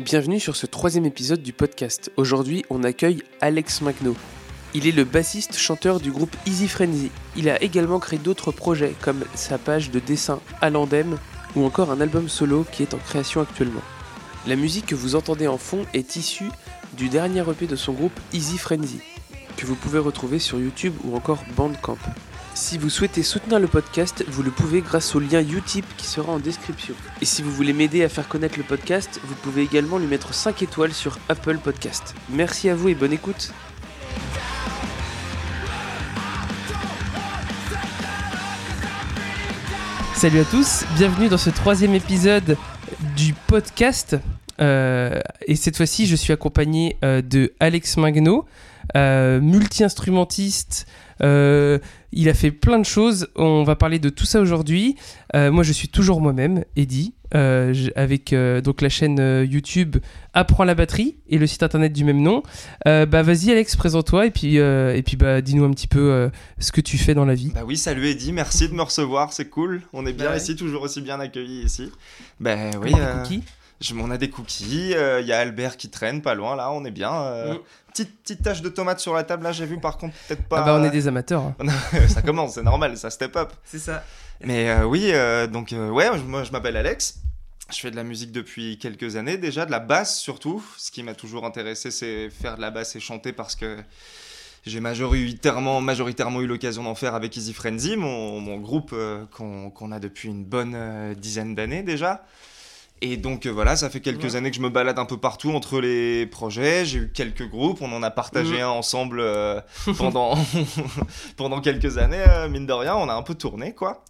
Bienvenue sur ce troisième épisode du podcast. Aujourd'hui, on accueille Alex Magno. Il est le bassiste chanteur du groupe Easy Frenzy. Il a également créé d'autres projets comme sa page de dessin Alandem ou encore un album solo qui est en création actuellement. La musique que vous entendez en fond est issue du dernier EP de son groupe Easy Frenzy, que vous pouvez retrouver sur YouTube ou encore Bandcamp. Si vous souhaitez soutenir le podcast, vous le pouvez grâce au lien Utip qui sera en description. Et si vous voulez m'aider à faire connaître le podcast, vous pouvez également lui mettre 5 étoiles sur Apple Podcast. Merci à vous et bonne écoute. Salut à tous, bienvenue dans ce troisième épisode du podcast. Euh, et cette fois-ci, je suis accompagné euh, de Alex Magno, euh, multi-instrumentiste. Euh, il a fait plein de choses. On va parler de tout ça aujourd'hui. Euh, moi, je suis toujours moi-même, Eddy, euh, avec euh, donc la chaîne euh, YouTube Apprends la batterie et le site internet du même nom. Euh, bah, vas-y, Alex, présente-toi et puis euh, et puis bah, dis-nous un petit peu euh, ce que tu fais dans la vie. Bah oui, salut Eddy, merci de me recevoir, c'est cool. On est bien Bah ouais. ici, toujours aussi bien accueillis ici. Bah oui, euh, je- on a des cookies, euh, il y a Albert qui traîne pas loin là, on est bien. euh, Mm. petite, petite tache de tomate sur la table là, j'ai vu par contre peut-être pas. Ah bah, on est des amateurs. hein. ça commence, c'est normal, ça step up. C'est ça. Mais euh, oui, euh, donc euh, ouais, moi je m'appelle Alex. Je fais de la musique depuis quelques années déjà, de la basse surtout. Ce qui m'a toujours intéressé, c'est faire de la basse et chanter parce que j'ai majoritairement, majoritairement eu l'occasion d'en faire avec Easy Frenzy, mon, mon groupe euh, qu'on a depuis une bonne euh, dizaine d'années déjà. Et donc euh, voilà, ça fait quelques Ouais. années que je me balade un peu partout entre les projets. J'ai eu quelques groupes, on en a partagé Mhm. un ensemble euh, pendant, pendant quelques années. euh, mine de rien, on a un peu tourné quoi.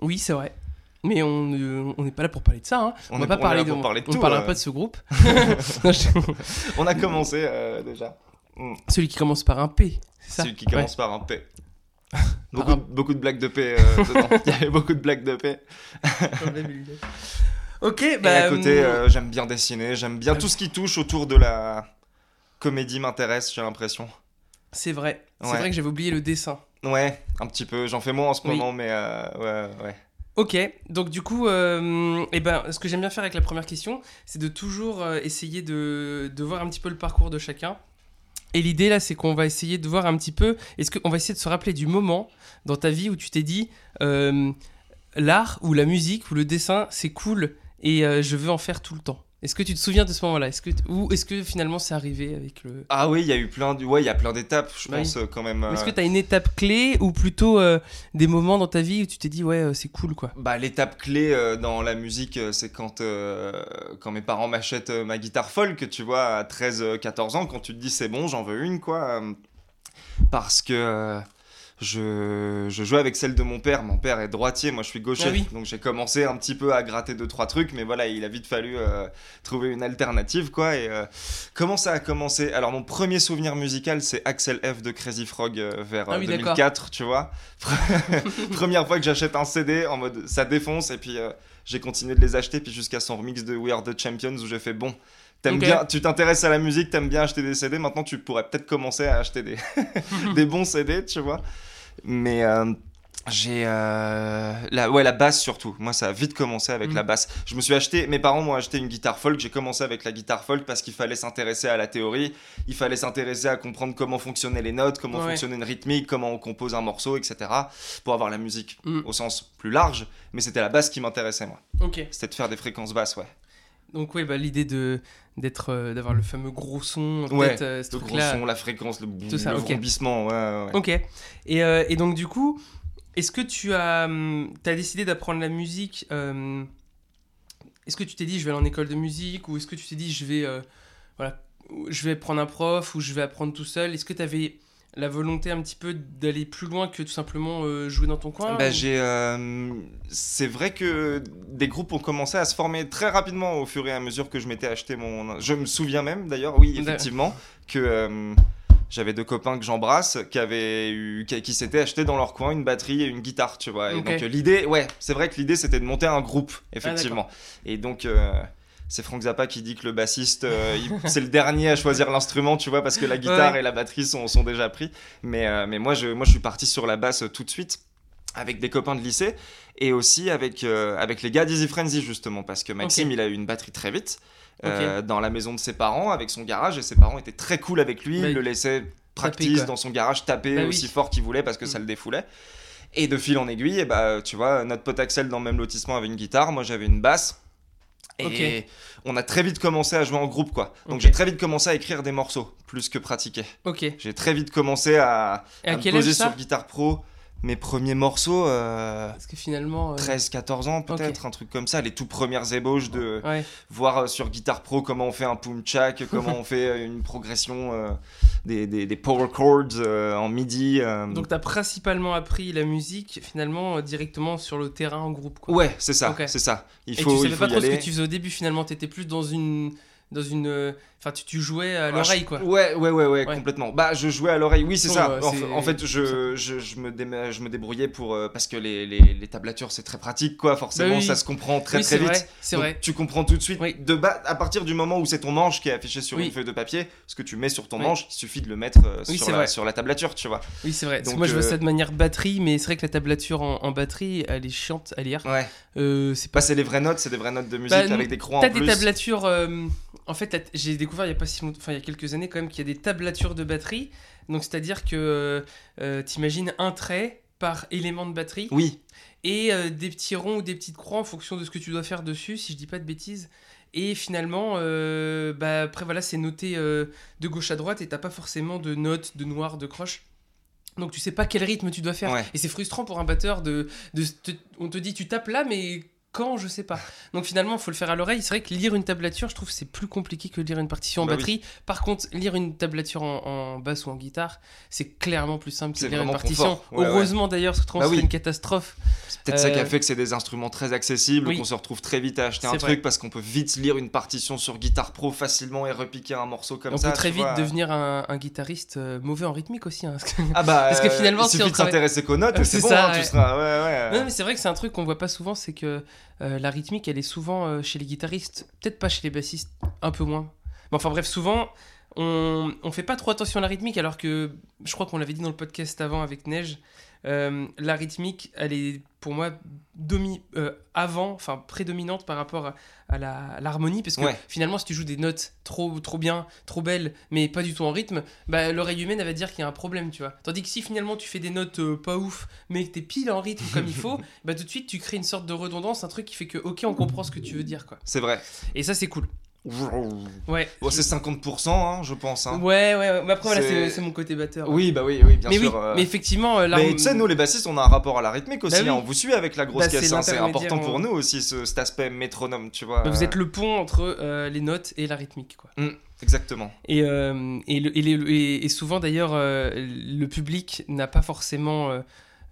Oui, c'est vrai. Mais on on n'est pas là pour parler de ça. hein. On, On va pas on parler là de, pour parler de on tout, parlera euh. pas de ce groupe. On a commencé déjà. Mm. Celui qui commence par un P, c'est ça? Celui qui Ouais. commence par un P. Beaucoup, un- beaucoup de blagues de P dedans. Il y avait beaucoup de blagues de P. Ok, Et bah. à côté, hum, euh, j'aime bien dessiner, j'aime bien tout ce qui touche autour de la comédie m'intéresse, j'ai l'impression. C'est vrai. C'est Ouais. vrai que j'avais oublié le dessin. Ouais, un petit peu. J'en fais moins en ce Oui. moment, mais euh, ouais, ouais. Ok, donc du coup, euh, eh ben, ce que j'aime bien faire avec la première question, c'est de toujours euh, essayer de, de voir un petit peu le parcours de chacun. Et l'idée là, c'est qu'on va essayer de voir un petit peu, est-ce qu'on va essayer de se rappeler du moment dans ta vie où tu t'es dit, l'art ou la musique ou le dessin, c'est cool et euh, je veux en faire tout le temps. Est-ce que tu te souviens de ce moment-là? Est-ce que Ou est-ce que finalement c'est arrivé avec le... Ah oui, il y a eu plein de... Ouais, il y a plein d'étapes, je Bah pense, euh, quand même. Est-ce euh, que tu as une étape clé ou plutôt euh, des moments dans ta vie où tu t'es dit, ouais, euh, c'est cool quoi? Bah, l'étape clé dans la musique, c'est quand, quand mes parents m'achètent ma guitare folk, tu vois, à 13-14 ans, quand tu te dis c'est bon, j'en veux une, quoi. parce que je, je jouais avec celle de mon père. Mon père est droitier, moi je suis gaucher. Ah oui. Donc j'ai commencé un petit peu à gratter deux, trois trucs, mais voilà, il a vite fallu euh, trouver une alternative, quoi. Et euh, comment ça a commencé? Alors, mon premier souvenir musical, c'est Axel F de Crazy Frog euh, vers Ah euh, oui, 2004, tu vois. Première fois que j'achète un CD en mode ça défonce et puis euh, j'ai continué de les acheter puis jusqu'à son remix de We Are the Champions où j'ai fait bon. T'aimes Ok. bien, tu t'intéresses à la musique, t'aimes bien acheter des CD. Maintenant, tu pourrais peut-être commencer à acheter des, des bons CD, tu vois. Mais euh, j'ai euh, la, ouais, la basse surtout. Moi, ça a vite commencé avec Mm. la basse. Je me suis acheté, mes parents m'ont acheté une guitare folk. J'ai commencé avec la guitare folk parce qu'il fallait s'intéresser à la théorie. Il fallait s'intéresser à comprendre comment fonctionnaient les notes, comment Ouais. fonctionnait une rythmique, comment on compose un morceau, etc. Pour avoir la musique Mm. au sens plus large. Mais c'était la basse qui m'intéressait, moi. Ok. C'était de faire des fréquences basses, ouais. Donc oui, bah, l'idée de d'être euh, d'avoir le fameux gros son en Ouais, tête, euh, ce Le gros son, la fréquence, le, Tout ça, le ok. vrombissement, ouais, ouais, ouais. Ok. Et, euh, et donc du coup, est-ce que tu as, hum, t'as décidé d'apprendre la musique euh, Est-ce que tu t'es dit je vais aller en école de musique ou est-ce que tu t'es dit je vais voilà je vais prendre un prof ou je vais apprendre tout seul? Est-ce que tu avais la volonté un petit peu d'aller plus loin que tout simplement euh, jouer dans ton coin Bah, ou- j'ai, euh, c'est vrai que des groupes ont commencé à se former très rapidement au fur et à mesure que je m'étais acheté mon. Je me souviens même d'ailleurs, oui, effectivement, que euh, j'avais deux copains que j'embrasse qui avaient eu, qui, qui s'étaient acheté dans leur coin une batterie et une guitare, tu vois. Et donc l'idée, ouais, c'est vrai que l'idée c'était de monter un groupe, effectivement. et donc. C'est Frank Zappa qui dit que le bassiste, euh, c'est le dernier à choisir l'instrument, tu vois, parce que la guitare Ouais. et la batterie sont, sont déjà pris. Mais, euh, mais moi, je, moi, je suis parti sur la basse tout de suite. avec des copains de lycée et aussi avec, euh, avec les gars d'Easy Frenzy justement parce que Maxime il a eu une batterie très vite dans la maison de ses parents avec son garage et ses parents étaient très cool avec lui, Bah, ils le laissaient practice dans son garage taper Bah oui. aussi fort qu'il voulait parce que ça Mm. le défoulait. Et de fil en aiguille, et bah, tu vois, notre pote Axel dans le même lotissement avait une guitare, moi j'avais une basse. Et on a très vite commencé à jouer en groupe, quoi. Donc j'ai très vite commencé à écrire des morceaux, plus que pratiquer. Ok. J'ai très vite commencé à, à, à me poser sur Guitare Pro. Mes premiers morceaux, euh, Parce que finalement. euh, 13-14 ans peut-être, un truc comme ça, les tout premières ébauches de Ouais. voir euh, sur Guitar Pro comment on fait un pumchak, comment on fait euh, une progression, euh, des, des- des power chords en MIDI. Donc t'as principalement appris la musique finalement directement sur le terrain en groupe. Quoi. Ouais, c'est ça, Ok. c'est ça. Il Et faut, tu il savais faut pas trop ce que tu faisais au début finalement. T'étais plus dans une dans une. Enfin tu, tu jouais à Ah, l'oreille quoi. Ouais, ouais, ouais, ouais, complètement. Bah, je jouais à l'oreille, oui, c'est ça. en, fait, je, je, je, me je me débrouillais pour. euh, parce que les, les, tablatures, c'est très pratique, quoi. Forcément, Bah ça se comprend très, très vite. C'est vrai. Tu comprends tout de suite. Oui. De bas, à partir du moment où c'est ton manche qui est affiché sur une feuille de papier, ce que tu mets sur ton manche, il suffit de le mettre euh, sur, la, sur la tablature, tu vois. Oui c'est vrai. Parce que Donc, moi je vois euh, ça de manière batterie, mais c'est vrai que la tablature en, batterie elle est chiante à lire. Ouais. C'est pas. Bah, c'est les vraies notes, c'est des vraies notes de musique Bah, avec des croix T'as en des plus. tablatures. euh, en fait, t'as- j'ai découvert il y a pas si longtemps, enfin il y a quelques années quand même, qu'il y a des tablatures de batterie. Donc c'est-à-dire que euh, t'imagines un trait par élément de batterie Oui, et euh, des petits ronds ou des petites croix en fonction de ce que tu dois faire dessus, si je dis pas de bêtises. Et finalement, euh, bah, après voilà, c'est noté euh, de gauche à droite et t'as pas forcément de notes, de noir, de croche. Donc tu sais pas quel rythme tu dois faire. Ouais. Et c'est frustrant pour un batteur de, de te- on te dit tu tapes là, mais quand je sais pas. Donc finalement, il faut le faire à l'oreille. C'est vrai que lire une tablature, je trouve c'est plus compliqué que lire une partition en Bah oui. batterie. Par contre, lire une tablature en, en basse ou en guitare, c'est clairement plus simple que lire une partition. Ouais, ouais. Heureusement d'ailleurs, parce que Bah ce oui. une catastrophe. c'est peut-être ça qui a Euh, fait que c'est des instruments très accessibles, oui. qu'on se retrouve très vite à acheter un truc parce qu'on peut vite lire une partition sur Guitar Pro facilement et repiquer un morceau comme on ça. peut très vite vois. devenir un, un guitariste euh, mauvais en rythmique aussi. hein, parce que- Ah bah, Parce que euh, finalement, il si suffit on de s'intéresser qu'aux notes, C'est c'est bon, ça, hein, ouais. tu seras. Ouais, ouais. Non, mais c'est vrai que c'est un truc qu'on voit pas souvent, c'est que euh, la rythmique, elle est souvent euh, chez les guitaristes, peut-être pas chez les bassistes, un peu moins. Mais enfin bref, souvent, on, on fait pas trop attention à la rythmique, alors que je crois qu'on l'avait dit dans le podcast avant avec Neige, euh, la rythmique, elle est pour moi domi euh, avant, enfin prédominante par rapport à, à l'harmonie, parce que Ouais. finalement, si tu joues des notes trop, trop bien, trop belles, mais pas du tout en rythme, bah, l'oreille humaine, elle va dire qu'il y a un problème, tu vois. Tandis que si finalement tu fais des notes euh, pas ouf, mais que t'es pile en rythme comme il faut, bah tout de suite tu crées une sorte de redondance, un truc qui fait que, ok, on comprend ce que tu veux dire, quoi. C'est vrai. Et ça, c'est cool. Ouais. Bon, c'est 50%, hein, je pense. hein. Ouais, ouais. Mais après, voilà, C'est- mon côté batteur. Oui, bah oui, oui, bien mais sûr. oui, euh, mais effectivement, euh, Mais l'harm- tu sais, nous les bassistes, on a un rapport à la rythmique aussi. Bah oui. hein, On vous suit avec la grosse Bah, c'est caisse. hein, C'est important pour nous aussi, ce- cet aspect métronome, tu vois. bah, vous êtes le pont entre euh, les notes et la rythmique, quoi. Exactement. Et, euh, et, le- et souvent d'ailleurs, euh, le public n'a pas forcément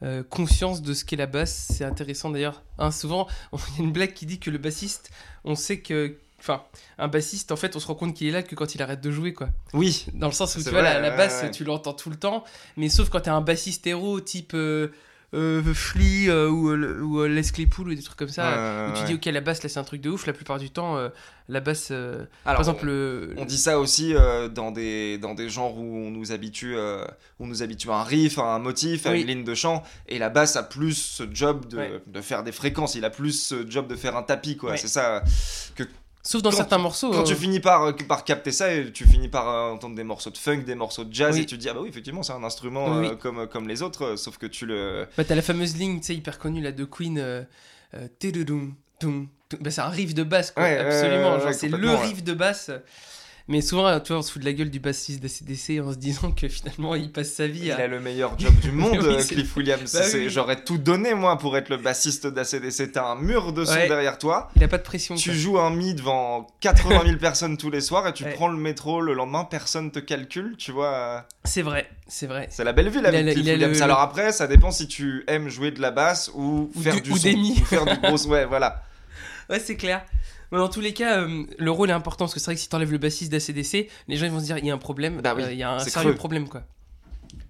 euh, conscience de ce qu'est la basse. C'est intéressant d'ailleurs. Hein, souvent, il y a une blague qui dit que le bassiste, on sait que. Enfin, un bassiste, en fait, on se rend compte qu'il est là que quand il arrête de jouer, quoi. Oui. Dans le sens où, tu vois, la, basse, ouais. tu l'entends tout le temps. Mais sauf quand t'es un bassiste héros type euh, euh, Flea euh, ou, euh, ou Les Claypool ou des trucs comme ça. Où tu dis, ok, la basse, là, c'est un truc de ouf. La plupart du temps, la basse. Alors, par exemple, le. On dit ça aussi dans, des, dans des genres où on nous habitue, on nous habitue à un riff, à un motif, à Oui. une ligne de chant. Et la basse a plus ce job de, Ouais. de faire des fréquences. Il a plus ce job de faire un tapis, quoi. C'est ça. Sauf dans quand certains morceaux. Quand euh, tu finis par, euh, par capter ça, et tu finis par euh, entendre des morceaux de funk, des morceaux de jazz, Oui. et tu te dis, ah bah oui, effectivement, c'est un instrument Oui, euh, comme, comme les autres, euh, sauf que tu le. Bah, t'as la fameuse ligne, tu sais, hyper connue, là, de Queen. Euh, euh, bah, c'est un riff de basse, quoi. Ouais, absolument. ouais, genre, ouais, c'est le riff de basse. Mais souvent, tu vois, on se fout de la gueule du bassiste d'ACDC en se disant que finalement, il passe sa vie Il à. a le meilleur job du monde, Oui, Cliff Williams. Bah oui. J'aurais tout donné, moi, pour être le bassiste d'ACDC. T'as un mur de son Ouais. derrière toi. Il a pas de pression. Tu quoi. joues un mi devant 80 000 personnes tous les soirs et tu Ouais. prends le métro le lendemain, personne te calcule, tu vois. euh, C'est vrai, c'est vrai. C'est la belle ville Il a avec Cliff il a le- Williams. le- Alors après, ça dépend si tu aimes jouer de la basse ou, Ou faire du- du, son, ou faire du gros. Ouais, voilà. Ouais, c'est clair. Mais dans tous les cas, euh, le rôle est important parce que c'est vrai que si t'enlèves le bassiste d'ACDC, les gens ils vont se dire il y a un problème. Bah oui, euh, il y a un sérieux creux. problème quoi.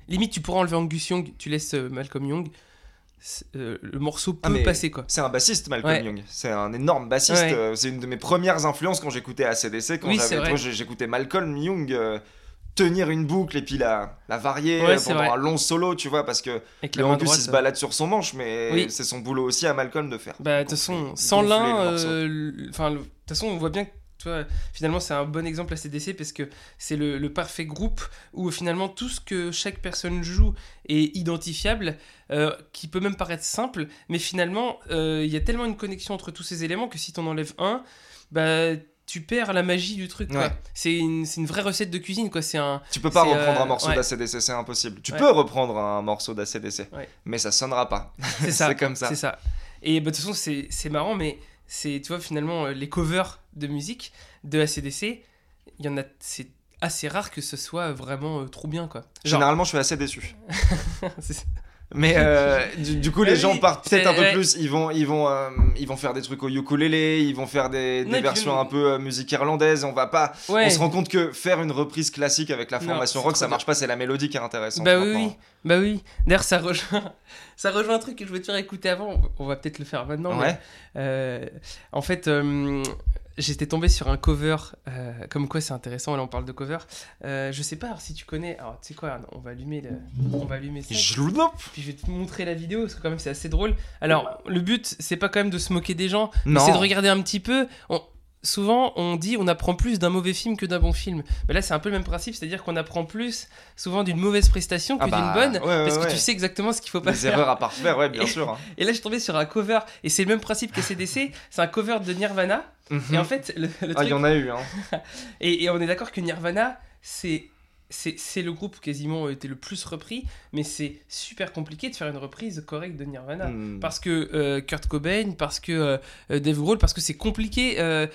Limite, tu pourras enlever Angus Young, tu laisses euh, Malcolm Young, euh, le morceau peut Ah, mais passer quoi. C'est un bassiste, Malcolm Ouais. Young. C'est un énorme bassiste. Ouais. C'est une de mes premières influences quand j'écoutais ACDC. Quand Oui, j'avais, j'écoutais Malcolm Young. Euh, tenir une boucle et puis la, la varier Ouais, euh, pendant vrai. un long solo, tu vois, parce que droite. il se balade sur son manche, mais Oui. c'est son boulot aussi à Malcolm de faire. Bah, de toute façon, sans l'un, euh, enfin, de toute façon, on voit bien que, vois, finalement, c'est un bon exemple à CDC parce que c'est le, le parfait groupe où finalement tout ce que chaque personne joue est identifiable, euh, qui peut même paraître simple, mais finalement, euh, il y a tellement une connexion entre tous ces éléments que si t'en enlèves un, bah, tu perds la magie du truc. Ouais. C'est une, une vraie recette de cuisine, quoi. C'est un. Tu peux pas C'est, reprendre euh, un morceau ouais. d'ACDC, c'est impossible. Tu Ouais. peux reprendre un morceau d'ACDC, mais ça sonnera pas. C'est ça. C'est comme ça. C'est ça. Et bah, de toute façon, c'est marrant, mais c'est, tu vois, finalement, euh, les covers de musique de ACDC, il y en a, c'est assez rare que ce soit vraiment euh, trop bien, quoi. Genre, Généralement, je suis assez déçu. Mais euh, du, du coup, les gens partent peut-être un peu plus. Ils vont, ils vont, euh, ils vont faire des trucs au ukulélé. Ils vont faire des, versions un peu euh, musique irlandaise. On va pas. ouais. On se rend compte que faire une reprise classique avec la formation rock, ça bien. marche pas. C'est la mélodie qui est intéressante. Bah oui, maintenant. oui, bah oui. D'ailleurs, ça rejoint, ça rejoint un truc que je voulais te faire écouter avant. On va peut-être le faire maintenant. Ouais. euh, en fait, j'étais tombé sur un cover. euh, comme quoi, c'est intéressant. Là, on parle de cover. Euh, je sais pas alors, si tu connais. Alors, tu sais quoi On va allumer le, on va allumer ça. Je loupe. Puis je vais te montrer la vidéo parce que quand même c'est assez drôle. Alors le but c'est pas quand même de se moquer des gens, mais c'est de regarder un petit peu. On- Souvent on dit on apprend plus d'un mauvais film que d'un bon film. Mais là c'est un peu le même principe, c'est-à-dire qu'on apprend plus souvent d'une mauvaise prestation que Ah bah, d'une bonne, ouais, ouais, parce que ouais. tu sais exactement ce qu'il faut pas Des faire. erreurs à parfaire, ouais, bien Et- sûr. hein. Et là je suis tombé sur un cover et c'est le même principe que CDC, c'est un cover de Nirvana. Et en fait le, le Ah, truc il y en a eu, hein. et, et on est d'accord que Nirvana, c'est. C'est le groupe quasiment été le plus repris, mais c'est super compliqué de faire une reprise correcte de Nirvana. Hmm. Parce que euh, Kurt Cobain, parce que euh, euh, Dave Grohl, parce que c'est compliqué, euh,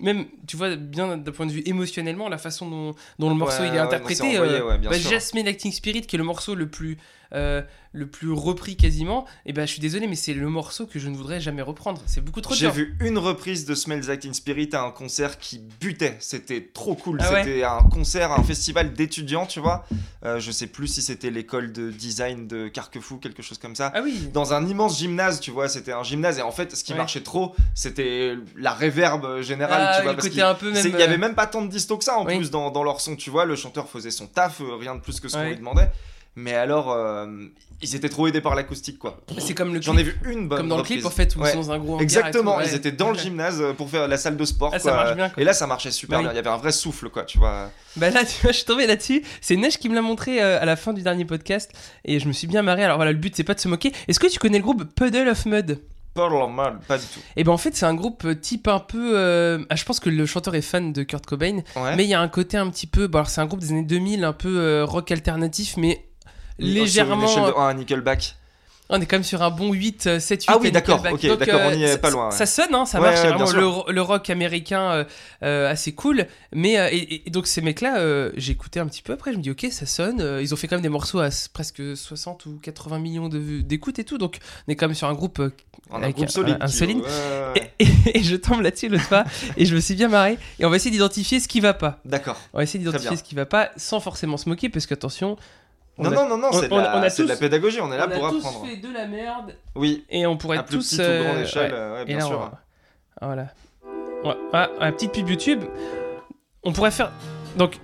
même, tu vois, bien d'un point de vue émotionnellement, la façon dont, dont le morceau Ouais, il est ouais, interprété. envoyé, ouais, bah. Jasmine Acting Spirit, qui est le morceau le plus, euh, le plus repris quasiment, et ben je suis désolé, mais c'est le morceau que je ne voudrais jamais reprendre. C'est beaucoup trop J'ai vu une reprise de Smells Like Teen Spirit à un concert qui butait. C'était trop cool. Ah ouais c'était un concert, un festival d'étudiants, tu vois. Euh, je sais plus si c'était l'école de design de Carquefou, quelque chose comme ça. Ah oui, Dans un immense gymnase, tu vois. C'était un gymnase. Et en fait, ce qui Ouais. marchait trop, c'était la réverbe générale, Ah, tu vois. parce peu même. Il y avait euh, même pas tant de disto que ça en Oui. plus dans, dans leur son, tu vois. Le chanteur faisait son taf, euh, rien de plus que ce qu'on Ouais. lui demandait. Mais alors, euh, ils étaient trop aidés par l'acoustique, quoi. C'est comme le J'en ai vu une bonne comme dans le clip en fait, où Ouais. ils sont dans un gros Exactement, tout, ouais. ils étaient dans le gymnase euh, pour faire la salle de sport. Ah, ça quoi. marche bien, quoi. Et là, ça marchait super Oui. bien. Il y avait un vrai souffle, quoi, tu vois. Bah là, tu vois, je suis tombé là-dessus. C'est Neige qui me l'a montré euh, à la fin du dernier podcast et je me suis bien marré. Alors voilà, le but c'est pas de se moquer. Est-ce que tu connais le groupe Puddle of Mud? Mud, pas du tout. Et ben en fait, c'est un groupe type un peu. euh, ah, je pense que le chanteur est fan de Kurt Cobain, Ouais. mais il y a un côté un petit peu. Bon, alors c'est un groupe des années 2000, un peu euh, rock alternatif, mais légèrement. Sur une échelle de 1 à Nickelback. On est quand même sur un bon 8, euh, 7, 8. Ah oui, d'accord, ok, d'accord, on y est ça- pas loin, ouais. Ça sonne, hein, ça Ouais, marche, ouais, vraiment le, le rock américain euh, euh, assez cool. Mais euh, et, et donc ces mecs-là, euh, j'ai écouté un petit peu après, je me dis ok, ça sonne. euh, ils ont fait quand même des morceaux à presque 60 ou 80 millions de vues- d'écoutes et tout. Donc on est quand même sur un groupe euh, On un groupe solide. un et, et- et je tombe là-dessus l'autre fois et je me suis bien marré. Et on va essayer d'identifier ce qui va pas. D'accord. On va essayer d'identifier ce qui va pas sans forcément se moquer parce qu'attention. On Non, a- non, non, non, on- c'est de, la- on a c'est de la tous- pédagogie, on est là on a pour tous apprendre. fait de la merde Oui, et on pourrait à plus tous. petite ou euh, grande échelle, ouais. euh, ouais, bien là, sûr. on Voilà. Ouais, ah, ah, petite pub YouTube. On pourrait faire. Donc,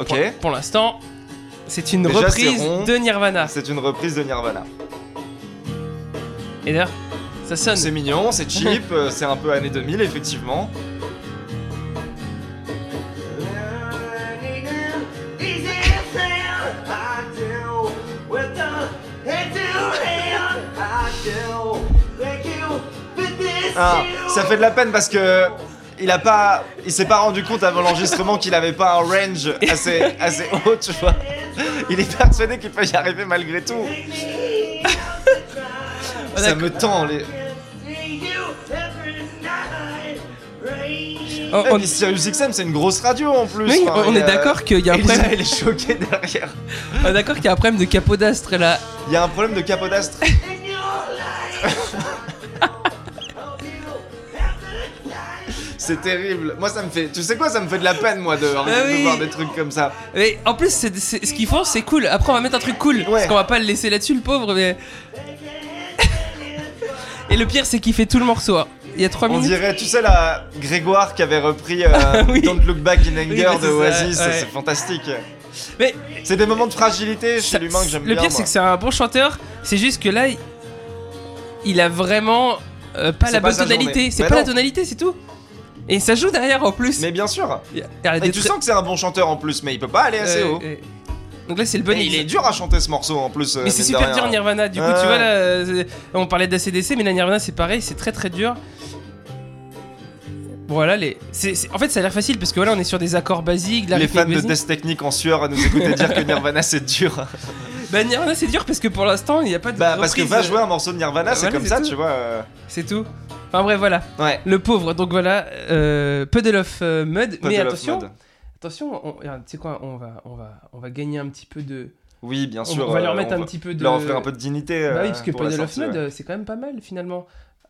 Ok, pour, pour l'instant, c'est une Déjà, reprise de Nirvana. c'est une reprise de Nirvana. Et d'ailleurs, ça sonne. C'est mignon, c'est cheap, euh, c'est un peu années 2000, effectivement. Ah, ça fait de la peine parce que il a pas, il s'est pas rendu compte avant l'enregistrement qu'il avait pas un range assez, assez haut, tu vois. Il est persuadé qu'il peut y arriver malgré tout. Ça me tend les. Oh, Eh, on, Sirius XM, c'est une grosse radio en plus. oui, Enfin, on est d'accord qu'il y a un problème. elle est choquée derrière. on est d'accord qu'il y a un problème de capodastre là. Il y a un problème de capodastre. C'est terrible. Moi, ça me fait. Tu sais quoi, ça me fait de la peine, moi, de, Bah oui. voir des trucs comme ça. Mais en plus, c'est, c'est- ce qu'ils font, c'est cool. Après, on va mettre un truc cool. Parce qu'on va pas le laisser là-dessus, le pauvre. Mais... Et le pire, c'est qu'il fait tout le morceau. hein. il y a 3 On minutes. dirait, tu sais, la Grégoire qui avait repris euh, Oui. Don't Look Back in Anger Oui, bah, de Oasis, ouais. c'est fantastique. Mais C'est des moments de fragilité chez l'humain que j'aime le bien. pire, moi. c'est que c'est un bon chanteur. C'est juste que là, il, a vraiment euh, pas la pas bonne tonalité. C'est pas la tonalité, c'est tout. Et ça joue derrière en plus. Mais bien sûr. Et tu sens que c'est un bon chanteur en plus, mais il peut pas aller assez euh, haut. euh, Donc là, c'est le bon il est dur à chanter ce morceau en plus. euh, Mais c'est super dur Nirvana. Du coup, tu vois là, on parlait d'ACDC, mais la Nirvana c'est pareil, c'est très très dur. Voilà les. c'est- c'est- En fait, ça a l'air facile parce que voilà, on est sur des accords basiques. Les fans de. Death Technique en sueur à nous écouter dire que Nirvana c'est dur. Bah Nirvana c'est dur parce que pour l'instant, il n'y a pas de. Bah parce que reprise, va jouer un morceau de Nirvana, c'est voilà, comme c'est ça, tout. tu vois. C'est tout. Enfin bref, voilà. Ouais. Le pauvre. Donc voilà, euh, Puddle of euh, Mud. mais Puddle attention, Mud. attention. on- regarde, Tu sais quoi On va, on va, on va gagner un petit peu de. Oui, bien sûr. on va euh, leur mettre on un va petit peu de. Leur offrir un peu de dignité. Bah euh, oui, parce que Puddle of Mud, ouais. euh, c'est quand même pas mal finalement.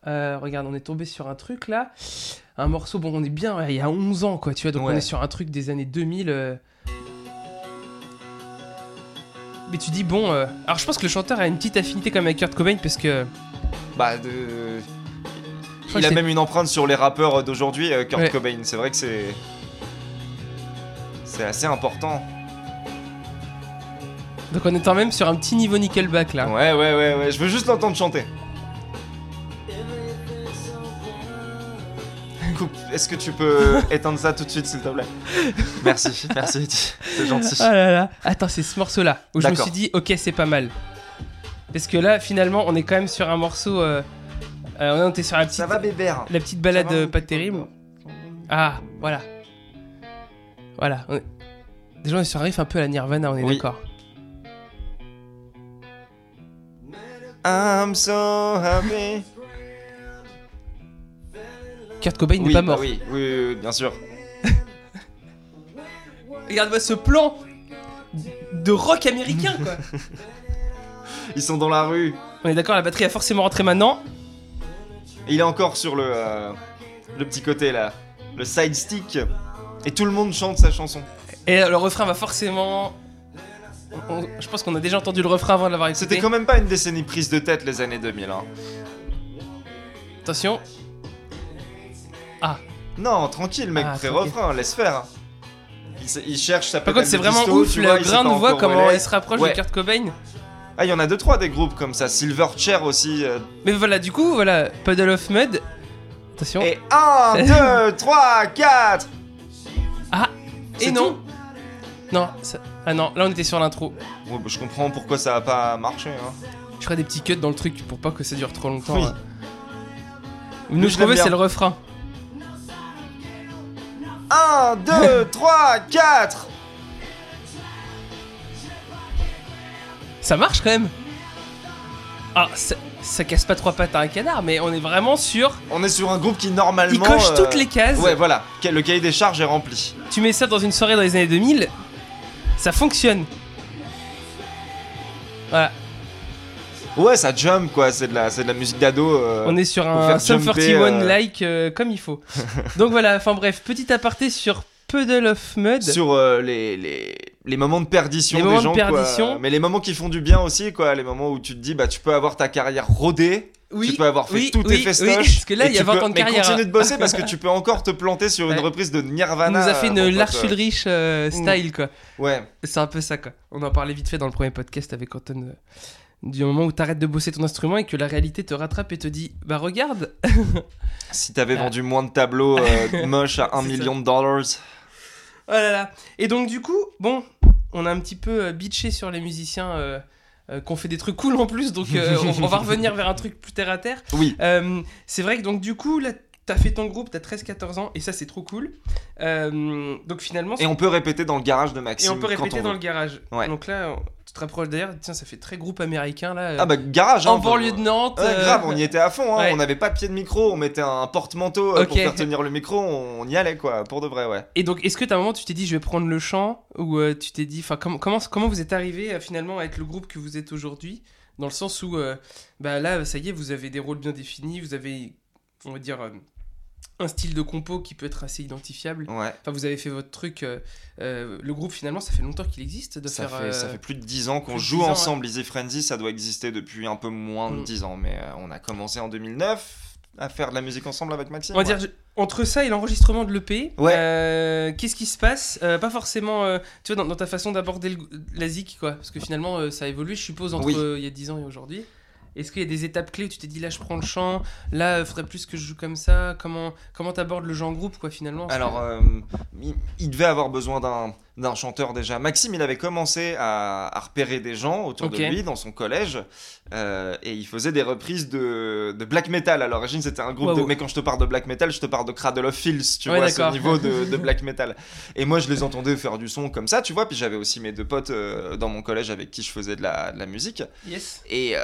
Euh, regarde, on est tombé sur un truc là. Un morceau, bon, on est bien, il y a 11 ans quoi, tu vois, donc on est sur un truc des années 2000. euh. Mais tu dis, bon. euh, Alors je pense que le chanteur a une petite affinité comme avec Kurt Cobain parce que. Bah, de... Il a même une empreinte sur les rappeurs d'aujourd'hui, euh, Kurt Ouais. Cobain. C'est vrai que c'est. C'est assez important. Donc on est quand même sur un petit niveau Nickelback là. Ouais, ouais, ouais, ouais. Je veux juste l'entendre chanter. Coupe. Est-ce que tu peux éteindre ça tout de suite, s'il te plaît? Merci, merci. C'est gentil. Ah là là. Attends, c'est ce morceau là où je me suis dit, ok, c'est pas mal. Parce que là, finalement, on est quand même sur un morceau. Euh, euh, on était sur la petite, Ça va, bébert? la petite balade va, euh, pas terrible. Ah, voilà. Voilà. on est- Déjà, on est sur un riff un peu à la Nirvana, on est Oui. d'accord. I'm so happy. Kurt Cobain n'est pas bah mort. oui, oui, oui, oui, bien sûr. Regarde-moi ce plan de rock américain, quoi. Ils sont dans la rue. on est d'accord, la batterie a forcément rentré maintenant. Et il est encore sur le, euh, le petit côté là, le side stick. Et tout le monde chante sa chanson. Et le refrain va forcément. on- on- je pense qu'on a déjà entendu le refrain avant de l'avoir écouté. C'était quand même pas une décennie prise de tête les années 2000. Hein. Attention. Non, tranquille mec, Ah, pré-refrain, laisse faire. Il, s- il cherche sa Par contre, c'est de vraiment ouf tu vois, le il sait grain pas de voix, encore où comment elle il est. se rapproche Ouais. de Kurt Cobain. Ah, il y en a deux trois des groupes comme ça. Silverchair aussi. euh. Mais voilà, du coup, voilà, Puddle of Mud. Attention. Et 1, 2, 3, 4 Et c'est non Non, ça- ah non, là on était sur l'intro. Ouais, bah, Je comprends pourquoi ça a pas marché. Hein. Je ferai des petits cuts dans le truc pour pas que ça dure trop longtemps. Oui. hein. Nous, je l'aime bien. c'est le refrain. 1, 2, 3, 4 Ça marche quand même. Ah, ça, ça casse pas trois pattes à un canard, mais on est vraiment sur. On est sur un groupe qui normalement. Il coche euh, toutes les cases. Ouais, voilà. Le cahier des charges est rempli. Tu mets ça dans une soirée dans les années 2000, ça fonctionne. Voilà, Ouais, ça jump quoi. C'est de la, c'est de la musique d'ado. euh. on est sur un Sum jumper, 41 euh, like euh, comme il faut. Donc voilà, enfin bref, petit aparté sur Puddle of Mud. sur euh, les, les, les moments de perdition Les des moments de gens, quoi. perdition. mais les moments qui font du bien aussi, quoi. Les moments où tu te dis, bah, tu peux avoir ta carrière rodée, Oui, tu peux avoir fait oui, tous oui, tes festoches. parce que là, il y a tu 20 peux- ans de mais carrière. continue de bosser parce que tu peux encore te planter sur une reprise de On Nirvana. nous a fait une Lars. Ulrich euh, style quoi. Ouais, C'est un peu ça quoi. On en parlait vite fait dans le premier podcast avec Anton. euh, du moment où t'arrêtes de bosser ton instrument et que la réalité te rattrape et te dit bah regarde si t'avais Ah. vendu moins de tableaux moches à 1 C'est million de dollars. Oh là là. Et donc du coup bon on a un petit peu euh, bitché sur les musiciens euh, euh, qu'on fait des trucs cool en plus donc euh, on, on va revenir vers un truc plus terre à terre. Oui, c'est vrai que donc du coup là t'as fait ton groupe t'as 13-14 ans et ça c'est trop cool Euh, donc finalement et on peut répéter dans le garage de et Maxime. on peut quand répéter on dans veut. le garage Ouais. donc là tu te rapproches d'ailleurs tiens ça fait très groupe américain là euh, Ah bah, garage, hein, en banlieue de Nantes euh, grave, on y était à fond, hein. ouais. on n'avait pas de pied de micro, on mettait un porte-manteau euh, pour faire tenir le micro, on y allait quoi, pour de vrai, ouais. Et donc, est-ce que t'as un moment tu t'es dit je vais prendre le chant ou euh, tu t'es dit, enfin, comment, comment comment vous êtes arrivé euh, finalement à être le groupe que vous êtes aujourd'hui, dans le sens où, euh, bah là, ça y est, vous avez des rôles bien définis, vous avez, on va dire, euh, un style de compo qui peut être assez identifiable. Ouais, Enfin, vous avez fait votre truc. euh, euh, le groupe finalement, ça fait longtemps qu'il existe de ça, faire. fait, ça euh, fait plus de 10 ans qu'on joue 10 ans, ensemble, Easy Frenzy, ça doit exister depuis un peu moins de Mm. 10 ans, mais on a commencé en 2009, à faire de la musique ensemble avec Maxime. On va ouais. dire, entre ça et l'enregistrement de l'EP, Ouais. qu'est-ce qui se passe Pas forcément, tu vois, dans, dans ta façon d'aborder la zik, quoi. Parce que finalement, ça a évolué, je suppose, entre Oui. il y a 10 ans et aujourd'hui. Est-ce qu'il y a des étapes clés où tu t'es dit, là, je prends le chant, là, il faudrait plus que je joue comme ça? Comment comment t'abordes le jeu en groupe, quoi, finalement? Alors, euh, il, il devait avoir besoin d'un d'un chanteur déjà. Maxime, il avait commencé à, à repérer des gens autour de lui dans son collège euh, et il faisait des reprises de, de black metal. À l'origine, c'était un groupe Wow. de. Mais quand je te parle de black metal, je te parle de Cradle of Filth, tu Ouais, vois, ce niveau de, de black metal. Et moi, je les entendais faire du son comme ça, tu vois. Puis j'avais aussi mes deux potes euh, dans mon collège avec qui je faisais de la, de la musique. Yes. Et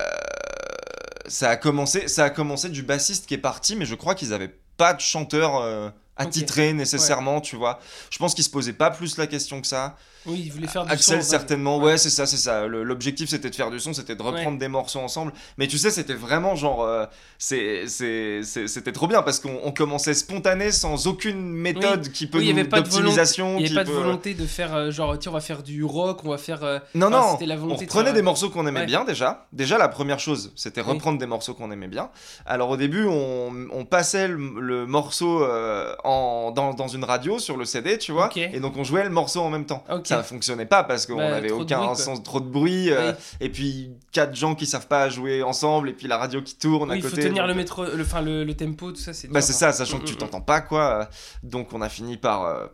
ça a commencé, ça a commencé du bassiste qui est parti, mais je crois qu'ils avaient pas de chanteur euh, attitré nécessairement, tu vois. Je pense qu'ils se posaient pas plus la question que ça. Oui, il voulait faire du Axel son, certainement, ouais. ouais, c'est ça, c'est ça. L'objectif c'était de faire du son, c'était de reprendre des morceaux ensemble. Mais tu sais, c'était vraiment genre, euh, c'était trop bien parce qu'on on commençait spontané, sans aucune méthode qui peut Oui, il avait pas de volonté- n'y avait pas de volonté de faire, euh, genre, tiens, on va faire du rock, on va faire... euh, Non, Enfin, non, c'était la on de faire- des morceaux qu'on aimait Ouais. bien déjà. Déjà, la première chose, c'était Oui. reprendre des morceaux qu'on aimait bien. Alors au début, on, on passait le, le morceau euh, en, dans, dans une radio sur le CD, tu vois. Et donc on jouait le morceau en même temps. Ok. Ça fonctionnait pas parce qu'on Bah, avait trop de aucun bruit, sens, trop de bruit. euh, Oui. et puis quatre gens qui savent pas jouer ensemble. Et puis la radio qui tourne Oui, à il faut côté. tenir donc- le, métro, le, enfin, le, le tempo, tout ça, c'est bah c'est hein. ça, sachant que Mm, tu mm, t'entends pas quoi. Donc on a fini par euh,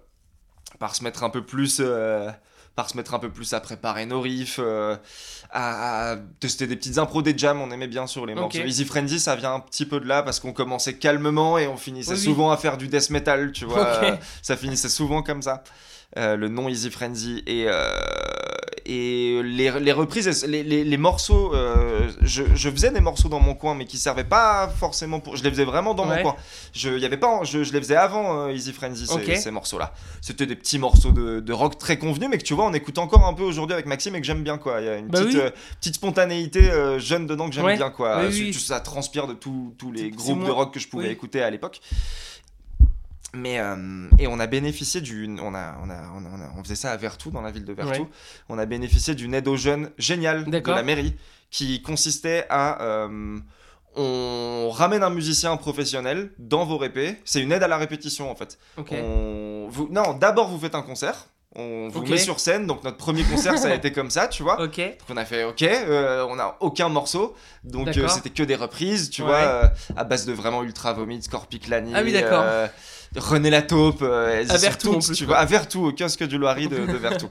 par se mettre un peu plus euh, par se mettre un peu plus à préparer nos riffs, euh, à, à tester des petites impros, des jams, on aimait bien sur les morceaux. Easy Frenzy, ça vient un petit peu de là parce qu'on commençait calmement et on finissait Oui, oui. souvent à faire du death metal, tu vois. Ok. Euh, ça finissait souvent comme ça. Euh, le nom Easy Frenzy et euh, et les, les reprises les, les, les morceaux euh, je, je faisais des morceaux dans mon coin mais qui servaient pas forcément pour je les faisais vraiment dans Ouais. mon coin je y avait pas je, je les faisais avant Easy Frenzy ces, ces morceaux là c'était des petits morceaux de, de rock très convenus mais que tu vois on écoute encore un peu aujourd'hui avec Maxime et que j'aime bien quoi il y a une Bah petite oui. petite spontanéité jeune dedans que j'aime Ouais. bien quoi Oui, oui. tu- ça transpire de tous les groupes de rock que je pouvais écouter à l'époque mais euh, et on a bénéficié d'une on a, on a on a- on faisait ça à Vertou dans la ville de Vertou. Ouais. on a bénéficié d'une aide aux jeunes géniale de la mairie qui consistait à euh, on ramène un musicien professionnel dans vos répés. C'est une aide à la répétition en fait. Ok. on, vous, non d'abord vous faites un concert on vous met sur scène donc notre premier concert ça a été comme ça tu vois Ok. donc on a fait ok, euh, on a aucun morceau, donc euh, c'était que des reprises, tu Ouais. vois, euh, à base de vraiment Ultra Vomit, Scorpiclani, Ah oui, d'accord. euh, René Lataupe, euh, À sont Vertou, plus, tu vois, à Vertou, au kiosque du Loiry de, de Vertou.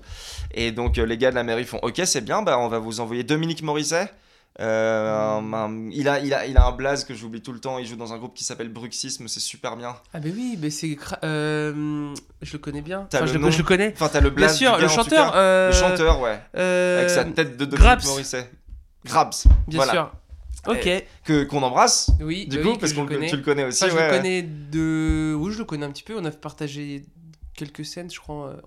Et donc euh, les gars de la mairie font ok, c'est bien, bah on va vous envoyer Dominique Morisset. Euh, un- un- il, a, il, a, il a un blaze que j'oublie tout le temps, il joue dans un groupe qui s'appelle Bruxisme, c'est super bien. Ah bah oui, mais c'est... euh, je le connais bien. Enfin, le je, le, je le connais. Enfin, t'as le Bien blaze sûr, du le chanteur... cas. euh, Le chanteur, ouais. Avec sa tête de Dominique Grabs. Morisset. Grabs. Bien voilà. sûr. Ok. Que, qu'on embrasse, Oui, Du bah coup, oui, parce que le connais. tu le connais aussi, Enfin, je ouais. le connais de... Oui, je le connais un petit peu. On a partagé quelques scènes, je crois, euh,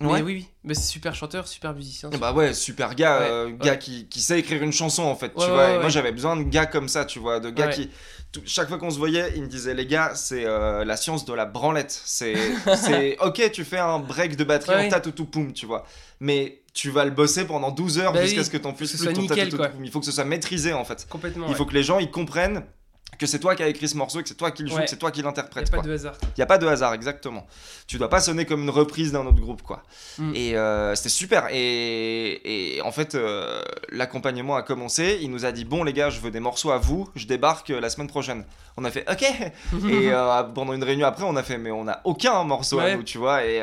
Mais Ouais. oui, oui. Mais c'est super chanteur, super musicien. Bah ouais, super gars, Ouais, euh, gars ouais. qui, qui sait écrire une chanson en fait, tu vois. et moi j'avais besoin de gars comme ça, tu vois, de gars qui. tout- chaque fois qu'on se voyait, il me disait les gars, c'est euh, la science de la branlette. C'est, c'est ok, tu fais un break de batterie Ouais. en tatoutou poum, tu vois. Mais tu vas le bosser pendant 12 heures Bah jusqu'à oui, ce que t'en puisses plus ton nickel, poum. Il faut que ce soit maîtrisé en fait. Complètement. Il faut que les gens ils comprennent que c'est toi qui as écrit ce morceau que c'est toi qui le joue, Ouais. que c'est toi qui Il n'y l'interprète. a pas quoi. de hasard. Il n'y a pas de hasard, exactement. Tu dois pas sonner comme une reprise d'un autre groupe, quoi. Mm. Et euh, c'était super. Et, et en fait, euh, l'accompagnement a commencé. Il nous a dit Bon, les gars, je veux des morceaux à vous. Je débarque euh, la semaine prochaine. On a fait OK. et pendant une réunion après, on a fait Mais on n'a aucun morceau à nous, tu vois. Et,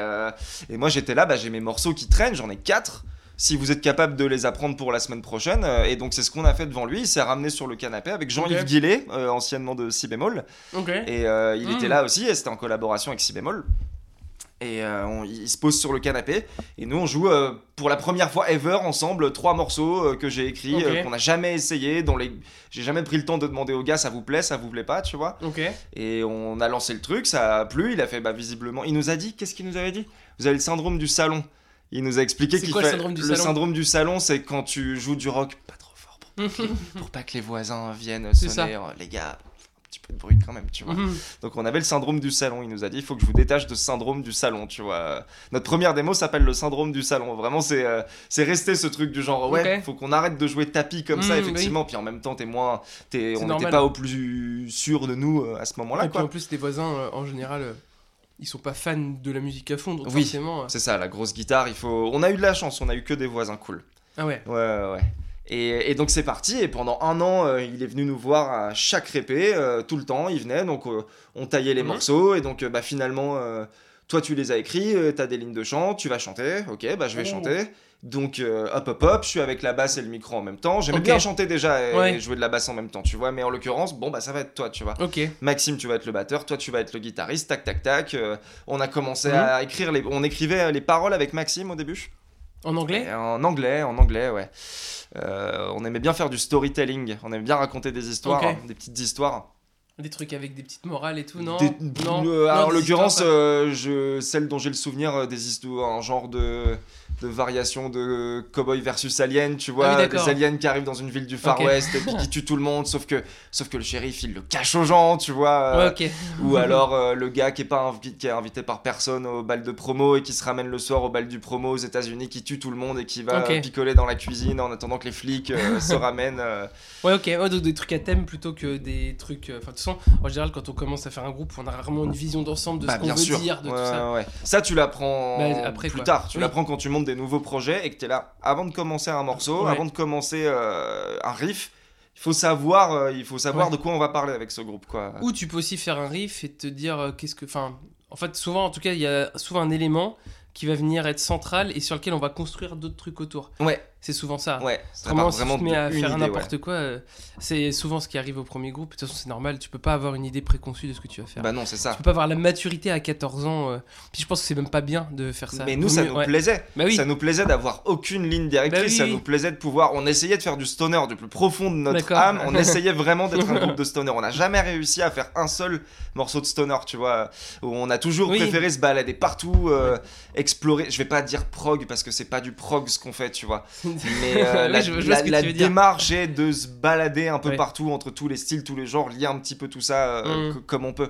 et moi, j'étais là, bah, j'ai mes morceaux qui traînent. J'en ai quatre. Si vous êtes capable de les apprendre pour la semaine prochaine. Euh, Et donc, c'est ce qu'on a fait devant lui. Il s'est ramené sur le canapé avec Jean-Yves. Guillet, euh, anciennement de Si bémol. Et euh, il Mm. était là aussi, et c'était en collaboration avec Si bémol. Et euh, on- il se pose sur le canapé, et nous on joue pour la première fois ever ensemble trois morceaux que j'ai écrits, qu'on n'a jamais essayé, dont les... j'ai jamais pris le temps de demander au gars ça vous plaît, ça vous plaît pas, tu vois. Et on a lancé le truc, ça a plu, il a fait bah visiblement. Il nous a dit, qu'est-ce qu'il nous avait dit? Vous avez le syndrome du salon. Il nous a expliqué qu'il quoi le fait- syndrome du le salon syndrome du salon, c'est quand tu joues du rock pas trop fort pour, pour pas que les voisins viennent sonner, euh, les gars, petit peu de bruit quand même, tu vois. Mhm. Donc on avait le syndrome du salon. Il nous a dit, il faut que je vous détache de syndrome du salon, tu vois. Notre première démo s'appelle le syndrome du salon. Vraiment, c'est euh, c'est resté ce truc du genre, ouais, faut qu'on arrête de jouer tapis comme ça, Mm, effectivement. Puis en même temps, t'es moins, t'es, C'est on n'était pas au plus sûr de nous euh, à ce moment-là, Et puis en plus, les voisins, euh, en général, euh, ils sont pas fans de la musique à fond, donc Oui. forcément. euh, C'est ça, la grosse guitare. Il faut. On a eu de la chance. On a eu que des voisins cool. Ah ouais. Ouais, ouais, ouais. Et, et donc c'est parti, et pendant un an, euh, il est venu nous voir à chaque répé, euh, tout le temps, il venait, donc euh, on taillait les Mhm. morceaux, et donc bah, finalement, toi tu les as écrits, euh, t'as des lignes de chant, tu vas chanter, ok, bah je vais chanter. Donc euh, hop hop hop, je suis avec la basse et le micro en même temps. Ok. bien chanter déjà et, Ouais. et jouer de la basse en même temps, tu vois. Mais en l'occurrence, bon bah ça va être toi, tu vois. Ok. Maxime, tu vas être le batteur, toi tu vas être le guitariste, tac tac tac. Euh, on a commencé Mhm. à écrire les, on écrivait les paroles avec Maxime au début. En anglais? Et En anglais, en anglais, ouais. Euh, on aimait bien faire du storytelling, on aimait bien raconter des histoires, Ok. hein, des petites histoires. Des trucs avec des petites morales et tout, non Des- Non. euh, Non, alors, en l'occurrence, euh, je, celle dont j'ai le souvenir, euh, des histoires, un genre de, de variation de cowboy versus alien, tu vois, Ah oui, des aliens qui arrivent dans une ville du Far. West et puis qui tuent tout le monde, sauf que, sauf que le shérif il le cache aux gens, tu vois. euh. Ou alors euh, le gars qui est pas invi- qui est invité par personne au bal de promo et qui se ramène le soir au bal du promo aux États-Unis, qui tue tout le monde et qui va picoler dans la cuisine en attendant que les flics euh, se ramènent. euh. Ouais, ok. Ouais, donc des trucs à thème plutôt que des trucs. Enfin, de toute façon, en général, quand on commence à faire un groupe, on a rarement une vision d'ensemble de Bah, ce qu'on veut sûr. dire, de Ouais, tout ça. Ça, tu l'apprends Bah, après, plus quoi. tard. Tu Oui. l'apprends quand tu montes des nouveaux projets et que tu es là avant de commencer un morceau, Ouais. avant de commencer euh, un riff. Il faut savoir, euh, il faut savoir Ouais. de quoi on va parler avec ce groupe, quoi. Ou tu peux aussi faire un riff et te dire euh, qu'est-ce que. Enfin, en fait, souvent, en tout cas, il y a souvent un élément qui va venir être central et sur lequel on va construire d'autres trucs autour. Ouais, C'est souvent ça. ouais. Ça Vraiment, si tu te mets à faire n'importe quoi, euh, c'est souvent ce qui arrive au premier groupe. De toute façon, c'est normal, tu peux pas avoir une idée préconçue de ce que tu vas faire. Bah non, c'est ça. Tu peux pas avoir la maturité à 14 ans. euh, Puis je pense que c'est même pas bien de faire ça. Mais nous, Vaut ça mieux- nous ouais. plaisait. Bah oui. Ça nous plaisait d'avoir aucune ligne directrice. Bah oui, ça nous plaisait de pouvoir. On essayait de faire du stoner du plus profond de notre âme. On essayait vraiment d'être un groupe de stoner. On n'a jamais réussi à faire un seul morceau de stoner, tu vois. Où on a toujours Oui. préféré se balader partout, euh, explorer. Je vais pas dire prog parce que c'est pas du prog ce qu'on fait, tu vois. Mais euh, la, je- je démarche est de se balader un peu Ouais. partout entre tous les styles, tous les genres, lier un petit peu tout ça euh, Mm. co- comme on peut.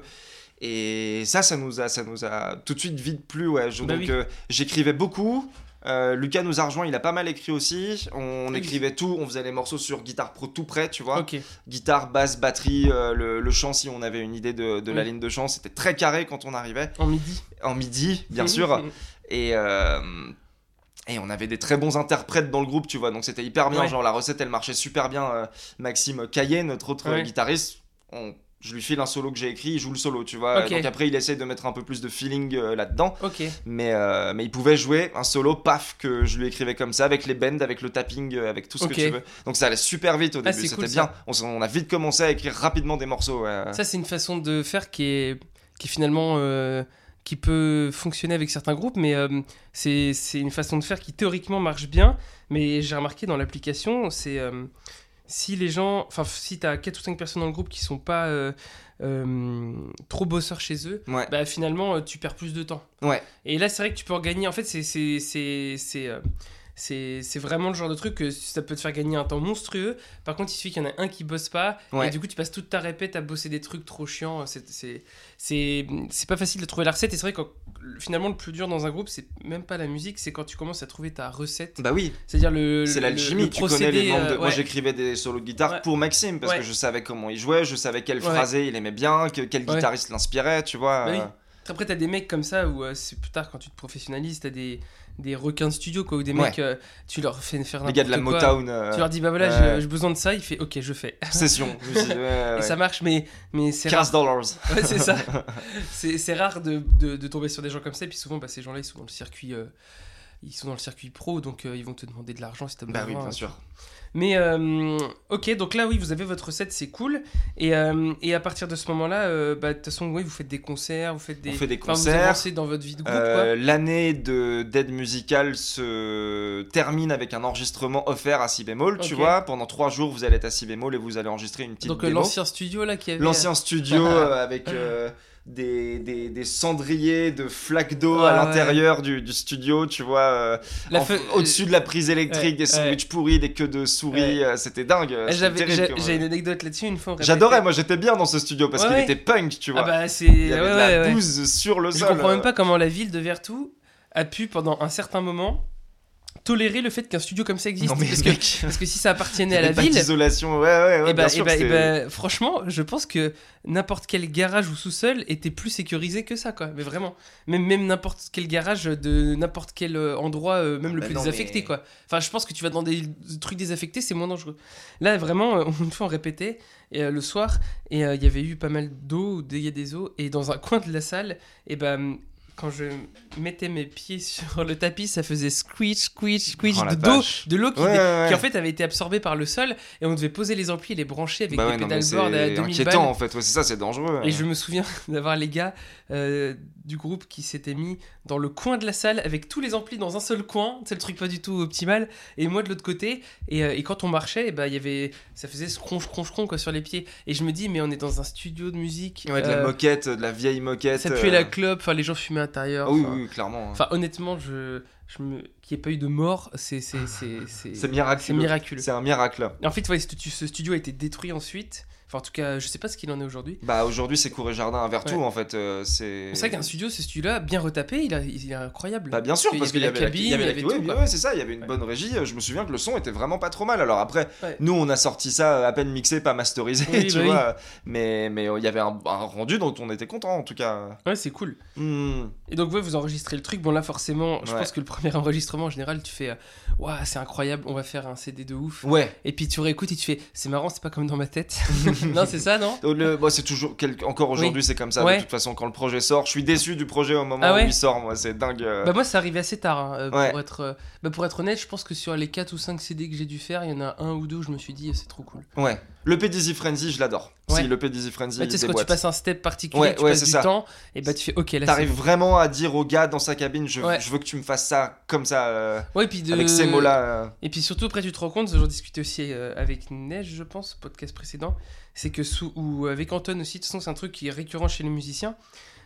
Et ça, ça nous a, ça nous a tout de suite vite plu. Ouais. Je- Bah donc oui. euh, j'écrivais beaucoup. Euh, Lucas nous a rejoint, il a pas mal écrit aussi. On Oui. écrivait tout, on faisait les morceaux sur guitare pro tout près, tu vois. Guitare, basse, batterie, euh, le, le chant, si on avait une idée de, de la ligne de chant, c'était très carré quand on arrivait. En midi. En midi, bien sûr. Et, euh, et on avait des très bons interprètes dans le groupe, tu vois. Donc c'était hyper bien. Ouais. Genre la recette, elle marchait super bien. Euh, Maxime Caillet, notre autre Ouais. guitariste, on- je lui file un solo que j'ai écrit, il joue le solo, tu vois. Donc après, il essaye de mettre un peu plus de feeling euh, là-dedans. Ok. Mais, euh, mais il pouvait jouer un solo, paf, que je lui écrivais comme ça, avec les bends, avec le tapping, avec tout ce que tu veux. Donc ça allait super vite au Ah, début, c'était cool, bien. On, a vite commencé à écrire rapidement des morceaux. ouais. Ça, c'est une façon de faire qui est, qui est finalement. Qui peut fonctionner avec certains groupes, mais euh, c'est une façon de faire qui théoriquement marche bien. Mais j'ai remarqué dans l'application, c'est. euh, si les gens. Enfin, si t'as 4 ou 5 personnes dans le groupe qui sont pas. euh, euh, trop bosseurs chez eux, Ouais. bah finalement tu perds plus de temps. Ouais. Et là c'est vrai que tu peux en gagner. En fait c'est c'est euh, vraiment le genre de truc que ça peut te faire gagner un temps monstrueux. Par contre il suffit qu'il y en ait un qui bosse pas Ouais. et du coup tu passes toute ta répète à bosser des trucs trop chiants. C'est c'est c'est c'est pas facile de trouver la recette. Et c'est vrai que finalement le plus dur dans un groupe c'est même pas la musique, c'est quand tu commences à trouver ta recette. Bah oui, C'est-à-dire le c'est l'alchimie. Tu connais les membres de... euh, Moi, j'écrivais des solos de guitare Ouais. pour Maxime parce que je savais comment il jouait, je savais quel Ouais. phrasé il aimait bien, que, quel guitariste l'inspirait, tu vois. Bah oui. Après, t'as des mecs comme ça où euh, c'est plus tard quand tu te professionnalises, t'as des, des requins de studio quoi, ou des Ouais. mecs, euh, tu leur fais faire Les gars de la n'importe quoi. Motown. euh, Tu leur dis, bah voilà, j'ai- besoin de ça, il fait, ok, je fais. Session. je me dis, ouais, Et ouais. ça marche, mais, mais c'est rare. 15 dollars. Ouais, c'est ça. C'est c'est rare de, de, de tomber sur des gens comme ça, et puis souvent, bah, ces gens-là, ils sont dans le circuit. Euh, ils sont dans le circuit pro, donc euh, ils vont te demander de l'argent si t'as besoin. Bah oui, bien sûr. Mais euh, ok, donc là, oui, vous avez votre recette, c'est cool. Et, euh, et à partir de ce moment-là, euh, bah, de toute façon, oui, vous faites des concerts, vous faites des. On fait des vous concerts. avancez dans votre vie de groupe, Euh, L'année de d'aide musicale se termine avec un enregistrement offert à si bémol, tu vois. Pendant trois jours, vous allez être à si bémol et vous allez enregistrer une petite Donc euh, l'ancien studio là qui avait. L'ancien studio euh, avec euh, des, des, des cendriers de flaques d'eau à Ouais, l'intérieur du, du studio, tu vois, euh, fe- au-dessus de la prise électrique, ouais, des sandwichs pourris, des queues de souris, euh, c'était dingue. Euh, terrible j'ai- une anecdote là-dessus une fois. J'adorais, moi j'étais bien dans ce studio parce qu'il était punk, tu vois. Ah bah c'est. Il y avait ouais, de la bouse sur le Je sol. comprends même euh. pas comment la ville de Vertou a pu pendant un certain moment tolérer le fait qu'un studio comme ça existe. Non mais parce, que, parce que si ça appartenait à la ville. d'isolation, ouais, ouais, ouais, Et bah, bien et sûr. bah- et c'est- bah, franchement, je pense que n'importe quel garage ou sous-sol était plus sécurisé que ça, quoi. Mais vraiment, même même n'importe quel garage de n'importe quel euh, endroit, euh, même le Bah plus non, désaffecté, mais- quoi. Enfin, je pense que tu vas dans des trucs désaffectés, c'est moins dangereux. Là, vraiment, euh, une fois on répétait et, euh, le soir et euh, il y avait eu pas mal d'eau, ou dégâts des eaux, et dans un coin de la salle, et ben. Quand je mettais mes pieds sur le tapis, ça faisait squeeze, squeeze, squeeze Oh de, d'eau, de l'eau qui, Ouais, dé- ouais, ouais. qui en fait avait été absorbée par le sol et on devait poser les amplis et les brancher avec Bah des ouais, pédalboards à c'est 2000 inquiétant balles. en fait, ouais, c'est ça, c'est dangereux. Et je me souviens d'avoir les gars euh, du groupe qui s'étaient mis dans le coin de la salle avec tous les amplis dans un seul coin, c'est le truc pas du tout optimal, et moi de l'autre côté. Et, euh, et quand on marchait, ben, il y avait, ça faisait scronche, scronche, scronche quoi sur les pieds. Et je me dis, mais on est dans un studio de musique. Ouais, de la euh, moquette, de la vieille moquette. ça puait euh, la clope, enfin les gens fumaient à l'intérieur. Ah oui, oui, clairement. Enfin, honnêtement, je, je me... qu'il n'y ait pas eu de mort, c'est c'est miraculeux. c'est miraculeux. C'est un miracle. En fait, ouais, ce studio a été détruit ensuite. Enfin, en tout cas, je sais pas ce qu'il en est aujourd'hui. Bah aujourd'hui c'est Cour et Jardin à Vertou Ouais. en fait. euh, c'est C'est vrai qu'un studio, ce studio-là, bien retapé, il, a, il est incroyable. Bah bien sûr Parce qu'il y y avait la cabine, il y avait avait ouais, c'est ça, il y avait une bonne régie. Je me souviens que le son était vraiment pas trop mal. Alors après, nous on a sorti ça à peine mixé, pas masterisé, Oui, tu bah oui. vois. Mais mais euh, il y avait un, un rendu dont on était content en tout cas. Ouais, c'est cool. Hmm. Et donc, ouais, vous enregistrez le truc. Bon, là, forcément, je pense que le premier enregistrement, en général, tu fais euh, Waouh, c'est incroyable, on va faire un CD de ouf. Ouais. Et puis tu réécoutes et tu fais C'est marrant, c'est pas comme dans ma tête. non, c'est ça, non Le, bon, c'est toujours quel- encore aujourd'hui c'est comme ça. Ouais. De toute façon quand le projet sort, je suis déçu du projet au moment Ah ouais où il sort. Moi c'est dingue. euh. Bah moi c'est arrivé assez tard hein, euh, Ouais. pour être euh, bah, pour être honnête je pense que sur les 4 ou 5 CD que j'ai dû faire il y en a un ou deux où je me suis dit c'est trop cool Ouais. Le P Dizzy Frenzy je l'adore. Ouais. Si le P Dizzy Frenzy bah, tu sais quand tu passes un step particulier Ouais, tu ouais, passes du ça. temps et bah tu fais ok là T'arrives vraiment à dire au gars dans sa cabine, je, je veux que tu me fasses ça comme ça, euh, ouais, et puis de... avec ces mots-là. euh. et puis surtout après tu te rends compte j'en discutais aussi euh, avec Neige je pense podcast précédent c'est que sous ou avec Anton aussi de toute façon c'est un truc qui est récurrent chez les musiciens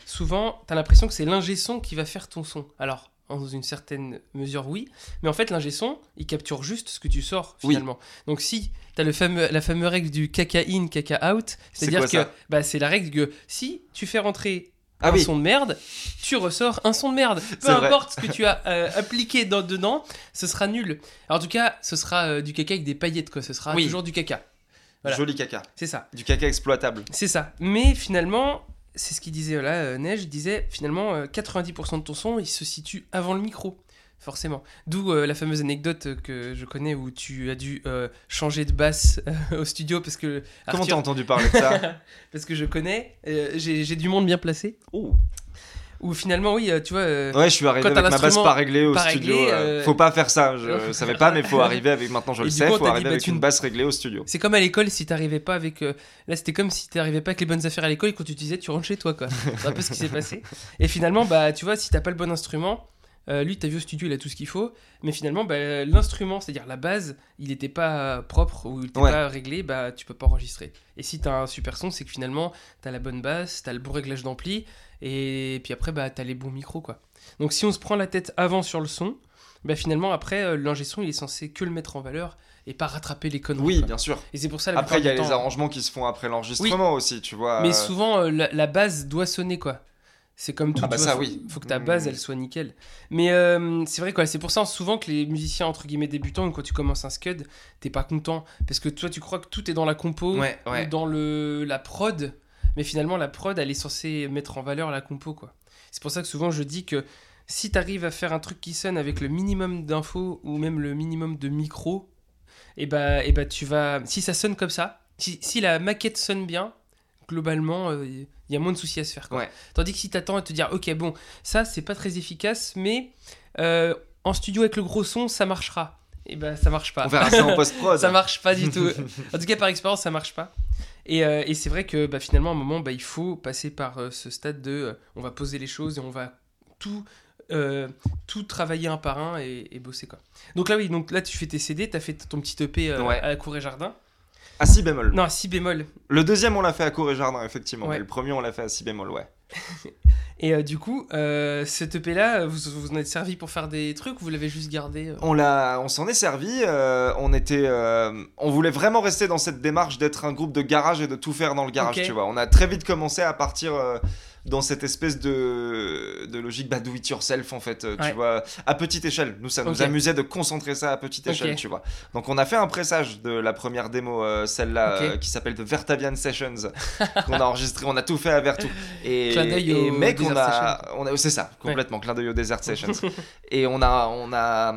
souvent t'as l'impression que c'est l'ingé son qui va faire ton son alors dans une certaine mesure oui mais en fait l'ingé son il capture juste ce que tu sors Oui. finalement donc si t'as le fameux la fameuse règle du caca in caca out C'est c'est-à-dire que bah c'est la règle que si tu fais rentrer Ah un oui. son de merde, tu ressors un son de merde. Peu vrai. importe ce que tu as euh, appliqué dans, dedans, ce sera nul. Alors, en tout cas, ce sera euh, du caca avec des paillettes, quoi. Ce sera Oui. toujours du caca. Voilà. Joli caca. C'est ça. Du caca exploitable. C'est ça. Mais finalement, c'est ce qu'il disait là, euh, Neige, il disait finalement euh, 90% de ton son, il se situe avant le micro. Forcément. D'où euh, la fameuse anecdote euh, que je connais où tu as dû euh, changer de basse euh, au studio parce que. Comment t'as entendu parler de ça? Parce que je connais, euh, j'ai j'ai du monde bien placé. Oh. Où finalement, oui, euh, tu vois. euh, Ouais, je suis arrivé avec ma basse pas réglée au pas studio. réglé, euh, Faut pas faire ça, je savais pas, mais faut arriver avec. Maintenant je Et le sais, coup, faut arriver dit, bah, avec tu- une basse réglée au studio. C'est comme à l'école si t'arrivais pas avec. Là, c'était comme si t'arrivais pas avec les bonnes affaires à l'école et quand tu disais tu rentres chez toi, quoi. C'est un peu ce qui s'est passé. Et finalement, bah, tu vois, si t'as pas le bon instrument, euh, lui, t'as vu au studio, il a tout ce qu'il faut. Mais finalement, bah, l'instrument, c'est-à-dire la base, il était pas propre ou il était Ouais. pas réglé, bah, tu peux pas enregistrer. Et si t'as un super son, c'est que finalement, t'as la bonne basse, t'as le bon réglage d'ampli et puis après, bah, t'as les bons micros, quoi. Donc si on se prend la tête avant sur le son, bah, finalement, après, euh, l'ingé son, il est censé que le mettre en valeur et pas rattraper les conneries. Oui, quoi. bien sûr. Et c'est pour ça la Après, il y a plupart les temps- arrangements qui se font après l'enregistrement aussi, tu vois. Mais souvent, euh, la, la base doit sonner, quoi. C'est comme tout. Ah bah vois, ça, faut, oui. Faut que ta Mm. base, elle soit nickel. Mais euh, c'est vrai, quoi. C'est pour ça, souvent, que les musiciens, entre guillemets, débutants, quand tu commences un scud, t'es pas content. Parce que toi, tu crois que tout est dans la compo, Ouais, ouais. ou dans le, la prod. Mais finalement, la prod, elle est censée mettre en valeur la compo, quoi. C'est pour ça que souvent, je dis que si t'arrives à faire un truc qui sonne avec le minimum d'infos, ou même le minimum de micro, et bah, et bah, tu vas. Si ça sonne comme ça, si, si la maquette sonne bien, globalement, il y a moins de soucis à se faire. Quoi. Ouais. Tandis que si t'attends à te dire, ok, bon, ça c'est pas très efficace, mais euh, en studio avec le gros son, ça marchera. Et ben ça marche pas. On verra ça en post-prod. ça marche pas du tout. En tout cas, par expérience, ça marche pas. Et, euh, et c'est vrai que bah, finalement, à un moment, bah, il faut passer par euh, ce stade de euh, on va poser les choses et on va tout, euh, tout travailler un par un et, et bosser. Quoi. Donc là, oui, donc là, tu fais tes CD, tu as fait ton petit EP euh, Ouais. à Cour et Jardin. À si bémol. Non, à si bémol. Le deuxième, on l'a fait à Cour et Jardin, effectivement. Ouais. Mais le premier, on l'a fait à si bémol, ouais. Et euh, du coup, euh, cette EP là, vous, vous en êtes servi pour faire des trucs ou vous l'avez juste gardé euh On l'a, on s'en est servi. on était, on voulait vraiment rester dans cette démarche d'être un groupe de garage et de tout faire dans le garage. Tu vois, on a très vite commencé à partir dans cette espèce de, de logique bah, do it yourself en fait. euh, Ouais. Tu vois, à petite échelle. Nous, ça nous amusait de concentrer ça à petite échelle. Tu vois. Donc, on a fait un pressage de la première démo, euh, celle-là, euh, qui s'appelle The Vertavian Sessions, qu'on a enregistré. On a tout fait à Vertu. Et, Clin d'œil et au mec, on a, on a, c'est ça, complètement, clin d'œil au Desert Sessions. et on a, on a,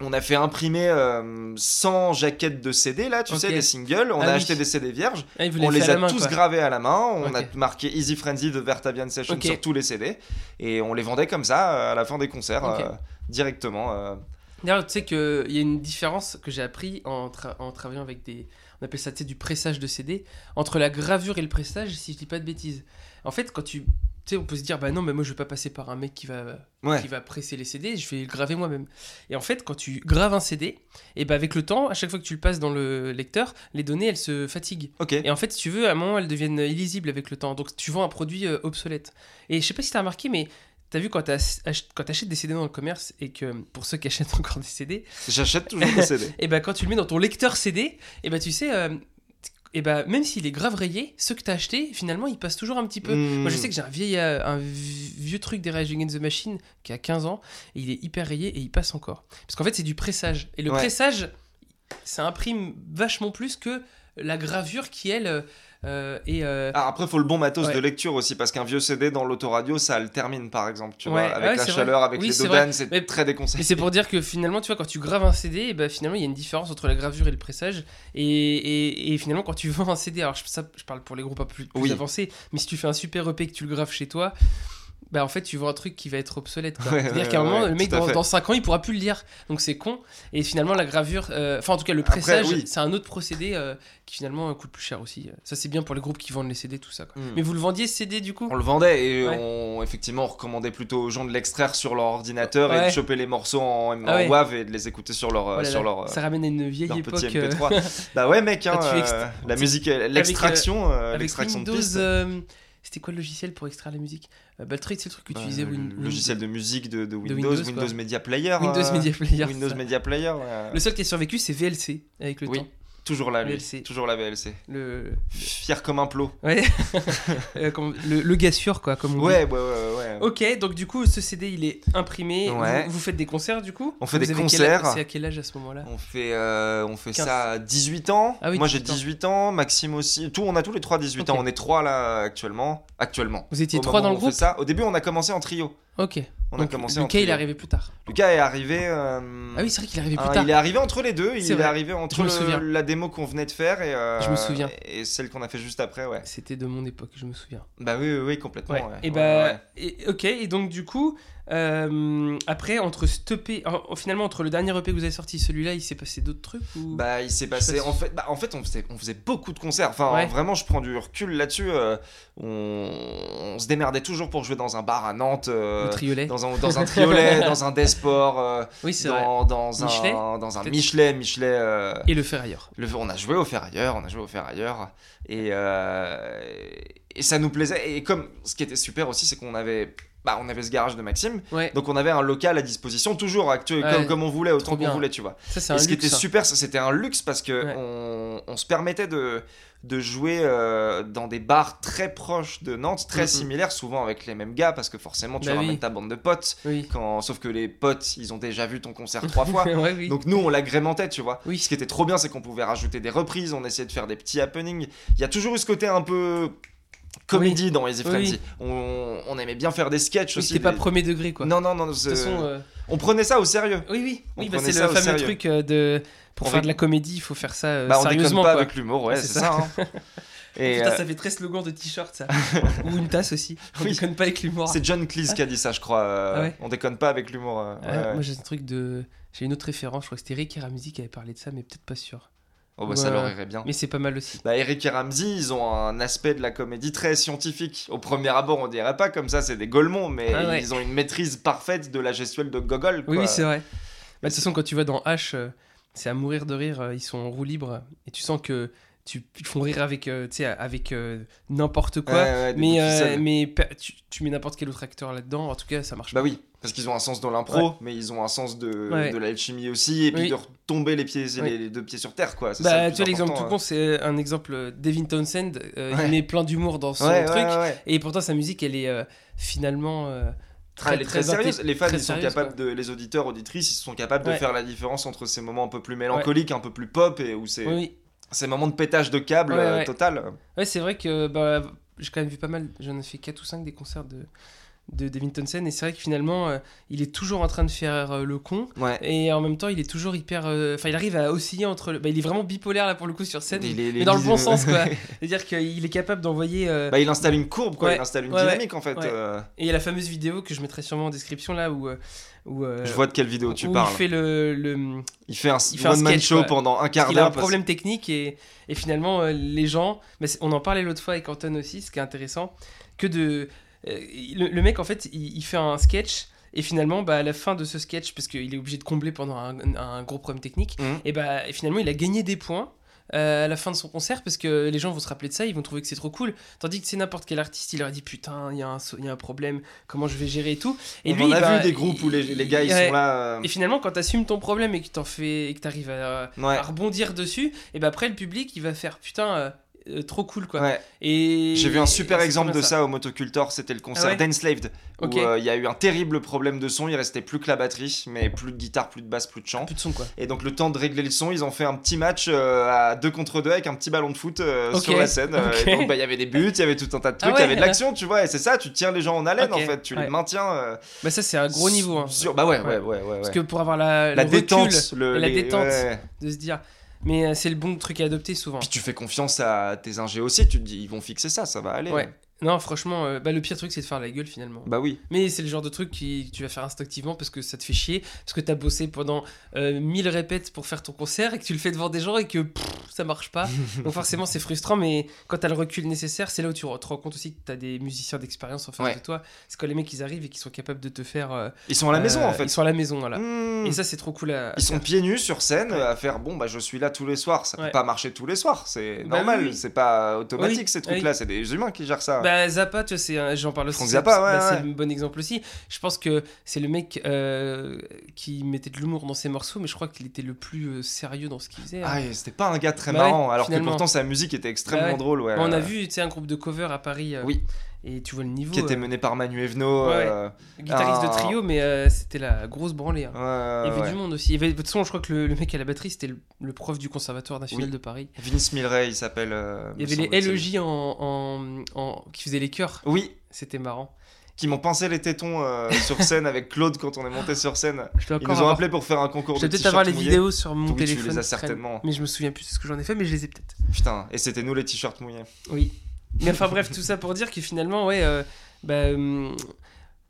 on a fait imprimer euh, 100 jaquettes de CD là, tu sais, les singles. On Ah a oui. acheté des CD vierges. Ah, On les a main, tous quoi. gravés à la main. On a marqué Easy Frenzy de Vertavian Sessions Ok. sur tous les CD et on les vendait comme ça euh, à la fin des concerts euh, directement. euh. D'ailleurs, tu sais qu'il y a une différence que j'ai appris en, tra- en travaillant avec des. On appelle ça tu sais, du pressage de CD. Entre la gravure et le pressage, si je dis pas de bêtises. En fait, quand tu. Sais, on peut se dire, bah non, mais moi je vais pas passer par un mec qui va, Ouais. qui va presser les CD, je vais le graver moi-même. Et en fait, quand tu graves un CD, et bah avec le temps, à chaque fois que tu le passes dans le lecteur, les données elles se fatiguent. Ok. Et en fait, si tu veux, à un moment, elles deviennent illisibles avec le temps. Donc, tu vends un produit euh, obsolète. Et je sais pas si t'as remarqué, mais t'as vu quand t'achètes des CD dans le commerce et que pour ceux qui achètent encore des CD, J'achète toujours des CD. et ben quand tu le mets dans ton lecteur CD, et ben tu sais, euh, et ben même s'il est grave rayé, ceux que t'as achetés, finalement, ils passent toujours un petit peu. Hmm. Moi, je sais que j'ai un vieil, euh, un vieux truc des Rage Against the Machine qui a 15 ans et il est hyper rayé et il passe encore. Parce qu'en fait, c'est du pressage. Et le Ouais. pressage, ça imprime vachement plus que la gravure qui, elle, euh, est. euh, Ah, après, faut le bon matos Ouais. de lecture aussi, parce qu'un vieux CD dans l'autoradio, ça le termine par exemple, tu Ouais, vois, avec ouais, la chaleur, vrai. avec Oui, les dodanes, c'est très déconseillé. Mais c'est pour dire que finalement, tu vois, quand tu graves un CD, et ben finalement, il y a une différence entre la gravure et le pressage. Et, et, et finalement, quand tu vends un CD, alors je, ça, je parle pour les groupes un peu plus, plus Oui. avancés, mais si tu fais un super EP que tu le graves chez toi, bah en fait, tu vends un truc qui va être obsolète. Ouais, C'est-à-dire ouais, qu'à un moment, ouais, le mec, dans, dans 5 ans, il pourra plus le lire. Donc c'est con. Et finalement, la gravure, euh, enfin en tout cas, le pressage, oui. c'est un autre procédé euh, qui finalement coûte plus cher aussi. Ça, c'est bien pour les groupes qui vendent les CD, tout ça. quoi. Mm. Mais vous le vendiez CD du coup? On le vendait et on, effectivement, on recommandait plutôt aux gens de l'extraire sur leur ordinateur et de choper les morceaux en, en Ah. WAV et de les écouter sur leur, Oh sur leur, Ça ramène à une vieille leur époque. petit euh, MP3. bah ouais, mec, hein, Ah, euh, la musique, l'extraction, euh, l'extraction de euh, C'était quoi le logiciel pour extraire la musique? Euh, Baltrate, c'est le truc que tu utilisais Euh, Win- le logiciel de musique de, de Windows, Windows. Media Player. Windows euh, Media Player. Windows. Media Player. ouais. Le seul qui a survécu, c'est VLC avec le Oui. temps. Toujours la. VLC. Toujours la VLC. Le, Fier comme un plot. ouais. Euh, le, le gars sûr, quoi, comme on dit. Ouais, ouais, ouais, ouais. Ok, donc du coup, ce CD, il est imprimé. Ouais. Vous, vous faites des concerts, du coup On fait Vous des concerts. C'est à quel âge à ce moment-là On fait, euh, on fait 15. ça à 18 ans. Ah oui, Moi j'ai 18 ans. 18 ans, Maxime aussi. Tout, on a tous les trois 18 Ok. ans. On est trois là actuellement. Actuellement. Vous étiez trois dans le on groupe fait ça. Au début, on a commencé en trio. Ok. On donc, a commencé en Lucas, il est arrivé plus tard. Lucas est arrivé. euh, Ah oui, c'est vrai qu'il est arrivé plus hein, tard. il est arrivé entre les deux. Il est arrivé entre Je me le- souviens. la démo qu'on venait de faire et, euh, Je me souviens. et celle qu'on a fait juste après. Ouais. C'était de mon époque, je me souviens. Bah oui, oui, oui, complètement. Ouais. ouais. Et Ouais, bah, ouais. et- ok. Et donc du coup, euh, après entre en- finalement entre le dernier EP que vous avez sorti, celui-là, il s'est passé d'autres trucs ou? Bah, il s'est passé. pas si- En fait, bah, en fait on, faisait, on faisait beaucoup de concerts. Enfin, Ouais. vraiment, je prends du recul là-dessus. euh, on, on se démerdait toujours pour jouer dans un bar à Nantes. euh, le triolet dans un, dans un triolet, dans un Desport, euh, Oui, c'est vrai. dans, dans, un, Michelet dans un. Michelet. Michelet Et le ferrailleur. le, on a joué au Ferrailleur, on a joué au Ferrailleur. Et, et ça nous plaisait. Et comme ce qui était super aussi, c'est qu'on avait. Bah, on avait ce garage de Maxime, Ouais. donc on avait un local à disposition, toujours actuel, Ouais. comme, comme on voulait, autant qu'on voulait, tu vois. Ça, c'est un Et ce qui était ça. super, c'était un luxe parce que Ouais. on, on se permettait de, de jouer euh, dans des bars très proches de Nantes, très similaires, souvent avec les mêmes gars, parce que forcément tu Bah ramènes oui. ta bande de potes, Oui. quand, sauf que les potes, ils ont déjà vu ton concert trois fois. oui. Donc nous, on l'agrémentait, tu vois. Oui. Ce qui était trop bien, c'est qu'on pouvait rajouter des reprises, on essayait de faire des petits happenings. Il y a toujours eu ce côté un peu comédie dans Easy Frenzy. oui. On, on aimait bien faire des sketchs Oui, aussi. C'était pas des- premier degré, quoi. Non, non, non. De toute façon, euh, On prenait ça au sérieux. oui, oui, oui bah, c'est ça le fameux sérieux. truc euh, de pour On faire de la comédie, il faut faire ça euh, Bah, on déconne sérieusement. pas quoi. avec l'humour, ouais, c'est c'est ça. hein. Et Putain, euh, ça fait très slogan de t-shirt, ça. Ou une tasse aussi. On déconne pas avec l'humour. c'est John Cleese qui a dit ça, je crois. Ah ouais On déconne pas avec l'humour. Ouais. Moi, j'ai un truc de. J'ai une autre référence, je crois que c'était Rick Ramsey qui avait parlé de ça, mais peut-être pas sûr. Oh, bah, ça leur irait bien. Mais c'est pas mal aussi. Bah, Eric et Ramsey, ils ont un aspect de la comédie très scientifique. Au premier abord, on dirait pas comme ça, c'est des golemons, mais Ah ouais. ils ont une maîtrise parfaite de la gestuelle de Gogol. Oui, quoi. oui, c'est vrai. Bah, de toute façon, quand tu vas dans H, euh, c'est à mourir de rire, euh, ils sont en roue libre, et tu sens que tu, ils font rire avec, euh, avec euh, n'importe quoi. Ouais, ouais, des mais euh, mais tu, tu mets n'importe quel autre acteur là-dedans, en tout cas, ça marche Bah pas. oui, parce qu'ils ont un sens dans l'impro, mais ils ont un sens de, de l'alchimie aussi, et puis Oui. de retomber les, pieds, les, les deux pieds sur terre, quoi. Ça Bah, tu vois, l'exemple tout important, con, c'est un exemple euh, Devin Townsend. euh. Il met plein d'humour dans son hein. Truc. Et pourtant, sa musique, elle est euh, finalement euh, très, très, sérieuse. Les fans, ils sont capables quoi. de, les auditeurs, auditrices, ils sont capables de faire la différence entre ces moments un peu plus mélancoliques, un peu plus pop, et où c'est Oui, ces moments de pétage de câble Ouais, euh, ouais. total. Ouais, c'est vrai que bah, j'ai quand même vu pas mal, j'en ai fait 4 ou 5 des concerts de, de Devin Townsend, et c'est vrai que finalement, euh, il est toujours en train de faire euh, le con, Ouais. et en même temps, il est toujours hyper. Enfin, il arrive à osciller entre. le- Bah, il est vraiment bipolaire là pour le coup sur scène, Il est- mais dans le bon sens quoi. C'est-à-dire qu'il est capable d'envoyer. Bah, il installe une courbe, quoi. Il installe une dynamique, en fait. Ouais. Et il y a la fameuse vidéo que je mettrai sûrement en description là où. Euh, où euh, Je vois de quelle vidéo tu où parles. il fait le, le, Il fait un il fait un one-man sketch, show quoi. pendant un quart il a d'heure. un parce- problème technique et, et finalement euh, les gens, mais on en parlait l'autre fois avec Anton aussi, ce qui est intéressant, que de euh, le, le mec en fait il, il fait un sketch et finalement bah, à la fin de ce sketch parce qu'il est obligé de combler pendant un, un gros problème technique Mhm. et bah et finalement il a gagné des points. Euh, à la fin de son concert parce que les gens vont se rappeler de ça ils vont trouver que c'est trop cool tandis que c'est n'importe quel artiste il leur dit putain il y, a un so- il y a un problème comment je vais gérer et tout et On lui en a bah, vu des groupes où les, les gars, ils ouais. sont là. euh, et finalement, quand tu assumes ton problème et que t'en fais et que t'arrives à, Ouais. à rebondir dessus, et ben après le public il va faire putain euh, trop cool quoi. Ouais. Et J'ai vu un super exemple de ça au Motocultor, c'était le concert Ah ouais d'Enslaved, où euh, il y a eu un terrible problème de son, il restait plus que la batterie, mais plus de guitare, plus de basse, plus de chant. Plus de son quoi. Et donc le temps de régler le son, ils ont fait un petit match euh, à 2 contre 2 avec un petit ballon de foot sur la scène. euh, Ok. et donc bah, il y avait des buts, il y avait tout un tas de Ah trucs, il y avait de l'action, tu vois, et c'est ça, tu tiens les gens en haleine en fait, tu les maintiens. Bah ça c'est un gros niveau. Hein. sur- Bah ouais, ouais, Ouais. Parce que pour avoir la, la le recul détente, le, la les- détente de se dire, mais euh, c'est le bon truc à adopter souvent. Puis tu fais confiance à tes ingés aussi, tu te dis, ils vont fixer ça, ça va aller. Ouais. Non, franchement, euh, bah, le pire truc c'est de faire la gueule finalement. Bah oui. Mais c'est le genre de truc qui que tu vas faire instinctivement parce que ça te fait chier, parce que t'as bossé pendant euh, 1000 répètes pour faire ton concert et que tu le fais devant des gens et que pff, ça marche pas. Donc forcément c'est frustrant, mais quand t'as le recul nécessaire, c'est là où tu te rends compte aussi que t'as des musiciens d'expérience en face Ouais. de toi. C'est quand les mecs ils arrivent et qu'ils sont capables de te faire. euh, Ils sont à la maison euh, en fait. Ils sont à la maison, voilà. Mmh. Et ça c'est trop cool à. à Ils sont pieds nus sur scène à faire bon bah je suis là tous les soirs ça Ouais. peut pas marcher tous les soirs c'est Bah normal oui, c'est pas automatique Oui, ces trucs là c'est des humains qui gèrent ça Bah Zappa, tu un- j'en parle aussi. Zappa, ouais, bah, c'est un bon exemple aussi. Je pense que c'est le mec euh, qui mettait de l'humour dans ses morceaux, mais je crois qu'il était le plus euh, sérieux dans ce qu'il faisait. hein. ah c'était pas un gars très Bah marrant ouais, alors que finalement. pourtant sa musique était extrêmement Bah drôle ouais On a vu, tu sais, un groupe de cover à Paris. euh, Oui. Et tu vois le niveau. qui était euh, mené par Manu Evno Ouais, euh, guitariste un- de trio, mais euh, c'était la grosse branlée. hein. ouais, Il y avait ouais. du monde aussi. Il y avait, de toute façon, je crois que le, le mec à la batterie, c'était le, le prof du Conservatoire national Oui. de Paris. Vince Milray il s'appelle euh, Il y avait les. LEJ en, en, en- qui faisaient les chœurs. oui C'était marrant. qui m'ont pincé les tétons euh, sur scène avec Claude quand on est monté sur scène ils nous ont avoir- appelé pour faire un concours Je de vais peut-être avoir les mouillés. vidéos sur mon Oui, tu les téléphone. as certainement. Mais je me souviens plus de ce que j'en ai fait, mais je les ai peut-être. putain et c'était nous les t-shirts mouillés Oui. Mais enfin bref, tout ça pour dire que finalement, ouais, euh, bah, hum,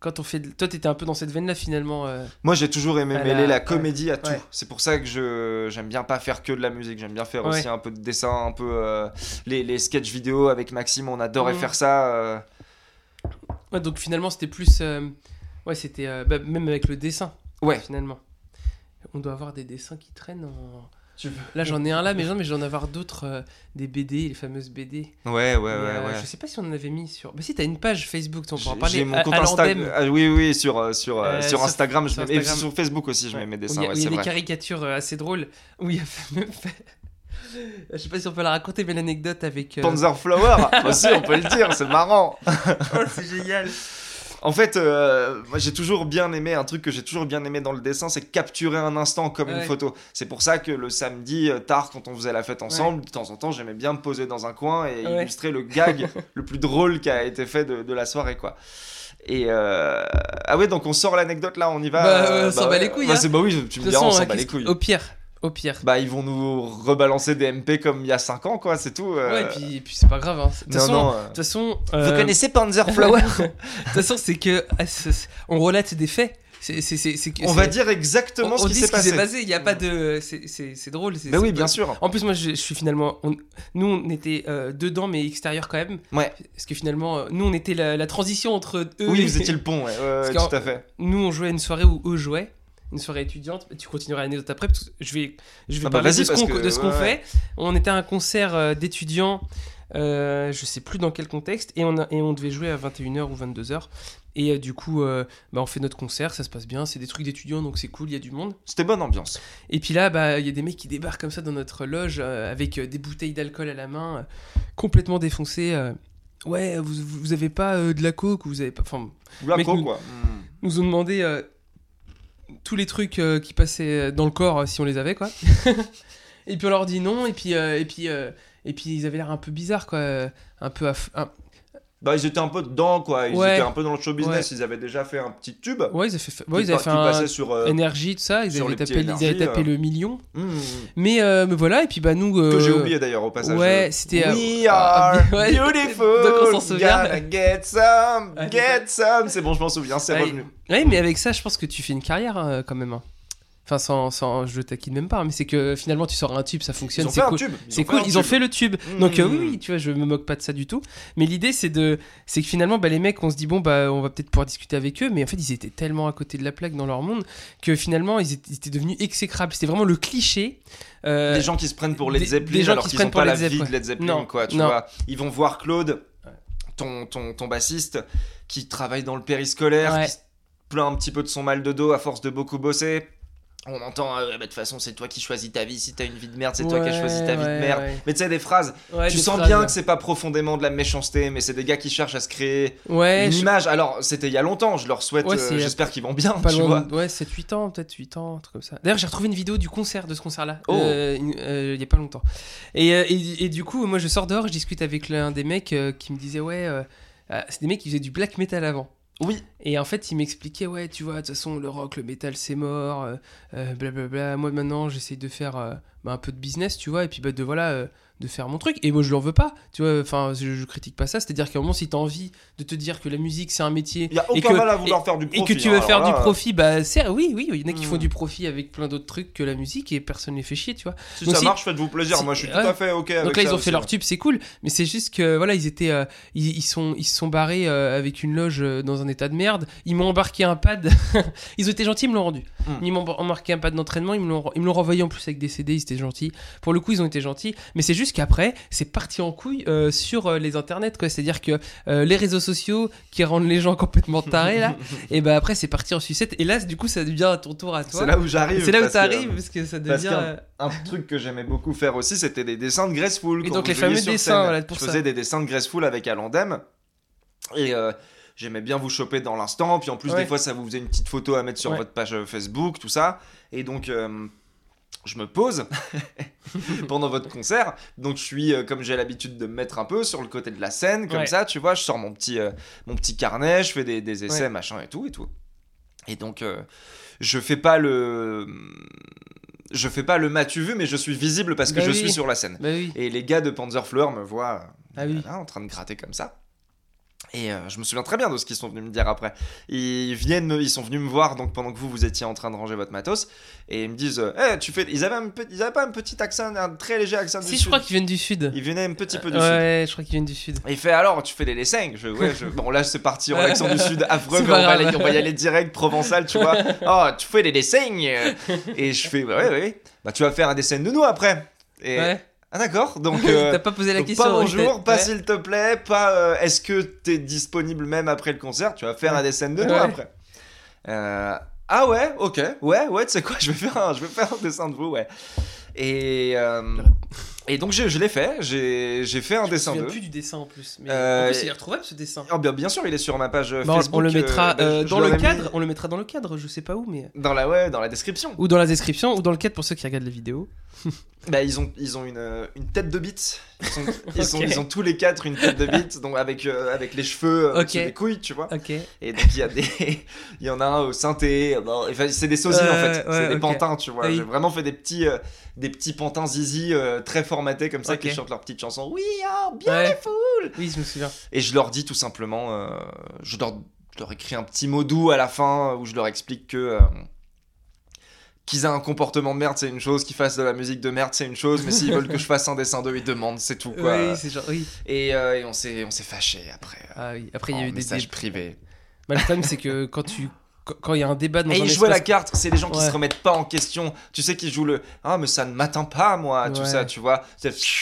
quand on fait, de- toi, t'étais un peu dans cette veine-là finalement. euh, Moi, j'ai toujours aimé À mêler la- la comédie à tout. ouais. C'est pour ça que je j'aime bien pas faire que de la musique. J'aime bien faire Ouais. aussi un peu de dessin, un peu euh, les, les sketchs vidéo avec Maxime. On adorait Mhm. faire ça. Ouais, donc finalement, c'était plus, ouais, c'était bah, même avec le dessin. Ouais. Finalement, on doit avoir des dessins qui traînent. En... Tu veux Là, j'en ai un là, mais j'en mais j'en ai avoir d'autres, euh, des BD, les fameuses BD. Ouais, ouais, ouais, euh, ouais. Je sais pas si on en avait mis sur. Bah si, t'as une page Facebook, on pourra parler. J'ai mon compte Instagram. Ah, oui, oui, sur, euh, sur, euh, sur sur- Instagram. je sur mets- et Instagram. sur Facebook aussi, je mets mes dessins. il y a, ouais, y des vrai. caricatures assez drôles. Où il y a même fait. Je sais pas si on peut la raconter, mais l'anecdote avec. euh, Panzerflower aussi, on peut le dire, c'est marrant. Oh, c'est génial. En fait, euh, moi j'ai toujours bien aimé un truc que j'ai toujours bien aimé dans le dessin, c'est capturer un instant comme une photo. C'est pour ça que le samedi euh, tard, quand on faisait la fête ensemble, de temps en temps, j'aimais bien me poser dans un coin et Ouais. illustrer le gag le plus drôle qui a été fait de, de la soirée, quoi. Et euh... ah ouais, donc on sort l'anecdote là, on y va. Bah, euh, on s'en bat les couilles, Bah, hein. bah oui, tu me diras, on s'en euh, bat les couilles. Au pire, au pire. Bah ils vont nous rebalancer des MP comme il y a 5 ans, quoi, c'est tout. euh. Ouais, et puis, et puis c'est pas grave. hein. De toute non, façon, non. de euh, façon, Vous euh, connaissez Panzerflower De toute façon, c'est que ah, on relate des faits. C'est, c'est, c'est, c'est que- On va dire exactement on, ce on qui dit s'est ce qui s'est passé. passé. Il y a pas de, c'est, c'est, c'est drôle. C'est, Bah oui, bien sûr. En plus, moi, je, je suis finalement. on- nous, on était euh, dedans, mais extérieur quand même. Ouais. Parce que finalement, nous, on était la, la transition entre eux. Oui, et- vous étiez le pont, ouais, ouais, tout à fait. Nous, on jouait à une soirée où eux jouaient. Une soirée étudiante. Tu continueras l'anecdote après parce que je vais, je vais Ah bah parler de ce qu'on ouais, fait. On était à un concert euh, d'étudiants, euh, je sais plus dans quel contexte, et on, a- et on devait jouer à 21h ou 22h. Et euh, du coup, euh, bah, on fait notre concert, ça se passe bien, c'est des trucs d'étudiants donc c'est cool, il y a du monde. C'était bonne ambiance. Et puis là, bah, il y a des mecs qui débarquent comme ça dans notre loge avec des bouteilles d'alcool à la main, complètement défoncées. ouais, vous, vous avez pas de la coke, ou vous avez pas. Enfin, la Mec, co, nous- quoi. Mm. nous ont demandé tous les trucs euh, qui passaient dans le corps euh, si on les avait, quoi. et puis on leur dit non, et puis, euh, et puis, et puis ils avaient l'air un peu bizarres, quoi. Un peu. un- Bah, ils étaient un peu dedans, quoi. Ils Ouais. étaient un peu dans le show business. Ils avaient déjà fait un petit tube. Ouais, ils avaient fait, ouais, ils avaient fait un. sur. euh, Énergie, tout ça, ils avaient, tapé, ils avaient énergies, tapé euh. le million. mm, Mais, euh, mais voilà, et puis bah nous. Que euh, j'ai oublié d'ailleurs au passage. ouais, c'était, We are beautiful. Donc on s'en souvient. Get some, get some. C'est bon, je m'en souviens, c'est revenu. Ouais, mais avec ça, je pense que tu fais une carrière hein, quand même. Enfin, sans, sans, je taquine même pas, mais c'est que finalement tu sors un tube, ça fonctionne, c'est cool. C'est cool, ils ont fait le tube. Donc euh, Mmh. oui, oui, tu vois, je me moque pas de ça du tout. Mais l'idée c'est de, c'est que finalement, bah, les mecs, on se dit bon bah, on va peut-être pouvoir discuter avec eux, mais en fait, ils étaient tellement à côté de la plaque dans leur monde que finalement, ils étaient, ils étaient devenus exécrables. C'était vraiment le cliché. euh, Des gens qui se prennent pour Led Zeppelin des gens alors qui se qu'ils prennent ont pour pas la vie de Led Zeppelin, Non, quoi. Tu non. vois, ils vont voir Claude, ton, ton, ton bassiste, qui travaille dans le périscolaire, Ouais. qui se plaint un petit peu de son mal de dos à force de beaucoup bosser. On entend, euh, bah, de toute façon, c'est toi qui choisis ta vie. Si t'as une vie de merde, c'est toi qui as choisi ta vie ouais, de merde. ouais. Mais tu sais, des phrases, tu des sens phrases. bien que c'est pas profondément de la méchanceté, mais c'est des gars qui cherchent à se créer Ouais, une je- image. Alors, c'était il y a longtemps, je leur souhaite, euh, c'est- j'espère qu'ils vont bien, Pas tu loin vois. de- ouais, 7-8 ans, peut-être 8 ans, un truc comme ça. D'ailleurs, j'ai retrouvé une vidéo du concert, de ce concert-là, Oh. euh, il y a pas longtemps. Et, et, et du coup, moi, je sors dehors, je discute avec l'un des mecs qui me disait, ouais, c'est des mecs qui faisaient du black metal avant. Oui, Et en fait, il m'expliquait, ouais, tu vois, de toute façon, le rock, le métal, c'est mort, euh, euh, blablabla. Moi, maintenant, j'essaye de faire euh, bah, un peu de business, tu vois, et puis bah, de voilà, de faire mon truc. Et moi, je l'en veux pas, tu vois, enfin, je, je critique pas ça. C'est-à-dire qu'à un moment, si t'as envie de te dire que la musique, c'est un métier, il y a Et aucun que- mal à vouloir faire du et profit. que tu hein. veux Alors faire là, du profit, bah, c'est, oui, oui, il y en a qui font du profit avec plein d'autres trucs que la musique et personne les fait chier, tu vois. Si Donc ça si- marche, faites-vous plaisir. si- Moi, je suis tout à fait ok avec Donc là, ils ont fait leur ouais. tube, c'est cool, mais c'est juste que voilà, ils étaient, euh, ils, ils sont, ils se sont barrés euh, avec une loge euh, dans un état de merde. Ils m'ont embarqué un pad. ils ont été gentils, ils me l'ont rendu. Mm. Ils m'ont embarqué un pad d'entraînement, ils me l'ont, ils me l'ont renvoyé en plus avec des CD, ils étaient gentils. Pour le coup, ils ont été gentils, mais c'est juste qu'après, c'est parti en couille euh, sur euh, les internets, quoi. C'est-à-dire que euh, les réseaux sociaux qui rendent les gens complètement tarés là, et ben après, c'est parti en sucette. Et là, du coup, ça devient à ton tour à toi. C'est là où j'arrive. C'est là où t'arrives parce que ça devient. Un truc que j'aimais beaucoup faire aussi, c'était des dessins de Graceful. Et donc les fameux dessins, voilà, pour Je ça. faisais des dessins de Graceful avec Alandem. Et j'aimais bien vous choper dans l'instant. Puis en plus, Ouais. des fois, ça vous faisait une petite photo à mettre sur Ouais. votre page Facebook, tout ça. Et donc. euh, je me pose pendant votre concert, donc je suis euh, comme j'ai l'habitude de me mettre un peu sur le côté de la scène, comme Ouais. ça, tu vois, je sors mon petit, euh, mon petit carnet, je fais des, des essais, Ouais. machin et tout et tout. Et donc, euh, je fais pas le. Je fais pas le m'as-tu vu, mais je suis visible parce que Bah je oui. suis sur la scène. Bah oui. Et les gars de Panzerflower me voient Ah oui. là, en train de gratter comme ça. Et euh, je me souviens très bien de ce qu'ils sont venus me dire après. Ils viennent, me- ils sont venus me voir donc pendant que vous vous étiez en train de ranger votre matos et ils me disent, euh, tu fais, ils avaient un peu, ils avaient pas un petit accent, un très léger accent du Si, je sud. crois qu'ils viennent du sud. Ils venaient un petit peu du sud. Ouais, je crois qu'ils viennent du sud. Et il fait alors, tu fais des lessings je, ouais, je- Bon, là, c'est parti en accent du sud affreux, mais on va, grave. aller, on va y aller direct provençal, tu vois. Oh, tu fais des dessins Et je fais, ouais, ouais. Bah, tu vas faire un dessin de nous après. Et, Ouais. Ah, d'accord. Donc, euh, T'as pas posé la question. pas bonjour, pas ouais. s'il te plaît, pas euh, est-ce que t'es disponible même après le concert? Tu vas faire un dessin de nous Ouais. après. Euh, ah ouais, ok, ouais, ouais, tu sais quoi, je vais faire un, je vais faire un dessin de vous, ouais. Et, euh, et donc je, je l'ai fait, j'ai j'ai fait un Je dessin d'eux. plus du dessin en plus. Mais Euh, en plus, il est retrouvable ce dessin. Oh, bien, bien sûr, il est sur ma page euh, on- Facebook. on le mettra euh, bah, euh, je- dans je le mis cadre. On le mettra dans le cadre, je sais pas où, mais. Dans la, ouais, dans la description. Ou dans la description, ou dans le cadre pour ceux qui regardent la vidéo. Bah, ils ont, ils ont une, une tête de bite. Ils, sont, ils, sont- Ok. ils ont tous les quatre une tête de bite, donc avec, euh, avec les cheveux, euh, Ok. sur les couilles, tu vois. Et donc il y a des, il y en a un au synthé. enfin, c'est des sosies en Euh, fait, ouais, c'est des pantins, tu vois. Oui. J'ai vraiment fait des petits, euh, des petits pantins zizi très formatés comme ça qui chantent leur petite chanson. We are beautiful. Ouais. Oui, je me souviens. Et je leur dis tout simplement, je, leur, je leur écris un petit mot doux à la fin où je leur explique que qu'ils aient un comportement de merde, c'est une chose, qu'ils fassent de la musique de merde, c'est une chose, mais s'ils veulent que je fasse un dessin d'eux, ils demandent, c'est tout quoi. Oui, c'est genre. Oui. Et, euh, et on s'est fâché après. Ah oui. Après, il y a eu des. message des- privé. Bah, le problème, c'est que quand tu quand- il y a un débat dans Et un ils à la espace- carte, c'est les gens qui Ouais. se remettent pas en question. Tu sais qu'ils jouent le ah mais ça ne m'atteint pas moi, tout ça, tu vois.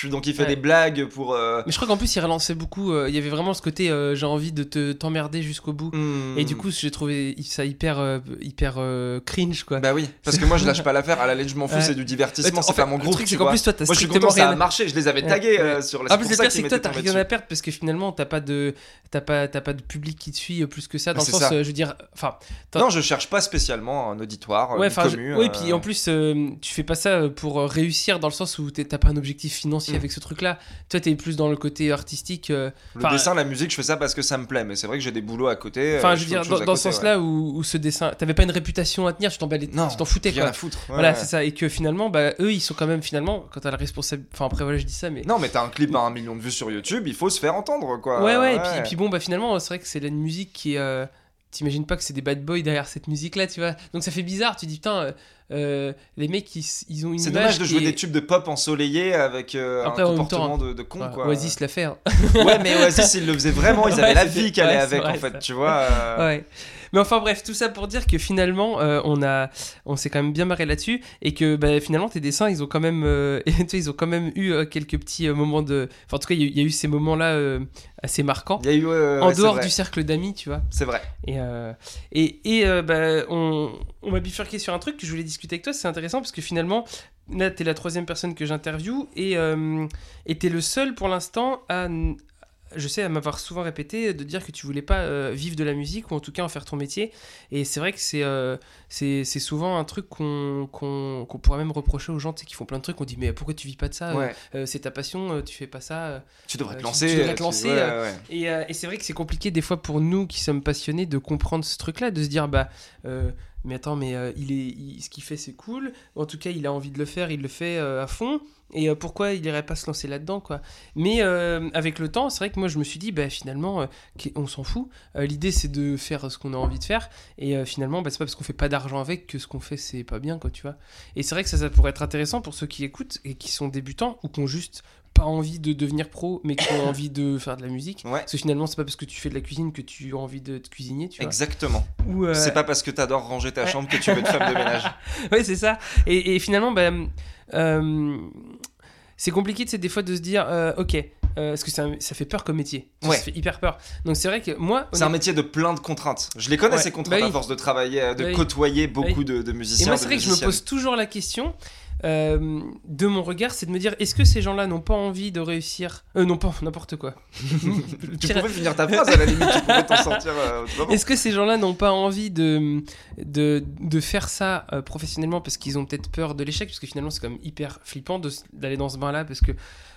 Donc il fait Ouais. des blagues pour. euh, Mais je crois qu'en plus, il relançait beaucoup. euh, Il y avait vraiment ce côté euh, j'ai envie de te t'emmerder jusqu'au bout. hmm. Et du coup, j'ai trouvé ça hyper, euh, hyper cringe, quoi. Bah oui, parce que moi je lâche pas l'affaire. À la limite, je m'en fous, c'est du divertissement, En c'est pas mon le groupe. c'est qu'en plus, toi, t'as Moi je suis content, ça a marché. Je les avais tagués sur la c'est plus, le pire, c'est que toi, t'as rien à perdre parce que finalement, t'as pas de, t'as pas, t'as pas de public qui te suit plus que ça. Dans Bah, le c'est sens, je veux dire, enfin, Non, je cherche pas spécialement un auditoire, ouais, une enfin, je- commu. ouais, euh, puis en plus, euh, tu fais pas ça pour euh, réussir dans le sens où t'as pas un objectif financier Mm. avec ce truc-là. Toi, t'es plus dans le côté artistique. euh, Le enfin, dessin, la musique, je fais ça parce que ça me plaît, mais c'est vrai que j'ai des boulots à côté. Enfin, euh, je veux dire, dans, dans ce sens-là où, où ce dessin, t'avais pas une réputation à tenir, tu t'en Non, tu t'en foutais. Rien quoi. à foutre. ouais, Voilà, c'est ça. Et que finalement, bah, eux, ils sont quand même, finalement, quand t'as la responsabilité. Enfin, après, voilà, je dis ça, mais. Non, mais t'as un clip à un million de vues sur YouTube, il faut se faire entendre, quoi. Ouais, ouais, et puis, et puis bon, bah finalement, c'est vrai que c'est la musique qui est. T'imagines pas que c'est des bad boys derrière cette musique-là, tu vois. Donc ça fait bizarre, tu dis putain, euh, euh, les mecs ils, ils ont une C'est dommage de jouer est- des tubes de pop ensoleillés avec euh, Après, un comportement temps, de, de con, Ouais, quoi. Oasis l'a fait. hein. Ouais, mais Oasis, ils le faisaient vraiment, ils avaient la vie qui allait ouais, avec, vrai, en fait, ça. tu vois. euh, Ouais. Mais enfin bref, tout ça pour dire que finalement, euh, on a, on s'est quand même bien marré là-dessus et que bah, finalement tes dessins, ils ont quand même, euh, ils ont quand même eu euh, quelques petits euh, moments de, enfin en tout cas, il y, a eu- il y a eu ces moments-là assez marquants. Il y a eu. en ouais, dehors du cercle d'amis, tu vois. C'est vrai. Et, et, et bah, on, on m'a bifurqué sur un truc que je voulais discuter avec toi. C'est intéressant parce que finalement, là, t'es la troisième personne que j'interviewe et euh, t'es le seul pour l'instant à. Je sais, à m'avoir souvent répété de dire que tu voulais pas euh, vivre de la musique ou en tout cas en faire ton métier. Et c'est vrai que c'est euh, c'est souvent un truc qu'on qu'on pourrait même reprocher aux gens tu sais, qui font plein de trucs. On dit, mais pourquoi tu vis pas de ça Ouais. Euh, C'est ta passion, tu fais pas ça. Tu devrais te lancer. tu devrais te tu- lancer, ouais, ouais. Et, et c'est vrai que c'est compliqué des fois pour nous qui sommes passionnés de comprendre ce truc-là, de se dire bah mais attends mais il est il- ce qu'il fait c'est cool. En tout cas il a envie de le faire, il le fait à fond. Et euh, pourquoi il irait pas se lancer là-dedans quoi Mais euh, avec le temps c'est vrai que moi je me suis dit bah finalement euh, on s'en fout. L'idée c'est de faire ce qu'on a envie de faire. Et finalement bah, c'est pas parce qu'on fait pas d'argent avec que ce qu'on fait c'est pas bien quoi tu vois. Et c'est vrai que ça ça pourrait être intéressant pour ceux qui écoutent et qui sont débutants ou qui ont juste pas envie de devenir pro mais qui ont envie de faire de la musique Ouais. parce que finalement, c'est pas parce que tu fais de la cuisine que tu as envie de te cuisiner, tu vois. Exactement. Ou, euh, C'est pas parce que t'adores ranger ta chambre que tu veux être femme de ménage. ouais, c'est ça. Et, et finalement, bah, euh, c'est compliqué, sais, des fois de se dire, euh, ok, euh, parce que c'est un- ça fait peur comme métier. Ça, Ouais. Ça fait hyper peur. Donc c'est vrai que moi, C'est un métier de plein de contraintes. Je les connais Ouais. ces contraintes Bah oui. à force de travailler, de Bah oui. côtoyer beaucoup oui. de, de et musiciens. moi, de c'est vrai que je me pose toujours la question. Euh, de mon regard, c'est de me dire est-ce que ces gens-là n'ont pas envie de réussir Euh, non, pas n'importe quoi? Tu pouvais finir ta phrase à la limite, tu pouvais t'en sortir euh. Est-ce que ces gens-là n'ont pas envie de, de, de faire ça euh, professionnellement parce qu'ils ont peut-être peur de l'échec? Parce que finalement, c'est quand même hyper flippant d'aller dans ce bain-là parce que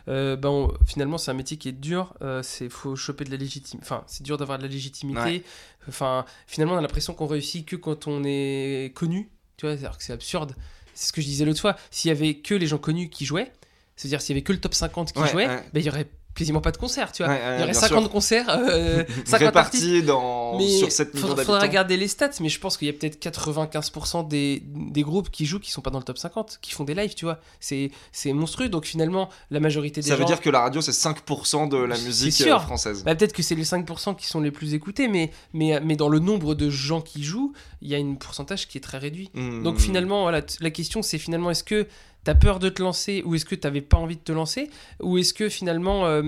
ben, on- finalement, c'est un métier qui est dur. Il faut choper de la légitimité. Enfin, c'est dur d'avoir de la légitimité. Ouais. Enfin, finalement, on a l'impression qu'on réussit que quand on est connu. Tu vois, c'est absurde. C'est ce que je disais l'autre fois. S'il y avait que les gens connus qui jouaient, c'est-à-dire s'il y avait que le top 50 qui Ouais, jouait, ouais. ben, il y aurait quasiment pas de concert, tu vois. Ouais, ouais, il y aurait bien 50 sûr. concerts, euh, 50 artistes Répartis dans... mais sur 7 millions faudra, faudra d'habitants. regarder les stats, mais je pense qu'il y a peut-être 95% des, des groupes qui jouent qui sont pas dans le top 50, qui font des lives, tu vois. C'est monstrueux, donc finalement, la majorité des Ça gens... veut dire que la radio, c'est 5% de la musique sûr. euh, française. Bah, peut-être que c'est les 5% qui sont les plus écoutés, mais, mais, mais dans le nombre de gens qui jouent, il y a un pourcentage qui est très réduit. Hmm. Donc finalement, voilà, la question c'est finalement est-ce que t'as peur de te lancer ou est-ce que t'avais pas envie de te lancer ou est-ce que finalement euh,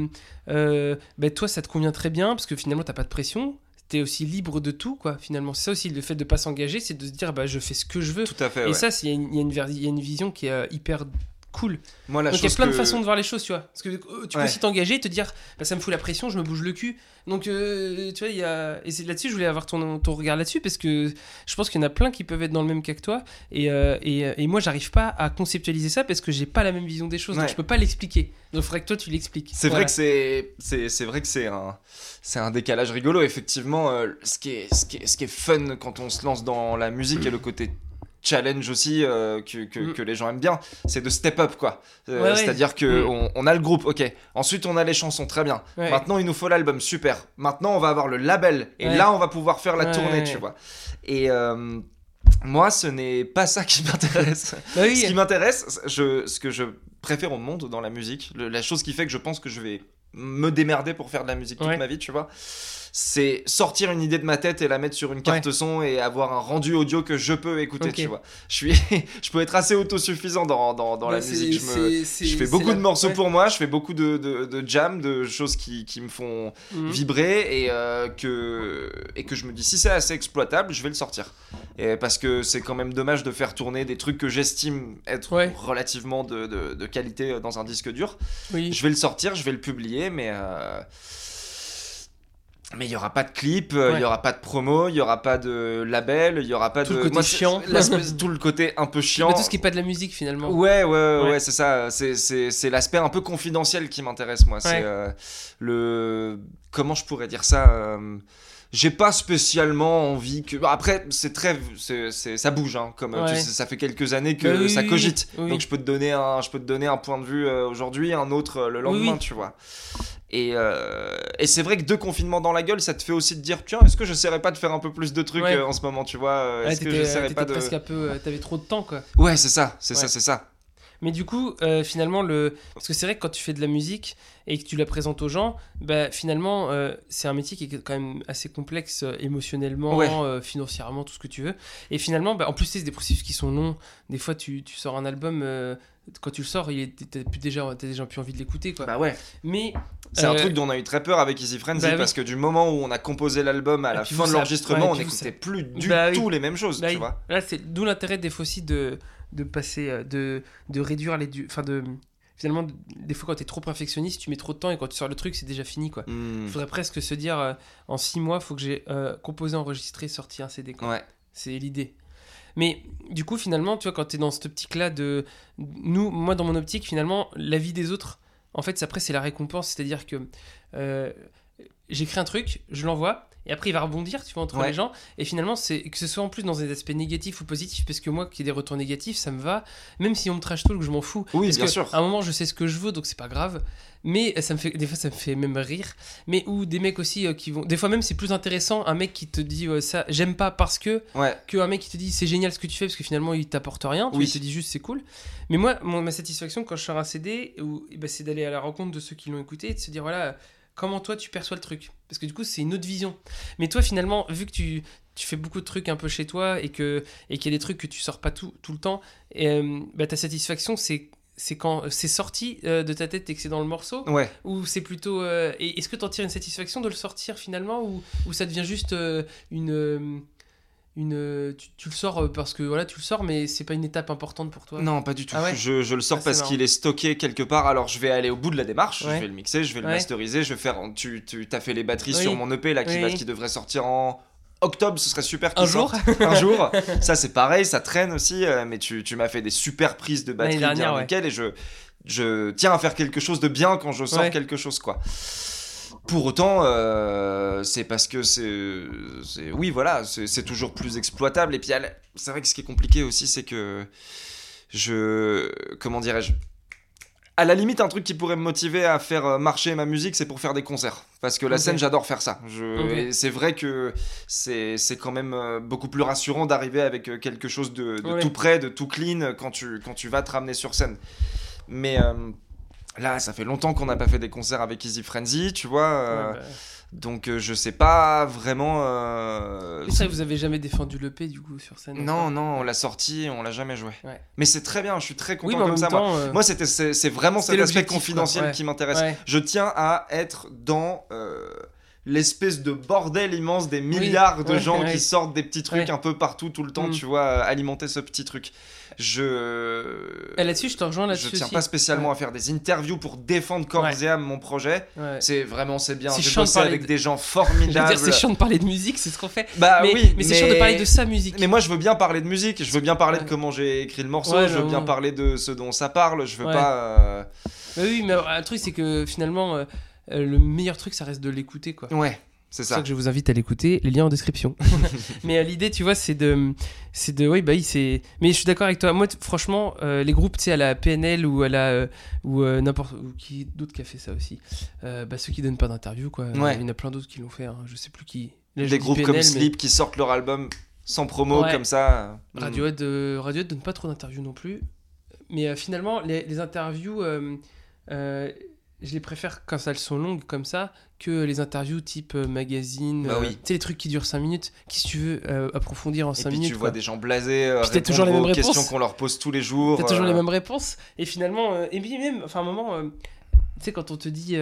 euh, ben, toi ça te convient très bien parce que finalement t'as pas de pression t'es aussi libre de tout quoi finalement c'est ça aussi le fait de pas s'engager c'est de se dire bah je fais ce que je veux Tout à fait, et ouais. ça y, y il y a une vision qui est euh, hyper cool Moi, la donc il y a plein de façons de voir les choses, tu vois. Parce que euh, tu peux Ouais. aussi t'engager et te dire, bah, ça me fout la pression, je me bouge le cul. Donc, euh, tu vois, il y a. Et c'est là-dessus, je voulais avoir ton, ton regard là-dessus, parce que je pense qu'il y en a plein qui peuvent être dans le même cas que toi. Et, euh, et, et moi, j'arrive pas à conceptualiser ça parce que j'ai pas la même vision des choses. Donc, Ouais. je peux pas l'expliquer. Donc, il faudrait que toi, tu l'expliques. C'est Voilà. vrai que c'est c'est c'est vrai que c'est un c'est un décalage rigolo effectivement euh, ce qui est ce qui est ce qui est fun quand on se lance dans la musique et le côté challenge aussi euh, que, que, Mm. que les gens aiment bien c'est de step up quoi. Euh, Ouais, ouais. c'est-à-dire que Mm. on, a le groupe ok. Ensuite on a les chansons très bien. Ouais. maintenant il nous faut l'album super. Maintenant on va avoir le label. Et là on va pouvoir faire la tournée tu vois. Et euh, moi ce n'est pas ça qui m'intéresse. Bah oui. ce qui m'intéresse, je, ce que je préfère au monde dans la musique, le- la chose qui fait que je pense que je vais me démerder pour faire de la musique toute ma vie, tu vois, c'est sortir une idée de ma tête et la mettre sur une carte son et avoir un rendu audio que je peux écouter, tu vois. Je suis, je peux être assez autosuffisant dans, dans, dans la Ouais, c'est- musique. Je, me- fais beaucoup la- de morceaux ouais. pour moi, je fais beaucoup de, de, de jams, de choses qui, qui me font Mhm. vibrer et, euh, que, et que je me dis si c'est assez exploitable, je vais le sortir. Et parce que c'est quand même dommage de faire tourner des trucs que j'estime être Ouais. relativement de, de, de qualité dans un disque dur. Oui. Je vais le sortir, je vais le publier, mais. euh, Mais il y aura pas de clip, euh, il Ouais. y aura pas de promo, il y aura pas de label, il y aura pas Tout de le côté c'est- chiant. tout le côté un peu chiant. Mais tout ce qui est pas de la musique finalement. Ouais, ouais, ouais, c'est ça. C'est, l'aspect un peu confidentiel qui m'intéresse, moi. C'est euh, le. Comment je pourrais dire ça euh, J'ai pas spécialement envie que. bah, Après, c'est très. C'est, c'est- ça bouge, hein. Comme tu Ouais. sais, ça fait quelques années que Bah oui, ça cogite. oui. Donc je peux, te donner un, je peux te donner un point de vue aujourd'hui, un autre le lendemain, tu vois. Et, euh, et c'est vrai que deux confinements dans la gueule, ça te fait aussi te dire tiens, est-ce que j'essaierais pas de faire un peu plus de trucs Ouais. euh, en ce moment, tu vois euh, Ouais, Est-ce que t'étais j'essaierais t'étais pas de. presque un peu. euh, T'avais trop de temps quoi. Ouais, c'est ça, c'est Ouais. ça, c'est ça. Mais du coup, finalement, le... parce que c'est vrai que quand tu fais de la musique et que tu la présentes aux gens, bah, finalement, euh, c'est un métier qui est quand même assez complexe euh, émotionnellement, Ouais. euh, financièrement, tout ce que tu veux. Et finalement, bah, en plus, c'est des processus qui sont longs. Des fois, tu, tu sors un album, quand tu le sors, t'as déjà, déjà plus envie de l'écouter. Bah ouais. Mais C'est un truc dont on a eu très peur avec Easy Frenzy bah oui. parce que du moment où on a composé l'album à la fin de l'enregistrement, ouais, on n'écoutait plus du Bah oui. tout les mêmes choses, Bah tu oui. vois. Là, c'est d'où l'intérêt des fois aussi de, de passer, de, de réduire les. Enfin, de. Finalement, de- des fois, quand t'es trop perfectionniste, tu mets trop de temps et quand tu sors le truc, c'est déjà fini, quoi. Hmm. Il faudrait presque se dire, euh, en six mois, faut que j'ai euh, composé, enregistré, sorti un CD, quoi. Ouais. C'est l'idée. Mais du coup, finalement, tu vois, quand tu es dans cette optique-là de. Nous, moi, dans mon optique, finalement, la vie des autres, en fait, après, c'est la récompense. C'est-à-dire que euh, j'écris un truc, je l'envoie, et après, il va rebondir, tu vois, entre Ouais. les gens. Et finalement, c'est que ce soit en plus dans des aspects négatifs ou positifs, parce que moi, qui ai des retours négatifs, ça me va. Même si on me trash talk, je m'en fous. Oui, Parce bien que sûr. À un moment, je sais ce que je veux, donc c'est pas grave. Mais ça me fait, des fois, ça me fait même rire. Mais ou des mecs aussi euh, qui vont. Des fois, même, c'est plus intéressant un mec qui te dit euh, ça, j'aime pas parce que Ouais. que un mec qui te dit c'est génial ce que tu fais parce que finalement il t'apporte rien, Oui. il te dit juste c'est cool. Mais moi, mon- ma satisfaction quand je sors un CD, ou- eh ben, c'est d'aller à la rencontre de ceux qui l'ont écouté et de se dire voilà comment toi tu perçois le truc. Parce que du coup c'est une autre vision. Mais toi finalement, vu que tu, tu fais beaucoup de trucs un peu chez toi et que et qu'il y a des trucs que tu sors pas tout, tout le temps, et, euh, bah, ta satisfaction c'est c'est quand c'est sorti euh, de ta tête et que c'est dans le morceau? Ouais. ou c'est plutôt euh, est-ce que tu en tires une satisfaction de le sortir finalement ou, ou ça devient juste une une euh, tu, tu le sors euh, parce que voilà tu le sors mais c'est pas une étape importante pour toi Non, pas du tout. Ah ouais je, je le sors Ah, parce qu'il est stocké quelque part. Alors je vais aller au bout de la démarche. Ouais. Je vais le mixer, je vais le Ouais. masteriser. Je vais faire. Tu, tu as fait les batteries Oui. sur mon EP là qui, Oui. va, qui devrait sortir en octobre. Ce serait super. un jour un jour. Ça, c'est pareil, ça traîne aussi, euh, mais tu, tu m'as fait des super prises de batterie bien ouais. nickel et je, je tiens à faire quelque chose de bien quand je sors Ouais. quelque chose, quoi. Pour autant, euh, c'est parce que c'est. Oui, voilà, c'est toujours plus exploitable. Et puis, c'est vrai que ce qui est compliqué aussi, c'est que. Je. Comment dirais-je à la limite, un truc qui pourrait me motiver à faire euh, marcher ma musique, c'est pour faire des concerts. Parce que la scène, j'adore faire ça. Je... C'est vrai que c'est quand même euh, beaucoup plus rassurant d'arriver avec quelque chose de, de Ouais. tout près, de tout clean quand tu, quand tu vas te ramener sur scène. Mais euh, là, ça fait longtemps qu'on n'a pas fait des concerts avec Easy Frenzy, tu vois. euh, Ouais, bah, Donc euh, je sais pas vraiment. euh, ça vous avez jamais défendu le P du coup sur scène Non, non, on l'a sorti, on l'a jamais joué. Ouais. Mais c'est très bien, je suis très content oui comme ça. moi. euh, Moi, c'était, c'est, vraiment cet aspect confidentiel ouais. qui m'intéresse. ouais. Je tiens à être dans euh, l'espèce de bordel immense des milliards de ouais, gens ouais. qui sortent des petits trucs Ouais. un peu partout tout le temps, Mm. tu vois, alimenter ce petit truc. Je. Là-dessus je te rejoins je là-dessus tiens aussi. pas spécialement Ouais. à faire des interviews pour défendre corps Ouais. et âme mon projet. Ouais. C'est vraiment c'est bien. J'ai bossé avec de- des gens Je formidables. c'est chiant de parler de musique c'est ce qu'on fait. Bah mais oui, mais c'est chiant de parler de sa musique. Mais moi, je veux bien parler de musique, je veux bien parler de comment j'ai écrit le morceau, je veux bien parler de ce dont ça parle, je veux pas. euh, oui mais un truc c'est que finalement euh, euh, le meilleur truc ça reste de l'écouter quoi. Ouais, c'est C'est ça ça. que je vous invite à l'écouter, les liens en description. mais euh, l'idée, tu vois, c'est de, c'est de, oui, bah oui, c'est. Mais je suis d'accord avec toi. Moi, franchement, euh, les groupes, tu sais, à la PNL ou à la, euh, ou n'importe, qui, d'autres qui a fait ça aussi. Bah ceux qui donnent pas d'interview, quoi. Ouais. Il y en a plein d'autres qui l'ont fait. hein. Je sais plus qui. Là, je Des dis groupes PNL, comme mais Sleep qui sortent leur album sans promo Ouais. comme ça. Radiohead, euh, Radiohead donne pas trop d'interviews non plus. Mais finalement, les, les interviews, euh, je les préfère quand elles sont longues comme ça que les interviews type euh, magazine. Bah euh. Tu sais, les trucs qui durent 5 minutes, qui si tu veux euh, approfondir en Et 5 puis minutes. tu quoi. vois des gens blasés, euh, Puis toujours les mêmes questions qu'on leur pose tous les jours. T'as toujours les mêmes réponses. Et finalement, et puis même, enfin, à un moment, tu sais, quand on te dit.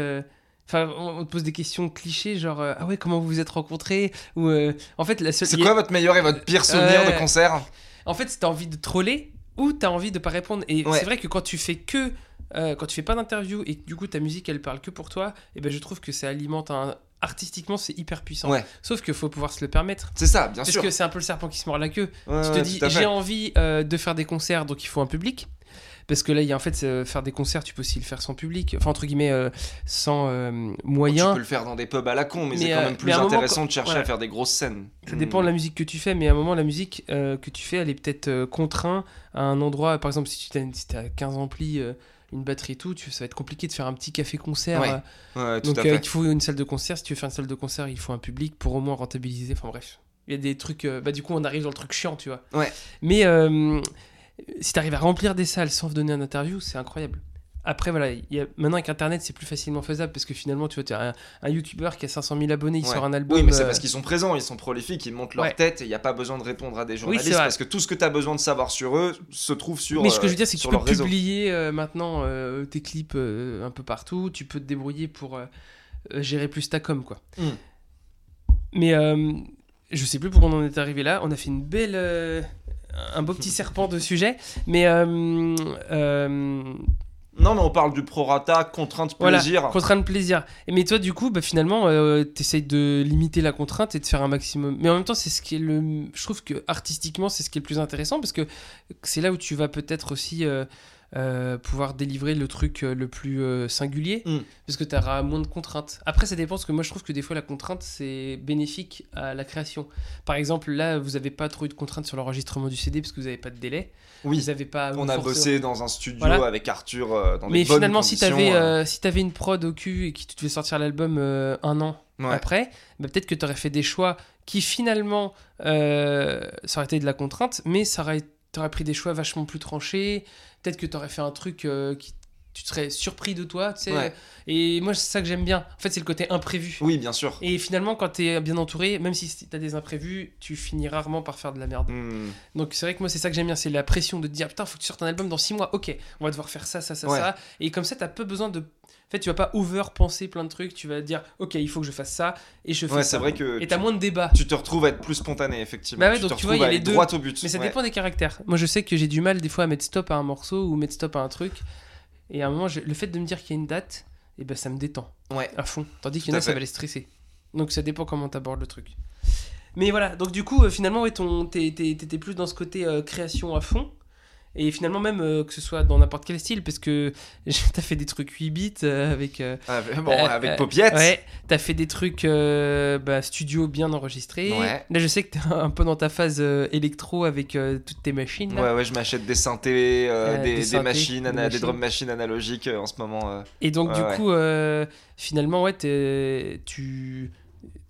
Enfin, on te pose des questions clichés, genre ah ouais, comment vous vous êtes rencontrés? Ou en fait, la seule. C'est quoi votre meilleur et votre pire souvenir de concert? En fait, t'as envie de troller ou t'as envie de pas répondre. Et Ouais. c'est vrai que quand tu fais que. Euh, quand tu fais pas d'interview et que du coup ta musique elle parle que pour toi, et ben je trouve que ça alimente un. Artistiquement, c'est hyper puissant. Ouais. Sauf qu'il faut pouvoir se le permettre. C'est ça, bien Parce sûr. que c'est un peu le serpent qui se mord la queue. Ouais, tu te ouais, dis, j'ai envie euh, de faire des concerts, donc il faut un public. Parce que là, il y a en fait, euh, faire des concerts, tu peux aussi le faire sans public. Enfin, entre guillemets, euh, sans euh, Tu peux le faire dans des pubs à la con, mais, Mais, c'est quand même plus moment, intéressant de chercher voilà. à faire des grosses scènes. Ça dépend de la musique que tu fais, mais à un moment, la musique que tu fais, elle est peut-être contrainte à un endroit. Par exemple, si tu as, si t'as 15 amplis, une batterie et tout, tu, ça va être compliqué de faire un petit café-concert. Ouais, euh, Ouais, donc, euh, il te faut une salle de concert. Si tu veux faire une salle de concert, il faut un public pour au moins rentabiliser. Enfin, bref. Il y a des trucs. euh, bah, du coup, on arrive dans le truc chiant, tu vois. Ouais. Mais si tu arrives à remplir des salles sans donner un interview, c'est incroyable. Après, voilà, il y a, maintenant avec Internet, c'est plus facilement faisable parce que finalement, tu vois, tu as un, un YouTuber qui a 500 000 abonnés, il Ouais. sort un album. Oui, mais c'est euh, parce qu'ils sont présents, ils sont prolifiques, ils montent leur Ouais. tête et il n'y a pas besoin de répondre à des journalistes c'est vrai. parce que tout ce que tu as besoin de savoir sur eux se trouve sur. Mais ce que euh, je veux dire, c'est que tu peux réseau. publier euh, maintenant euh, tes clips euh, un peu partout. Tu peux te débrouiller pour euh, euh, gérer plus ta com, quoi. Mm. Mais euh, je sais plus pourquoi on en est arrivé là. On a fait une belle, euh, un beau petit serpent de sujet. Mais euh, euh, Non, mais on parle du prorata, contrainte, voilà, plaisir. contrainte plaisir. Et mais toi, du coup, bah, finalement, euh, t'essayes de limiter la contrainte et de faire un maximum. Mais en même temps, c'est ce qui est le. Je trouve que artistiquement, c'est ce qui est le plus intéressant parce que c'est là où tu vas peut-être aussi euh, euh, pouvoir délivrer le truc euh, le plus euh, singulier Mm. parce que tu auras moins de contraintes. Après, ça dépend parce que moi, je trouve que des fois, la contrainte c'est bénéfique à la création. Par exemple, là, vous n'avez pas trop eu de contraintes sur l'enregistrement du CD parce que vous n'avez pas de délai. Oui, Vous avez pas. on a bossé dans un studio Voilà. avec Arthur euh, dans mais des finalement, si euh, euh, si t'avais une prod au cul et que tu devais sortir l'album un an ouais. après, bah, peut-être que t'aurais fait des choix qui finalement euh, ça aurait été de la contrainte, mais ça aurait t'aurais pris des choix vachement plus tranchés. Peut-être que t'aurais fait un truc euh, qui tu serais surpris de toi, tu sais. Ouais. Et moi, c'est ça que j'aime bien. En fait, c'est le côté imprévu. Oui, bien sûr. Et finalement, quand t'es bien entouré, même si t'as des imprévus, tu finis rarement par faire de la merde. Hmm. Donc c'est vrai que moi c'est ça que j'aime bien, c'est la pression de te dire putain faut que tu sortes un album dans 6 mois, ok, on va devoir faire ça, ça, ça, Ouais. ça. Et comme ça t'as peu besoin de... En fait tu vas pas over penser plein de trucs, tu vas dire ok il faut que je fasse ça et je fais Ouais, ça. c'est vrai que Et t'as moins de débats. tu te retrouves à être plus spontané, effectivement. Bah ouais, tu donc te tu vois, il y a les aller deux. droit au but. Mais ça Ouais. dépend des caractères. Moi je sais que j'ai du mal des fois à mettre stop à un morceau ou mettre stop à un truc. Et à un moment je- le fait de me dire qu'il y a une date, et ben ça me détend Ouais. à fond. Tandis qu'il y en a ça va les stresser. Donc ça dépend comment t'abordes le truc. Mais voilà, donc du coup, euh, finalement, ouais, t'étais plus dans ce côté euh, création à fond. Et finalement, même euh, que ce soit dans n'importe quel style, parce que t'as fait des trucs 8 bits euh, avec. euh, Ah, bon, avec Popiette. Ouais, t'as fait des trucs bah, studio bien enregistrés. Ouais. Là, je sais que t'es un peu dans ta phase électro avec toutes tes machines. là. Ouais, ouais, je m'achète des synthés, des, des machines, des drum machines analogiques en ce moment. Et donc, Ouais, du coup, finalement, ouais, tu.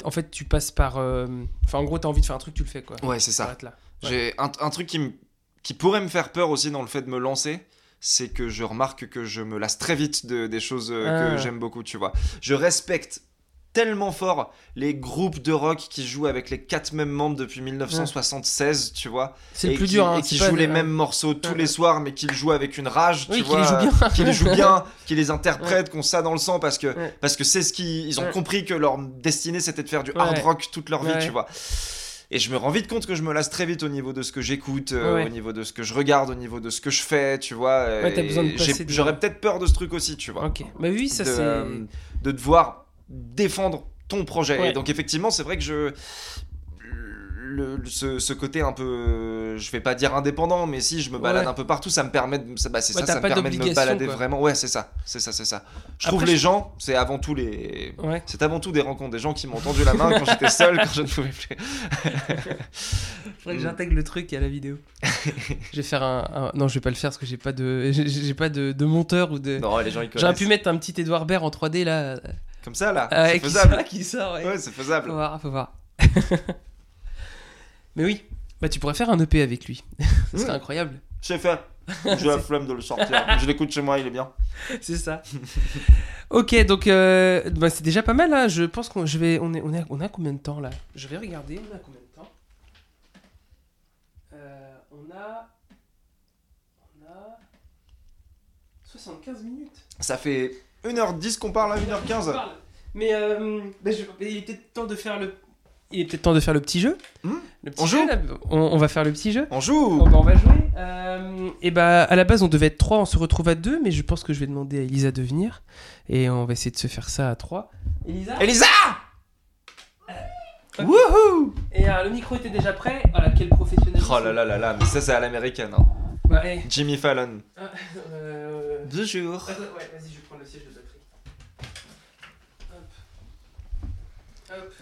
En fait, tu passes par. Enfin, en gros, t'as envie de faire un truc, tu le fais, quoi. Ouais, c'est ça. J'ai un, un truc qui, me- qui pourrait me faire peur aussi dans le fait de me lancer, c'est que je remarque que je me lasse très vite de, des choses euh, Ah. que j'aime beaucoup, tu vois. Je respecte tellement fort les groupes de rock qui jouent avec les quatre mêmes membres depuis 1976, tu vois. C'est le plus qui, dur, hein. Et qui jouent les mêmes morceaux tous Ouais. les soirs, mais qui le jouent avec une rage, Oui, tu qui vois. les joue bien. qui les jouent bien, qui les interprètent, qui ont ça dans le sang parce que Ouais. parce que c'est ce qu'ils ils ont Ouais. compris que leur destinée c'était de faire du Ouais. hard rock toute leur vie, Ouais. tu vois. Et je me rends vite compte que je me lasse très vite au niveau de ce que j'écoute, euh, Ouais. au niveau de ce que je regarde, au niveau de ce que je fais, tu vois. Ouais, J'aurais peut-être peur de ce truc aussi, tu vois. Ok. Bah oui, ça de, c'est. euh, de devoir défendre ton projet. Ouais. Et donc effectivement, c'est vrai que je le, ce, ce côté un peu, je vais pas dire indépendant, mais si je me balade Ouais. un peu partout, ça me permet de, ça, bah, c'est Ouais, ça, ça me permet de me balader quoi. vraiment. Ouais, c'est ça, c'est ça, c'est ça. Je trouve les gens, c'est avant tout les, Ouais. c'est avant tout des rencontres, des gens qui m'ont tendu la main quand j'étais seul, quand je ne pouvais plus. Faudrait que j'intègre le truc à la vidéo. je vais faire un, un- Non, je vais pas le faire parce que j'ai pas de. J'ai pas de, de monteur ou de. Non, les gens ils J'aurais pu mettre un petit Edouard Baird en 3D là. Comme ça là, euh, c'est qui faisable. sort- qui sort, ouais. Ouais, c'est Faut faisable. voir, faut voir. Mais oui, bah tu pourrais faire un EP avec lui. Ce serait Mm. incroyable. Je sais faire. J'ai la flemme de le sortir. Je l'écoute chez moi, il est bien. C'est ça. ok, donc euh, bah, c'est déjà pas mal. Hein. Je pense qu'on je vais, on est, on est, on a combien de temps là? Je vais regarder. On a combien de temps? Euh, On a, on a 75 minutes. Ça fait 1h10 qu'on parle à 1h15. Mais, euh, bah, je- mais il peut-être temps de faire le. Il est peut-être temps de faire le petit jeu. Hmm Le petit On jeu, joue là. on, on va faire le petit jeu. On joue Bon, on va jouer. Euh, et bah, à la base, on devait être trois, on se retrouve à deux, mais je pense que je vais demander à Elisa de venir. Et on va essayer de se faire ça à trois. Elisa Elisa Ok. Wouhou Et euh, le micro était déjà prêt. Voilà, quel professionnel. Oh là là là là, mais ça c'est à l'américaine. Hein. Bah, eh, Jimmy Fallon. euh, Bonjour. attends, ouais, vas-y, je vais prendre le siège de batterie. Hop. Hop.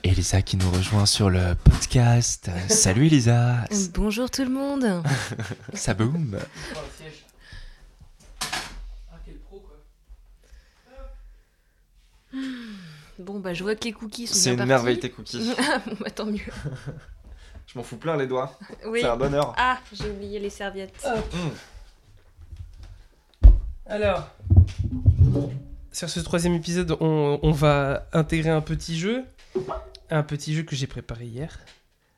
Elisa qui nous rejoint sur le podcast. Salut Elisa. Bonjour tout le monde. Ça boum. Ah. Bon bah je vois que les cookies sont C'est une partis. merveille tes cookies. bon bah tant mieux. Je m'en fous plein les doigts. Oui. C'est un bonheur. Ah, j'ai oublié les serviettes. Mm. Alors, sur ce troisième épisode, on, on va intégrer un petit jeu. Un petit jeu que j'ai préparé hier.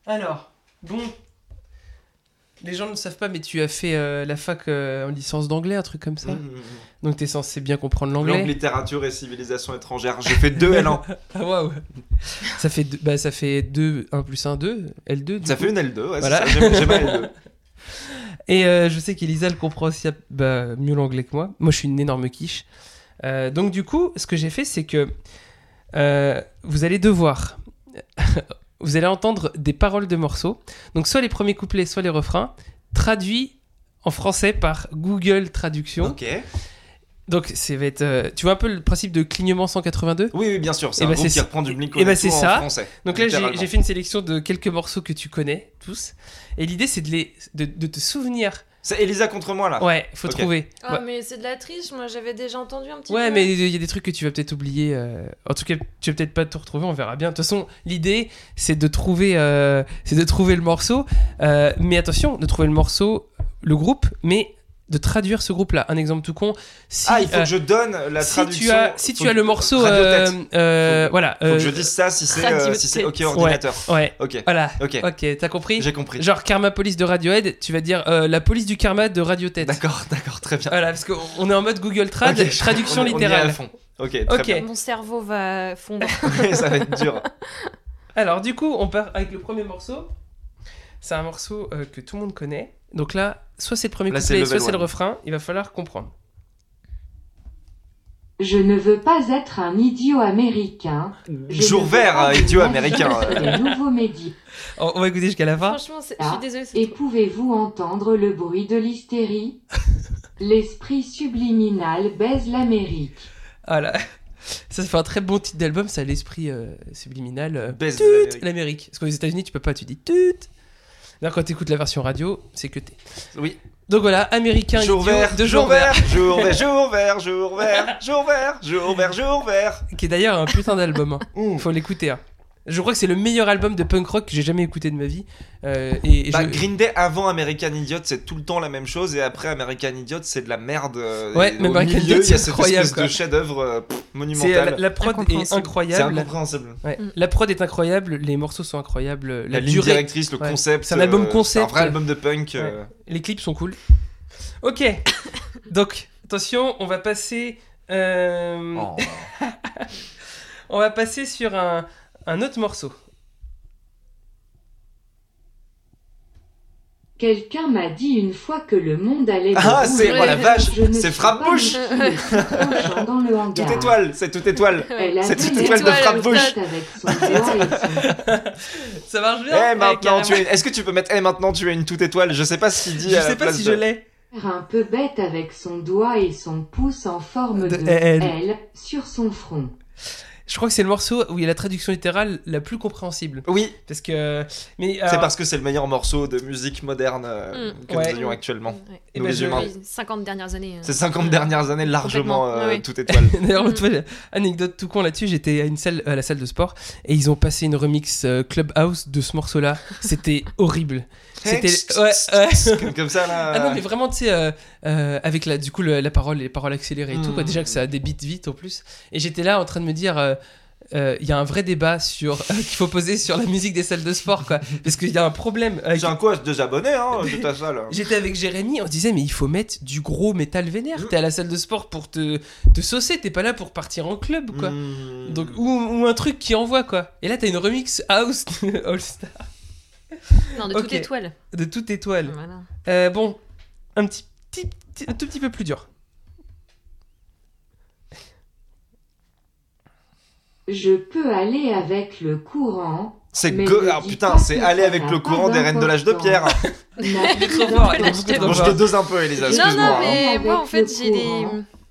Alors, bon. Les gens ne le savent pas, mais tu as fait euh, la fac euh, en licence d'anglais, un truc comme ça. Mm. Donc tu es censé bien comprendre Langue, l'anglais. littérature et civilisation étrangère. J'ai fait deux L1. Ah waouh Ça fait deux, bah, ça fait 2, 1 plus 1, 2, L2. du Ça coup. fait une L2, ouais, Voilà. c'est ça. J'ai j'ai ma L2. Et euh, je sais qu'Elisa elle comprend aussi bah, mieux l'anglais que moi. Moi, je suis une énorme quiche. Euh, donc, du coup, ce que j'ai fait, c'est que euh, vous allez devoir. vous allez entendre des paroles de morceaux. Donc, soit les premiers couplets, soit les refrains, traduits en français par Google Traduction. Ok. Donc, ça va être. euh, tu vois un peu le principe de clignement 182 Oui, oui, bien sûr. C'est Eh un ben, groupe c'est qui ça. reprend du Blink Eh ben, c'est en ça. français. Donc là, j'ai fait une sélection de quelques morceaux que tu connais tous. Et l'idée, c'est de, les, de, de te souvenir. C'est Elisa contre moi là. Ouais, faut trouver. Ah Ouais. mais c'est de la triche, moi j'avais déjà entendu un petit Ouais, peu. mais il y a des trucs que tu vas peut-être oublier. euh, En tout cas, tu vas peut-être pas te retrouver. On verra bien. De toute façon, l'idée, c'est de trouver, euh, c'est de trouver le morceau. Euh, mais attention, de trouver le morceau, le groupe, mais de traduire ce groupe-là. Un exemple tout con. Si, ah, il faut euh, que je donne la si traduction. tu as, si tu as le morceau, euh, euh, voilà. Faut que je dise ça si c'est euh, si c'est OK ordinateur. Ouais. Ok. Voilà. Ok. Ok, t'as compris. J'ai compris. Genre Karma Police de Radiohead, tu vas dire euh, la police du karma de Radio Tête. D'accord, d'accord, très bien. Voilà, parce qu'on est en mode Google Trad, traduction on est- on est littérale. à fond. Ok, très bien. Mon cerveau va fondre. ça va être dur. Alors du coup, on part avec le premier morceau. C'est un morceau euh, que tout le monde connaît. Donc là, soit c'est le premier Là, couplet, soit c'est le refrain. Il va falloir comprendre. Je ne veux pas être un idiot américain. Je Jour vert, euh, idiot américain. euh. On, va écouter jusqu'à la fin. Franchement, je suis Ah, désolée. Et pouvez-vous entendre le bruit de l'hystérie? L'esprit subliminal baise l'Amérique. Voilà. Ça, ça fait un très bon titre d'album. Ça l'esprit euh, subliminal. euh, Baise tut, l'Amérique. l'Amérique. Parce qu'aux États-Unis, tu peux pas. Tu dis tut. Là, quand t'écoutes la version radio, c'est que t'es. Oui. Donc voilà, américain Jour idiot vert, de jour jour vert, vert. jour vert, jour vert, jour vert, jour vert, jour vert, jour vert. Qui est d'ailleurs un putain d'album. hein. Faut l'écouter. hein. Je crois que c'est le meilleur album de punk rock que j'ai jamais écouté de ma vie. Euh, et et Bah, je- Green Day avant American Idiot, c'est tout le temps la même chose, et après American Idiot, c'est de la merde. euh, Ouais, mais American milieu, Idiot, il y a c'est cette incroyable, espèce quoi. de chef-d'œuvre euh, la, monumental. la prod est Incompréhensible. C'est incroyable. incompréhensible. Ouais. Mm. La prod est incroyable, les morceaux sont incroyables, la, La, ligne durée, directrice, le Ouais. concept. C'est un album euh, concept. C'est un vrai album de punk. euh, les clips sont cool. Ok, donc attention, on va passer, euh, oh. on va passer sur un, un autre morceau. Quelqu'un m'a dit une fois que le monde allait. Ah, c'est, oh la vache, c'est le hangar. Toute étoile, c'est toute étoile. C'est toute étoile de et son Ça marche Eh bien maintenant tu es. Est-ce que tu peux mettre Eh maintenant tu es une toute étoile? Je sais pas ce qu'il dit. Je sais pas si de- je l'ai. un peu bête avec son doigt et son pouce en forme De. L sur son front. Je crois que c'est le morceau où il y a la traduction littérale la plus compréhensible. Oui, Parce que... Mais, c'est alors, parce que c'est le meilleur morceau de musique moderne euh, Mm. que Ouais. nous ayons actuellement. Ouais. nous ben, les je- humains. Oui, 50 dernières années. euh. Ces 50 dernières années, largement euh, toute étoile. D'ailleurs, l'autre fois, anecdote tout con là-dessus, j'étais à une salle, à la salle de sport et ils ont passé une remix euh, Clubhouse de ce morceau-là. C'était horrible. C'était ouais, ouais. Comme, ça là. Ah non mais vraiment tu sais euh, euh, avec la du coup le- la parole les paroles accélérées et tout quoi Mm. déjà que ça débite vite en plus et j'étais là en train de me dire euh, euh, il y a un vrai débat sur euh, qu'il faut poser sur la musique des salles de sport quoi parce qu'il y a un problème J'ai un quoi, deux abonnés hein, de ta salle. J'étais avec Jérémy, on se disait mais il faut mettre du gros métal vénère. T'es à la salle de sport pour te, te saucer, t'es pas là pour partir en club quoi. Mm. Donc ou, ou un truc qui envoie quoi. Et là t'as une remix house All Star Non, de toute étoile. de toute étoile. Voilà. Euh, bon, un petit, petit, petit- un tout petit peu plus dur. Je peux aller avec le courant. C'est go... ah, putain, c'est aller avec le courant des reines de l'âge de pierre. Bon, je te dose un peu, Elisa, Non, excuse-moi. non, hein. mais moi en fait j'ai des.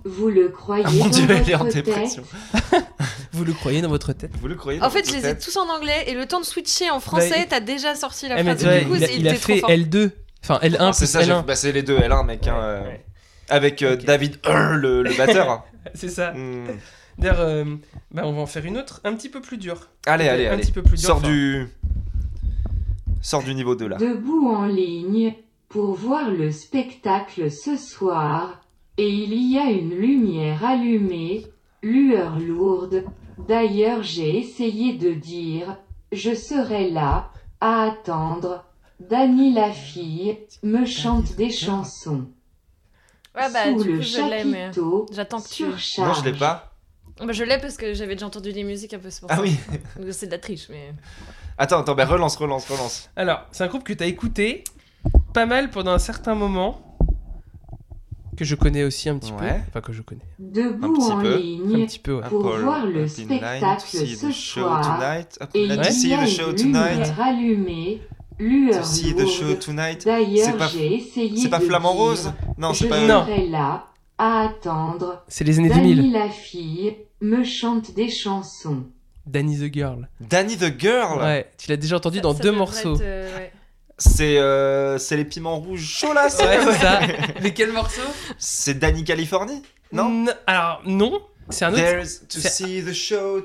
Vous le croyez Ah, mon dans dieu, elle est en votre dépression. tête Vous le croyez dans votre tête Vous le croyez En dans fait, votre je les ai tête tous en anglais et le temps de switcher en français, t'as déjà sorti la Eh, mais phrase. tu vois, du coup, il a, il a était trop fait fort. L2, enfin L1 Ah, C'est plus ça, j'ai- L1. bah, c'est les deux L1, mec. hein, euh, Ouais. Avec euh, Ok. David Earl, le, le batteur. C'est ça. Mm. D'ailleurs, euh, bah, on va en faire une autre, un petit peu plus dure. Allez, allez, Un allez. petit peu plus dur, Sors enfin. du. Sors du niveau 2 là. Debout en ligne pour voir le spectacle ce soir, et il y a une lumière allumée, lueur lourde. D'ailleurs j'ai essayé de dire, je serai là, à attendre. Dany la fille me chante des chansons. Ouais, bah Sous du le coup, je l'ai, mais. chapiteau, J'attends que tu. surcharge. Non, je l'ai pas. Bah, je l'ai parce que j'avais déjà entendu des musiques un peu, c'est pour Ah ça. oui. Donc, C'est de la triche, mais. Attends, attends, bah relance, relance, relance. Alors, c'est un groupe que t'as écouté pas mal pendant un certain moment. Que je connais aussi un petit peu. Enfin, que je connais. Debout petit en peu. Un petit peu, ouais. Pour Apple, voir le spectacle ce soir. tonight. Et il y a show une tonight. lumière allumée, lueur see the show tonight. D'ailleurs, C'est pas- j'ai essayé C'est pas dire, Rose Non, c'est je pas. Non. serai là, à attendre. C'est les années Dany 2000. la fille me chante des chansons. Danny the Girl. Danny the Girl Ouais, tu l'as déjà entendu Ça- dans ça deux morceaux. être, euh, ouais. C'est euh, c'est les piments rouges chauds là, c'est Ouais, c'est ça. Mais quel morceau C'est Danny Californie Non N- Alors, non. C'est un autre. There's to c'est- see the show.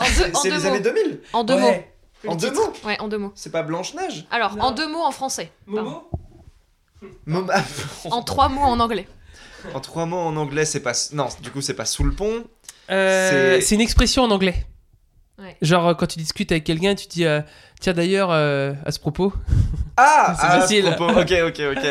En C'est deux- en c'est deux les mots. années 2000 En deux Ouais. mots. le En deux titre. mots Ouais, en deux mots. C'est pas Blanche-Neige Alors, Non. en deux mots en français. Pardon. Momo Mom- En trois mots en anglais. En trois mots en anglais, c'est pas. Non, du coup, c'est pas sous le pont. Euh, C'est- C'est une expression en anglais. Ouais. Genre, euh, quand tu discutes avec quelqu'un, tu dis euh, Tiens, d'ailleurs, euh, à ce propos. Ah C'est à facile. ce propos. Ok, ok, ok.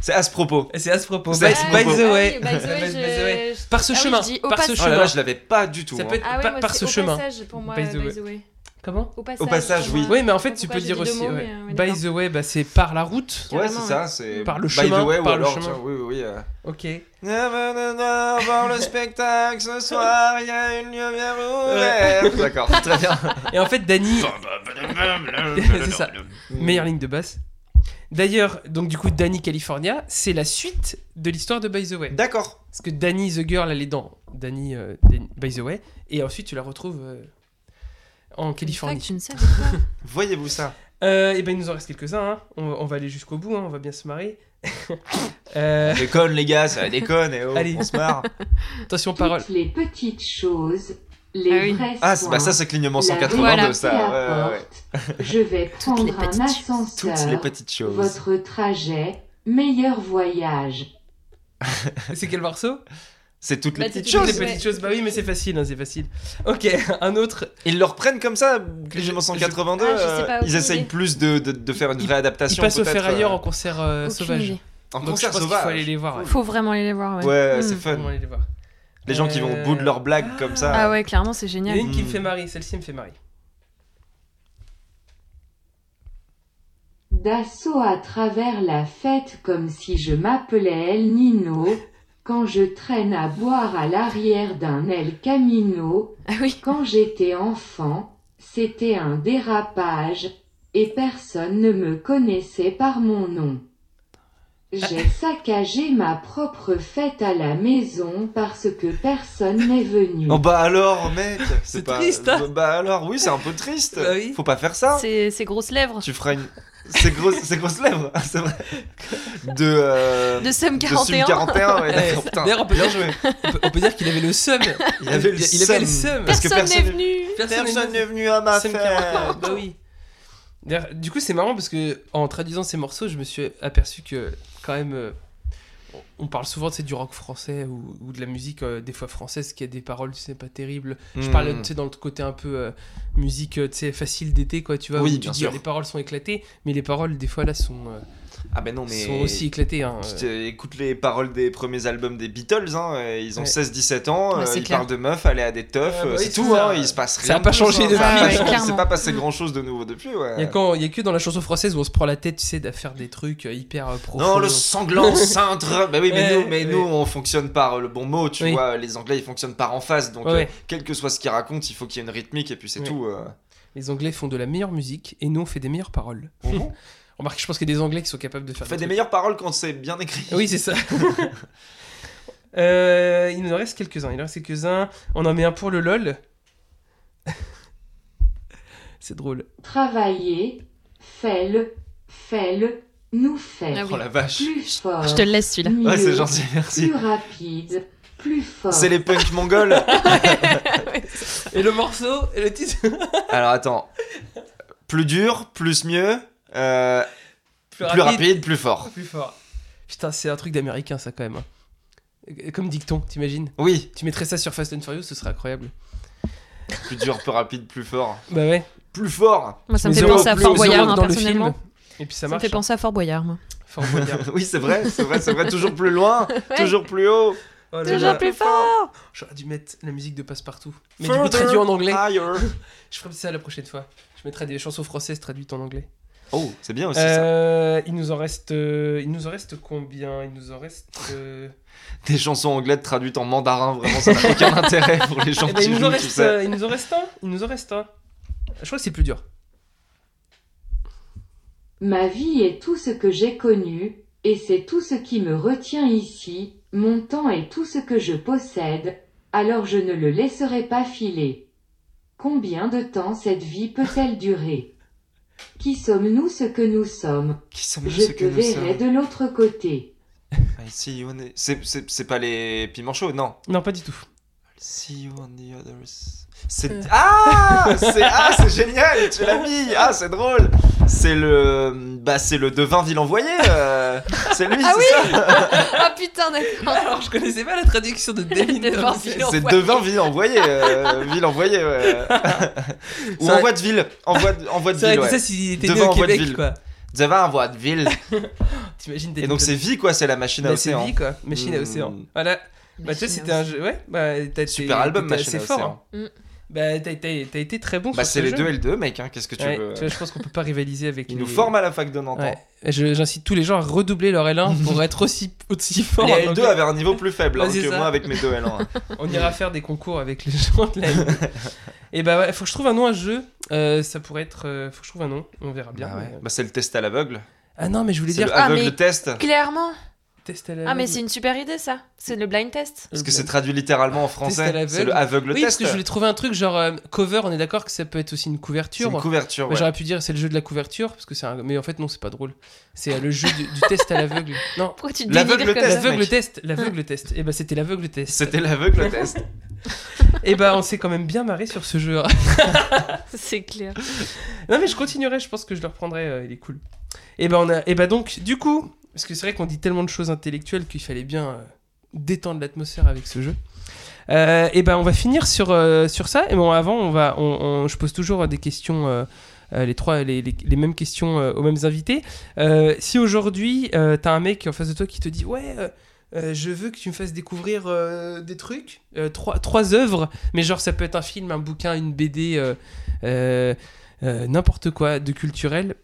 C'est à ce propos. C'est à ce propos. By, à by the way. Ah oui, by the way, By the way. je- Par ce Ah oui, chemin. je dis par ce passage. Oh là là, chemin. je l'avais pas du tout. Ça hein. peut être Ah ouais, par, moi, par ce au chemin. passage pour moi, By by the the, way. Comment? Au passage. oui. Oui, mais en fait, tu peux dire aussi. mots, ouais. mais, euh, By the way, bah, c'est par la route. Ouais, c'est ça. C'est Par le by chemin, the way, ou par le alors, chemin. tiens, oui, oui, oui. euh. Ok. Voir le spectacle ce soir, il y a une lumière ouverte. D'accord, très bien. Et en fait, Danny. c'est ça. Meilleure ligne de basse. D'ailleurs, donc du coup, Danny California, c'est la suite de l'histoire de By the Way. D'accord. Parce que Danny the Girl, elle est dans Danny, euh, Dan- By the Way. Et ensuite, tu la retrouves euh, en Californie. Voyez-vous ça Euh, et ben, il nous en reste quelques-uns. hein. On, on va aller jusqu'au bout, hein, on va bien se marrer. Euh, Déconne, les gars, ça déconne. Et oh, Allez. on se marre. attention, parole. Toutes les petites choses, les Ah oui. vrais Ah, c'est- bah ça, soins, c'est clignement la 182, Voilà. ça. Ouais, ouais. Je vais prendre les un ascenseur. Toutes les petites choses. Votre trajet, meilleur voyage. C'est quel morceau? C'est toutes Bah, les petites toutes Toutes choses. les Ouais. petites choses. Bah oui, mais c'est facile, hein, c'est facile. Ok, un autre. Ils le reprennent comme ça, Clignement Je- 182. Ah, je sais euh, pas, ils essayent plus de, de, de faire une Ils- vraie Ils adaptation. passent au faire ailleurs euh, en concert euh, sauvage. idée. En Donc je concert pense qu'il faut sauvage. aller les voir. ouais. Faut vraiment aller les voir, ouais. Ouais, c'est Faut fun. aller les voir. Les gens qui vont au bout de leur blague comme ça. Ah ouais, clairement, c'est Il y a génial. une qui me Mm. fait marrer, celle-ci me fait marrer. D'assaut à travers la fête comme si je m'appelais El Nino, quand je traîne à boire à l'arrière d'un El Camino, Ah oui. quand j'étais enfant, c'était un dérapage, et personne ne me connaissait par mon nom. J'ai saccagé ma propre fête à la maison parce que personne n'est venu. Oh bah alors, mec C'est pas... triste, hein Bah alors, oui, c'est un peu triste. Bah oui. Faut pas faire ça. C'est ses grosses lèvres. Tu feras une. C'est grosse, c'est grosse lèvres, c'est vrai. De. Euh... De Sum de 41. Sum 41, ouais, putain. d'ailleurs, on peut bien dire- joué. On peut, on peut dire qu'il avait le seum. Il avait le Il avait le. Parce que Personne n'est venu. Personne n'est venu à ma fête. 41, Bah oui. Du coup, c'est marrant parce que en traduisant ces morceaux, je me suis aperçu que quand même, euh, on parle souvent sais, du rock français ou, ou de la musique euh, des fois française qui a des paroles, sais, pas terribles. Je Hmm. parle, tu sais, dans le côté un peu euh, musique, euh, tu sais, facile d'été, quoi, tu vois. Oui, où tu bien dis, sûr. les paroles sont éclatées, mais les paroles, des fois, là, sont, Ah ben non, mais. sont aussi éclatées. Hein. Tu te- écoutes les paroles des premiers albums des Beatles, hein, euh, ils ont Ouais. 16-17 ans, Ouais, euh, ils clair. parlent de meufs, aller à des teufs, Ouais, bah euh, c'est tout, ça. hein, il se passe rien. Ça a de pas changé depuis. Ça a Ah c'est pas passé grand chose de nouveau depuis, ouais. Il y a que dans la chanson française où on se prend la tête, tu sais, à faire des trucs euh, hyper euh, profonds. Non, le sanglant cintre. Bah oui, mais, Ouais, nous, mais ouais. nous, on fonctionne par euh, le bon mot, tu Oui. vois. Les Anglais, ils fonctionnent par en face. Donc, euh, quel que soit ce qu'ils racontent, il faut qu'il y ait une rythmique et puis c'est Ouais. tout. euh. Les Anglais font de la meilleure musique et nous, on fait des meilleures paroles. Remarque, je pense qu'il y a des Anglais qui sont capables de On faire fait des meilleures paroles quand c'est bien écrit. Oui, c'est ça. Euh, il nous en reste quelques-uns. Il en reste quelques-uns. On en met un pour le LOL. c'est drôle. Travailler, fais-le, fais-le, nous fait. Ah oui. Oh la vache. Plus fort. Je te le laisse celui-là. Ouais, c'est gentil, merci. Plus rapide, plus fort. C'est les punks mongols. Et le morceau et le titre Alors attends. Plus dur, plus mieux, euh, plus rapide, plus fort. Plus fort. Putain, c'est un truc d'américain, ça, quand même. hein. Comme dicton, t'imagines? Oui, Tu mettrais ça sur Fast and Furious, ce serait incroyable. plus dur, plus rapide, plus fort. Bah ouais. Plus fort Moi, ça me fait penser à Fort Boyard, hein, dans le personnellement. Et puis ça Ça me marche. fait penser à Fort Boyard, moi. hein. Fort Boyard. Oui, c'est vrai, c'est vrai, c'est vrai. Toujours plus loin, Ouais. toujours plus haut. Oh là Toujours là. plus fort J'aurais dû mettre la musique de Passepartout. Mais du coup, traduit en anglais. higher. Je ferai ça la prochaine fois. Je mettrai des chansons françaises traduites en anglais. Oh, c'est bien aussi ça. Euh, il nous en reste, euh, il nous en reste combien? Il nous en reste. euh, Des chansons anglaises traduites en mandarin, vraiment, ça n'a aucun intérêt pour les gens eh ben, qui il nous jouent, en tu reste, sais. euh, il nous en reste un. Il nous en reste un. Je crois que c'est plus dur. Ma vie est tout ce que j'ai connu, et c'est tout ce qui me retient ici, mon temps est tout ce que je possède, alors je ne le laisserai pas filer. Combien de temps cette vie peut-elle durer? Qui sommes-nous ce que nous sommes? Qui sommes-nous Je ce te que nous verrai sommes? de l'autre côté. I see you on the- C'est- C'est c'est pas les piments chauds, non? Non, pas du tout. See you on the others. C'est ah, c'est ah, c'est génial, tu l'as mis. Ah, c'est drôle. C'est le bah c'est le devin ville envoyé. euh, C'est lui, Ah c'est ça. Ah putain, d'accord Alors, je connaissais pas la traduction de David. De Dorn. Vinci. C'est devin ville envoyé, euh, ville envoyé. Ouais. Ou Ça- envoi de ville, envoi de, envoi de Ça aurait ville. été Ouais. ça s'il était Devant né au envoi de Québec, ville. quoi. Devin envoi de ville. T'imagines Et David donc c'est vie quoi, c'est la machine à Bah, c'est océan. vie, quoi. Machine à Hmm. océan. Voilà. Bah, tu sais, c'était un jeu. Ouais, bah, t'as Super t'es- album, Machine assez à fort. océan. hein. Bah, t'as t'as- t'as été très bon Bah sur c'est ce les jeu. deux et le deux, mec. hein, Qu'est-ce que tu Ouais, veux tu vois, je pense qu'on peut pas rivaliser avec Ils les... nous forment à la fac de Nantes. hein. Ouais. Je- J'incite tous les gens à redoubler leur L1 pour être aussi, aussi fort. Les en L2 anglais. avaient un niveau plus faible hein, que ça. moi avec mes deux L1. hein. On ira faire des concours avec les gens de la Et bah ouais, faut que je trouve un nom à jeu. Euh, ça pourrait être. euh, faut que je trouve un nom. On verra bien. Bah ouais. mais- Bah, c'est le test à l'aveugle. Ah non, mais je voulais C'est dire. le Ah, aveugle mais- test. Clairement Test à Ah, mais c'est une super idée, ça C'est le blind test Parce que c'est traduit littéralement en français. C'est le aveugle Oui, parce test. que je voulais trouver un truc genre euh, cover. On est d'accord que ça peut être aussi une couverture. une couverture. Ouais. J'aurais pu dire c'est le jeu de la couverture parce que c'est un... mais en fait non c'est pas drôle c'est euh, le jeu du, du test à l'aveugle non Pourquoi tu te L'aveugle test, l'aveugle test l'aveugle test et bah c'était l'aveugle test C'était l'aveugle test. et bah on s'est quand même bien marré sur ce jeu C'est clair. non mais je continuerai je pense que je le reprendrai euh, il est cool et bah on a et bah donc du coup parce que c'est vrai qu'on dit tellement de choses intellectuelles qu'il fallait bien euh, détendre l'atmosphère avec ce jeu Euh, et ben on va finir sur euh, sur ça et bon avant on va je pose toujours des questions euh, euh, les trois les, les- mêmes questions euh, aux mêmes invités Euh, si aujourd'hui euh, t'as un mec en face de toi qui te dit ouais euh, euh, je veux que tu me fasses découvrir euh, des trucs, euh, trois, trois œuvres, mais genre ça peut être un film, un bouquin, une BD, euh, euh, euh, n'importe quoi de culturel.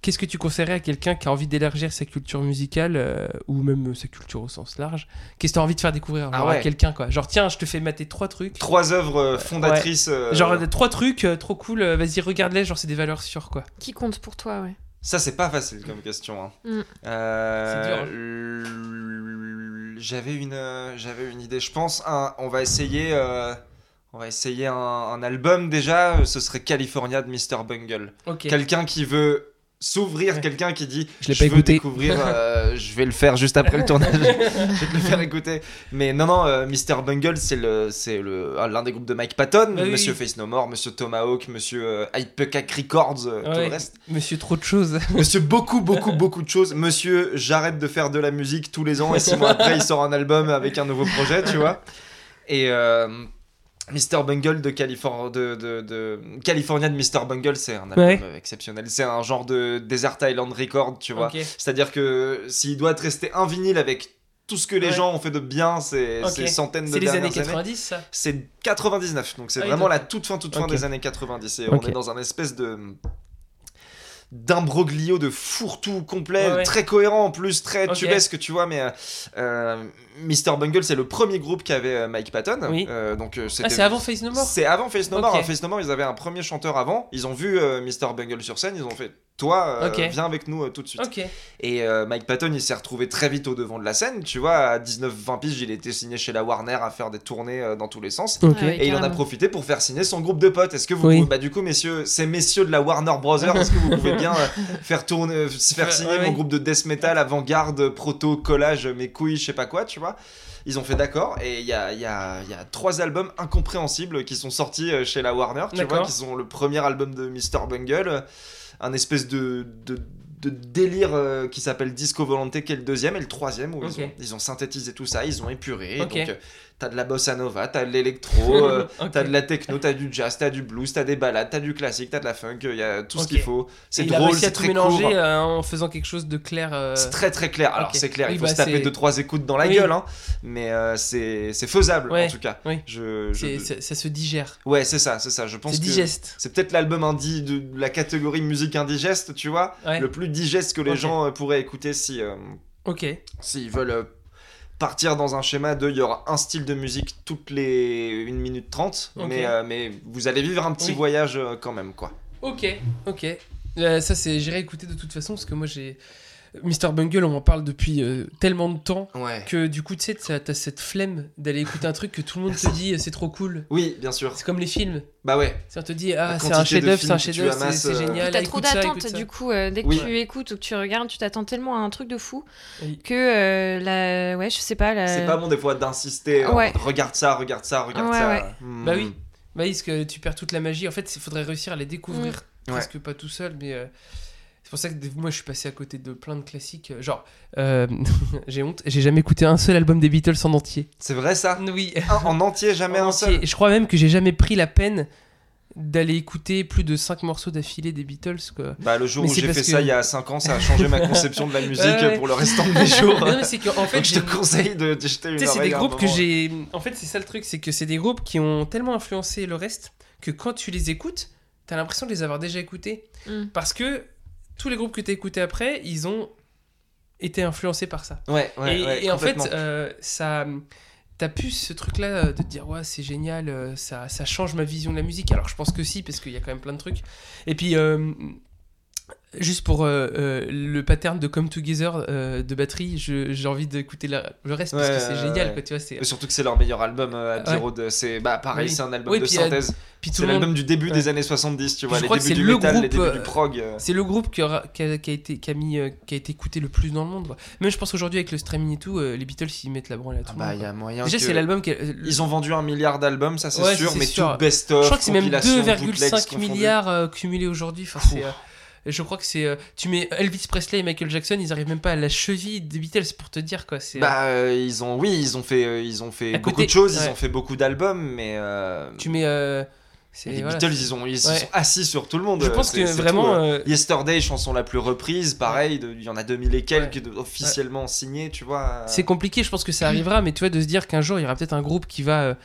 Qu'est-ce que tu conseillerais à quelqu'un qui a envie d'élargir sa culture musicale euh, ou même sa culture au sens large? Qu'est-ce que tu as envie de faire découvrir? Ah genre, à quelqu'un quoi Genre tiens, je te fais mater trois trucs. Trois œuvres euh, fondatrices. euh, Genre euh, trois trucs euh, trop cool, euh, vas-y regarde-les, genre c'est des valeurs sûres quoi. Qui compte pour toi, ouais. Ça, c'est pas facile comme question. hein. Mm. Euh, C'est dur, hein. J'avais une, euh, j'avais une idée. Je pense, un, on va essayer, euh, on va essayer un, un album déjà. Ce serait California de Mr Bungle. Ok. Quelqu'un qui veut s'ouvrir Ouais. quelqu'un qui dit Je l'ai je pas veux écouté. découvrir je je vais le faire juste après le tournage je vais te le faire écouter mais non non euh, Mr Bungle c'est le c'est le ah, l'un des groupes de Mike Patton Bah Monsieur oui. Face No More Monsieur Tomahawk Monsieur euh, Hypecac Records euh, tout le reste Monsieur trop de choses. Monsieur beaucoup beaucoup beaucoup de choses Monsieur j'arrête de faire de la musique tous les ans et six mois après il sort un album avec un nouveau projet tu vois et euh, Mr. Bungle de, Califor- de, de, de California de Mr. Bungle, c'est un album Ouais. exceptionnel. C'est un genre de Desert Island Record, tu vois. Ok. C'est-à-dire que s'il doit te rester un vinyle avec tout ce que les Ouais. gens ont fait de bien ces, Ok. ces centaines de C'est les années dernières 90, ça C'est 99, donc c'est Ah vraiment la toute fin, toute fin Ok. des années 90. Et on est dans un espèce de d'imbroglio de fourre-tout complet, Ouais, ouais. très cohérent en plus, très Ok. tubesque, tu vois. Mais euh, euh, Mr. Bungle, c'est le premier groupe qu'avait euh, Mike Patton. Oui. Euh, donc euh, Ah, c'était- c'est avant Face No More c'est avant Face No More. Hein. Face No More, ils avaient un premier chanteur avant. Ils ont vu euh, Mr. Bungle sur scène. Ils ont fait Toi, euh, viens avec nous euh, tout de suite. Et euh, Mike Patton, il s'est retrouvé très vite au devant de la scène. Tu vois, à 19-20 piges, il était signé chez la Warner à faire des tournées euh, dans tous les sens. Ah. Et il en a profité pour faire signer son groupe de potes. Est-ce que vous Oui. pouvez, bah du coup messieurs, ces messieurs de la Warner Brothers, est-ce que vous pouvez bien euh, faire tourner, faire Ouais, signer ouais, mon ouais. groupe de death metal, avant-garde, proto, collage, mes couilles, je sais pas quoi, tu vois? Ils ont fait d'accord et il y a, il y, a, il y a trois albums incompréhensibles qui sont sortis euh, chez la Warner, tu vois, qui sont le premier album de Mr. Bungle, un espèce de, de, de délire euh, qui s'appelle Disco Volante, qui est le deuxième, et le troisième où ils, ont, ils ont synthétisé tout ça, ils ont épuré. Ok. Donc euh, t'as de la bossa nova, t'as de l'électro, euh, t'as de la techno, t'as du jazz, t'as du blues, t'as des balades, t'as du classique, t'as de la funk, il y a tout ce qu'il faut. C'est Et il a drôle, réussi à c'est tout très mélanger court. euh, en faisant quelque chose de clair. euh, C'est très très clair. Alors c'est clair, Oui, il faut bah, se taper deux trois écoutes dans la Oui. gueule, hein, mais euh, c'est faisable Ouais, en tout cas. oui. Je, ça se digère. Ouais, c'est ça, c'est ça. Je pense digeste. c'est peut-être l'album indie de la catégorie musique indigeste, tu vois, Ouais. le plus digeste que les gens euh, pourraient écouter si euh, Ok. s'ils veulent euh, partir dans un schéma de il y aura un style de musique toutes les 1 minute 30 Ok. mais, euh, mais vous allez vivre un petit Oui. voyage euh, quand même quoi Ok. Ok. Euh, ça, c'est. J'irai écouter de toute façon parce que moi, j'ai. Mr. Bungle, on m'en parle depuis euh, tellement de temps ouais que du coup, tu sais, t'as cette flemme d'aller écouter un truc que tout le monde te dit euh, c'est trop cool. oui bien sûr C'est comme les films. bah ouais Si on te dit ah c'est un chef-d'œuvre, c'est un chef-d'œuvre, c'est euh, génial. T'as trop ça, d'attentes ça. du coup, euh, dès que Oui. tu écoutes ou que tu regardes, tu t'attends tellement à un truc de fou Oui. que euh, la... ouais, je sais pas, la... c'est pas bon des fois d'insister en Ouais. regarde ça regarde ça regarde Ouais, ça ouais. Hmm. Bah oui. Bah oui, parce que tu perds toute la magie. En fait, il faudrait réussir à les découvrir. Mm. Presque pas tout seul, mais c'est pour ça que moi je suis passé à côté de plein de classiques. euh, Genre, euh, j'ai honte, j'ai jamais écouté un seul album des Beatles en entier. c'est vrai ça? Oui, Un- en entier jamais en un entier. seul? Et je crois même que j'ai jamais pris la peine d'aller écouter plus de 5 morceaux d'affilée des Beatles. Quoi. bah le jour Mais où j'ai fait que- ça il y a 5 ans ça a changé ma conception de la musique Ouais, ouais. pour le restant de mes jours non, mais c'est qu'en fait, donc je te conseille de de jeter une Tu sais, c'est des groupes que j'ai. En fait, c'est ça le truc, c'est que c'est des groupes qui ont tellement influencé le reste que quand tu les écoutes, t'as l'impression de les avoir déjà écoutés. Mm. Parce que tous les groupes que t'as écoutés après, ils ont été influencés par ça. ouais ouais, et ouais, et en fait, euh, ça. T'as plus ce truc-là de te dire, ouais, c'est génial, euh, ça, ça change ma vision de la musique. Alors, je pense que si, parce qu'il y a quand même plein de trucs. Et puis, euh, juste pour euh, euh, le pattern de Come Together euh, de batterie, j'ai envie d'écouter le reste parce Ouais, que c'est génial, ouais. quoi, tu vois. surtout que c'est leur meilleur album à Ouais. C'est bah pareil Oui. c'est un album Oui, de puis synthèse c'est le monde l'album du début des années 70 tu vois les débuts c'est du le métal les groupe, débuts euh, du prog. C'est le groupe qui, aura- qui, a, qui a été, qui, a mis, qui a été écouté le plus dans le monde. quoi. Même je pense aujourd'hui avec le streaming et tout, les Beatles ils mettent la branle à tout Ah le bah monde. y quoi. a moyen Déjà c'est l'album ils ont vendu un milliard d'albums ça c'est sûr mais tout best of Je crois que c'est même compilation, bootlegs 2,5 confondus. milliards cumulés aujourd'hui. Je crois que c'est. euh, tu mets Elvis Presley et Michael Jackson, ils arrivent même pas à la cheville des Beatles pour te dire quoi. C'est, bah euh, ils ont oui ils ont fait euh, ils ont fait À beaucoup côté, de choses ils ont fait beaucoup d'albums mais euh, tu mets. euh, les voilà, Beatles ils ont ils se sont assis sur tout le monde Je pense que vraiment. Yesterday chanson la plus reprise pareil il y en a 2000 et quelques Ouais. officiellement signés tu vois C'est compliqué, je pense que ça arrivera, mais tu vois, de se dire qu'un jour il y aura peut-être un groupe qui va,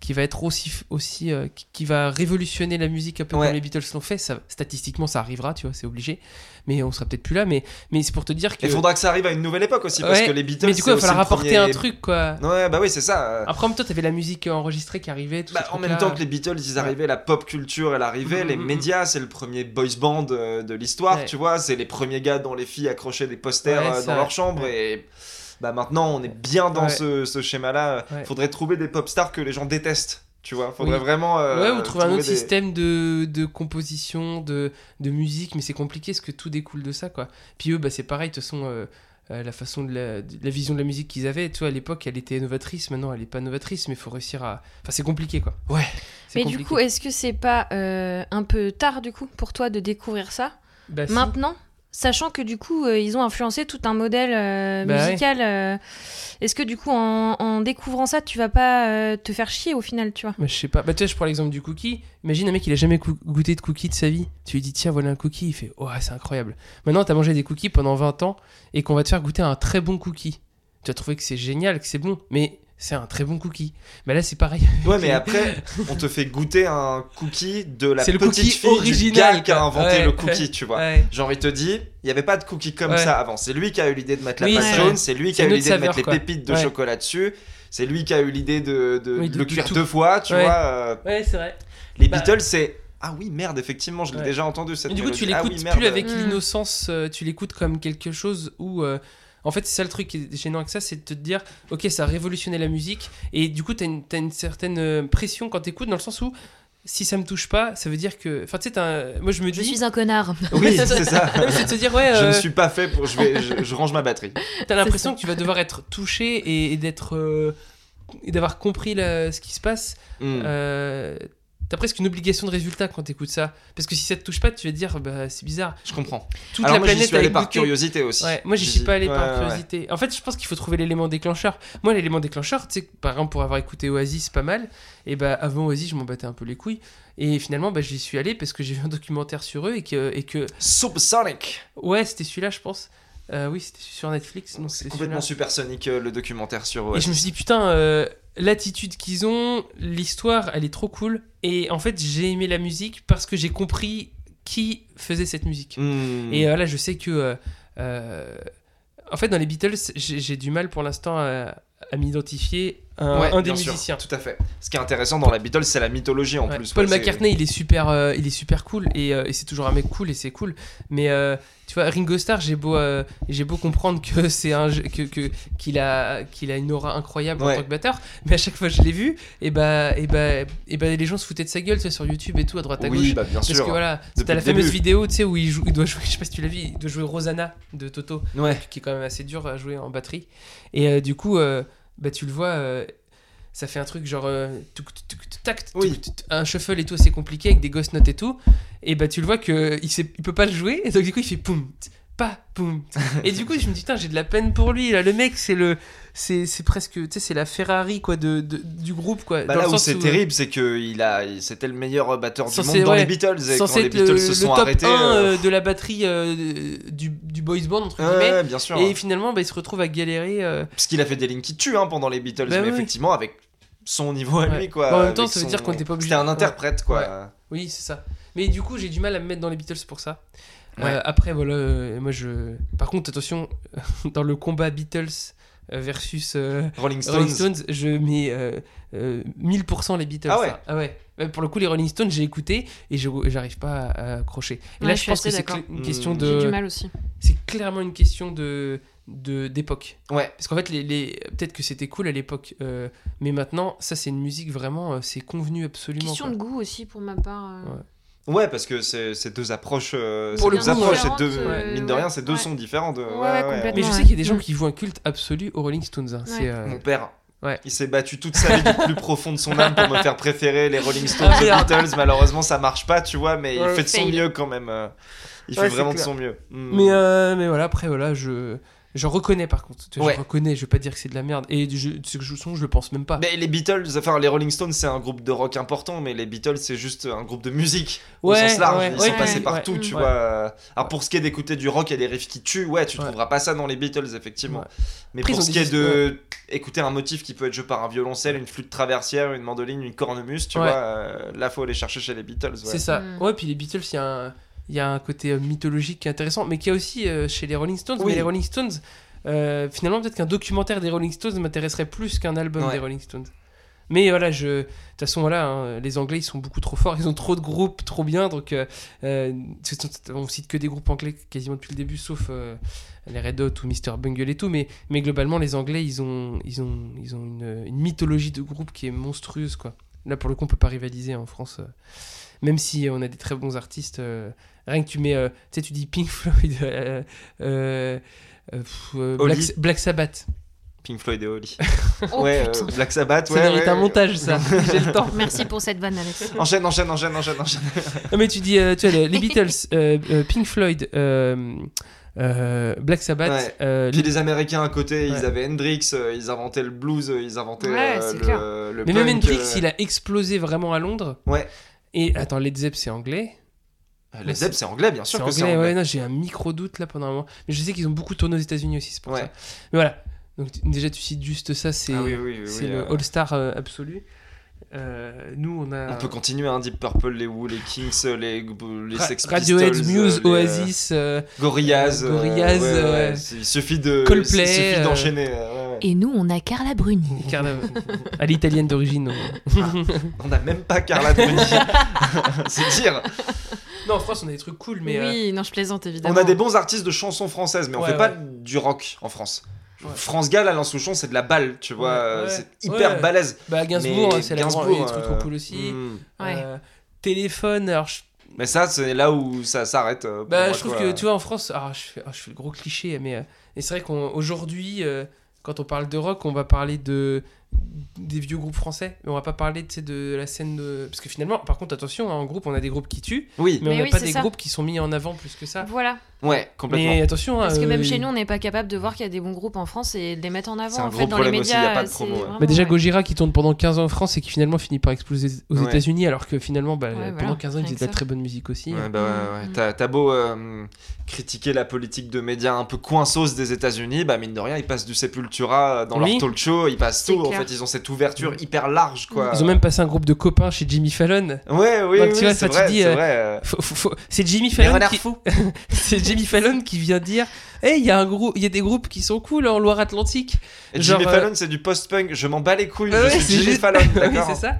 qui va être aussi, aussi euh, qui, va révolutionner la musique un peu Ouais. comme les Beatles l'ont fait. Ça, statistiquement, ça arrivera, tu vois, c'est obligé. Mais on sera peut-être plus là. Mais, mais c'est pour te dire que. il faudra que ça arrive à une nouvelle époque aussi parce que les Beatles mais du coup, il va falloir apporter premier- un truc, quoi. ouais bah oui c'est ça euh, Après, en même temps, t'avais la musique enregistrée qui arrivait. tout Bah, en même temps que les Beatles, ils arrivaient, la pop culture, elle arrivait, Mhm, les mhm, médias, c'est le premier boys band euh, de l'histoire, tu vois, c'est les premiers gars dont les filles accrochaient des posters dans leur chambre et bah maintenant on est bien dans Ouais. ce, ce schéma-là. Ouais. Faudrait trouver des pop stars que les gens détestent. Tu vois, faudrait Oui. vraiment. euh, ouais, ou trouver un autre des- système de, de composition, de, de musique, mais c'est compliqué parce que tout découle de ça, quoi. Puis eux, bah, c'est pareil, de toute façon, euh, euh, la façon de la, de la vision de la musique qu'ils avaient, tu vois, à l'époque, elle était novatrice, maintenant, elle est pas novatrice, mais il faut réussir à. Enfin, c'est compliqué, quoi. Ouais. Mais du coup, est-ce que c'est pas euh, un peu tard du coup pour toi de découvrir ça? Bah, si. Sachant que du coup, euh, ils ont influencé tout un modèle euh, Bah ouais. musical. euh, Est-ce que du coup, en, en découvrant ça, tu vas pas te faire chier au final, tu vois? Bah, je sais pas. Bah, tu vois, je prends l'exemple du cookie. Imagine un mec, il a jamais goûté de cookie de sa vie. Tu lui dis, tiens, voilà un cookie. Il fait, oh, c'est incroyable. Maintenant, t'as mangé des cookies pendant 20 ans et qu'on va te faire goûter un très bon cookie. Tu vas trouver que c'est génial, que c'est bon, mais c'est un très bon cookie. Bah là, c'est pareil. Ouais, mais après, on te fait goûter un cookie de la C'est le petite cookie fille du original, gars qui a inventé Ouais, le cookie, ouais. tu vois. Ouais. Genre, il te dit, il n'y avait pas de cookie comme Ouais. ça avant. C'est lui qui a eu l'idée de mettre la Oui, pâte c'est jaune, c'est lui qui a eu l'idée de mettre les pépites de Ouais. chocolat dessus. C'est lui qui a eu l'idée de, de Oui, de- le cuire deux fois, tu Ouais. vois. euh, Ouais, c'est vrai. les Bah- Beatles, c'est. Ah oui, merde, effectivement, je l'ai Ouais. déjà entendu cette Mais du coup, tu mélodie. Ah l'écoutes oui, merde. plus avec Mm. l'innocence, euh, tu l'écoutes comme quelque chose où. euh, en fait, c'est ça le truc qui est gênant avec ça, c'est de te dire, ok, ça a révolutionné la musique, et du coup, t'as une, t'as une certaine euh, pression quand t'écoutes, dans le sens où, si ça me touche pas, ça veut dire que. Enfin, tu sais, un- moi je me dis. un connard. Oui, c'est ça. C'est de se dire, ouais, Je ne euh, suis pas fait pour. Je, vais... je, je range ma batterie. t'as l'impression que tu vas devoir être touché et, et d'être. euh, et d'avoir compris la- ce qui se passe. Hmm. Euh, T'as presque une obligation de résultat quand t'écoutes ça. Parce que si ça te touche pas, tu vas te dire, bah, c'est bizarre. Je comprends. Toute Alors la moi, j'y planète suis a allé par curiosité aussi. Ouais, moi j'y J'y- suis pas allé ouais, par ouais, curiosité. En fait, je pense qu'il faut trouver l'élément déclencheur. Moi, l'élément déclencheur, tu sais, par exemple, pour avoir écouté Oasis pas mal, et bah avant Oasis, je m'en battais un peu les couilles. Et finalement, bah, j'y suis allé parce que j'ai vu un documentaire sur eux et que, et que Supersonic. ouais, c'était celui-là, je pense. Euh, oui, c'était sur Netflix. C'est complètement supersonique euh, le documentaire sur Et Oasis. je me suis dit, putain, euh, l'attitude qu'ils ont, l'histoire, elle est trop cool. Et en fait, j'ai aimé la musique parce que j'ai compris qui faisait cette musique. Hmm. Et euh, là, je sais que. euh, euh, en fait, dans les Beatles, j'ai j'ai du mal pour l'instant à, à m'identifier un, Ouais, un des sûr, musiciens. Tout à fait. Ce qui est intéressant dans la Beatles, c'est la mythologie en Ouais. plus. Paul McCartney, il est super, euh, il est super cool et, euh, et c'est toujours un mec cool et c'est cool. Mais euh, tu vois, Ringo Starr, j'ai beau, euh, j'ai beau comprendre que c'est un, que qu'il a, qu'il a une aura incroyable en tant que batteur, mais à chaque fois que je l'ai vu, et bah, et bah, et bah, les gens se foutaient de sa gueule, tu vois, sur YouTube et tout, à droite à gauche. Oui, bah bien Parce sûr. que voilà, t'as la fameuse début. vidéo, tu sais, où il, joue, il doit jouer, je sais pas si tu l'as vu, il doit jouer Rosanna de Toto qui est quand même assez dur à jouer en batterie. Et euh, du coup, euh, bah, tu le vois, euh, ça fait un truc genre euh, tac, Oui. un shuffle et tout assez compliqué avec des ghost notes et tout. Et bah tu le vois que il, peut pas le jouer. Et donc du coup il fait poum, pas. Et du coup je me dis putain j'ai de la peine pour lui là. Le mec c'est le c'est c'est presque tu sais c'est la Ferrari quoi de, de- du groupe quoi. Bah Dans là le où c'est euh, terrible, c'est que il a, c'était le meilleur batteur du monde dans ouais, les Beatles. Et quand les Beatles le, se le sont top arrêtés. 1 euh, euh, de la batterie euh, du, du boys band entre guillemets. ouais, bien sûr. Et finalement bah, il se retrouve à galérer. euh, Parce qu'il a fait des lignes qui tuent hein, pendant les Beatles, Bah mais effectivement avec son niveau à lui quoi. Bon, en même temps, ça veut son- dire qu'on était pas obligé- C'était un interprète quoi. Oui, c'est ça. Mais du coup, j'ai du mal à me mettre dans les Beatles pour ça. Ouais. Euh, après, voilà, euh, moi je. Par contre, attention, dans le combat Beatles euh, versus euh, Rolling Stones. Rolling Stones, je mets euh, euh, 1000% les Beatles. Ah ouais. Ah ouais. Pour le coup, les Rolling Stones, j'ai écouté et je j'arrive pas à, accrocher. Et Ouais, là, je je suis pense que c'est une question Hmm. J'ai du de. mal aussi. C'est clairement une question de de- d'époque. Ouais. Parce qu'en fait, les, les... peut-être que c'était cool à l'époque, euh, mais maintenant, ça, c'est une musique vraiment, c'est convenu absolument. Question quoi. de goût aussi pour ma part. euh. Ouais. Ouais, parce que c'est deux approches. euh, Pour c'est le deux approches, c'est deux. euh, mine de rien, c'est deux Ouais. sons différents. De... Ouais, ouais, complètement. Mais je sais qu'il y a des gens qui vouent un culte absolu aux Rolling Stones. hein. Euh, Mon père. Ouais. Il s'est battu toute sa vie du plus profond de son âme pour me faire préférer les Rolling Stones Ah, aux merde. Beatles. Malheureusement, ça marche pas, tu vois, mais il Ouais, fait de son fail. mieux quand même. euh, Il Ouais, fait vraiment de son mieux. Mm. Mais, euh, mais voilà, après, voilà, je. Je reconnais par contre. Tu vois, Ouais. Je reconnais, je vais pas dire que c'est de la merde. Et je, ce que je son, je le pense même pas. Mais les Beatles, enfin les Rolling Stones, c'est un groupe de rock important, mais les Beatles, c'est juste un groupe de musique au Ouais, sens large. ouais, Ils ouais, sont passés partout, ouais. tu Ouais. vois. Alors pour ce qui est d'écouter du rock et des riffs qui tuent, ouais, tu Ouais. trouveras pas ça dans les Beatles, effectivement. Ouais. Mais Après, pour ce qui est de écouter un motif qui peut être joué par un violoncelle, une flûte traversière, une mandoline, une cornemuse, tu Ouais. vois, euh, là faut aller chercher chez les Beatles. ouais. C'est ça. Mm. Ouais, puis les Beatles, il y, a un- il y a un côté euh, mythologique qui est intéressant, mais qui a aussi euh, chez les Rolling Stones. Oui. Mais les Rolling Stones, euh, finalement, peut-être qu'un documentaire des Rolling Stones m'intéresserait plus qu'un album Ouais. des Rolling Stones. Mais voilà, je... de toute façon, voilà, hein, les Anglais, ils sont beaucoup trop forts, ils ont trop de groupes, trop bien, donc euh, on cite que des groupes anglais quasiment depuis le début, sauf euh, les Red Hot ou Mr. Bungle et tout, mais, mais globalement, les Anglais, ils ont, ils ont, ils ont une, une mythologie de groupe qui est monstrueuse, quoi. Là, pour le coup, on peut pas rivaliser en France. euh, même si on a des très bons artistes. euh, rien que tu mets. euh, tu sais, tu dis Pink Floyd. euh, euh, euh, pff, euh, Black, Sabbath. Pink Floyd et Oli. Oh, ouais, euh, Black Sabbath, Ça ouais. mérite ouais, un ouais. montage, ça. J'ai le temps. Merci pour cette vanne, Alex. Enchaîne, enchaîne, enchaîne, enchaîne, enchaîne. Non, mais tu dis, euh, tu vois, les, les Beatles, euh, euh, Pink Floyd, euh, euh, Black Sabbath. Ouais. euh, Puis les Américains à côté, ils avaient Hendrix, euh, ils inventaient le blues, euh, ils inventaient Ouais, euh, c'est clair. le, le mais même Hendrix, euh, il a explosé vraiment à Londres. Ouais. Et attends, Led Zepp, c'est anglais? euh, Les Zepp, c'est anglais, bien sûr que c'est anglais. ouais, non, j'ai un micro doute là pendant un moment. Mais je sais qu'ils ont beaucoup tourné aux États-Unis aussi, c'est pour Ouais. ça. Mais voilà. Donc déjà, tu cites juste ça, c'est Ah oui, oui, oui, c'est oui, le euh, All-Star euh, absolu. Euh, nous, on a. On peut continuer, hein, Deep Purple, les Who, les Kings, les, les Ra- Sex Radiohead, Pistols, Muse, euh, les, Oasis. Gorillaz, Gorillaz, ouais, il suffit de Coldplay, il suffit d'enchaîner. Euh. Et nous, on a Carla Bruni. Carla- à l'italienne d'origine. on- On n'a même pas Carla Bruni. c'est dire. non, en France, on a des trucs cool, mais. euh, Oui, non, je plaisante évidemment. On a des bons artistes de chansons françaises, mais on Ouais, fait pas du rock en France. Ouais. France Gall, Alain Souchon, c'est de la balle, tu vois. Ouais, euh, ouais. c'est hyper Ouais. balèze. Bah, Gainsbourg, Mais c'est la Gainsbourg, grande- il y a des trucs trop euh, cool aussi. hmm. Ouais. Euh, téléphone, alors je, Mais ça, c'est là où ça s'arrête. euh, bah, moi, je trouve quoi. que tu vois en France, alors, je, fais, ah, je fais le gros cliché, mais euh, et c'est vrai qu'aujourd'hui, quand on parle de rock, on va parler de des vieux groupes français, mais on va pas parler de la scène de... parce que finalement, par contre, attention, hein, en groupe, on a des groupes qui tuent, Oui, mais, on Mais n'a oui, pas des ça. groupes qui sont mis en avant plus que ça. Voilà. Ouais, complètement. Mais attention, Parce que euh, même chez nous, on n'est pas capable de voir qu'il y a des bons groupes en France et de les mettre en C'est avant. un En gros fait, dans les aussi, y a médias, pas de c'est promo, ouais. vraiment, Bah déjà ouais. Gojira qui tourne pendant 15 ans en France et qui finalement finit par exploser aux Ouais. États-Unis alors que finalement bah, Ouais, pendant voilà, 15 ans il rien faisait que de la très bonne musique aussi. Ouais, bah ouais, ouais. Mm. T'as, t'as beau euh, critiquer la politique de médias un peu coinsos des États-Unis, bah mine de rien, ils passent du Sepultura dans Oui. leur talk show, ils passent C'est tout. En fait, ils ont cette ouverture hyper large, quoi. Ils ont même passé un groupe de copains chez Jimmy Fallon. Ouais, oui, Donc, oui, tu vois, c'est ça, tu vrai, dis, c'est euh, euh, Jimmy Fallon c'est Jimmy Fallon qui vient dire Hey, il y a un y a des groupes qui sont cool en Loire-Atlantique. Et genre, Jimmy euh, Fallon, c'est du post-punk. Je m'en bats les couilles. Je suis Jimmy juste- Fallon, oui, c'est ça.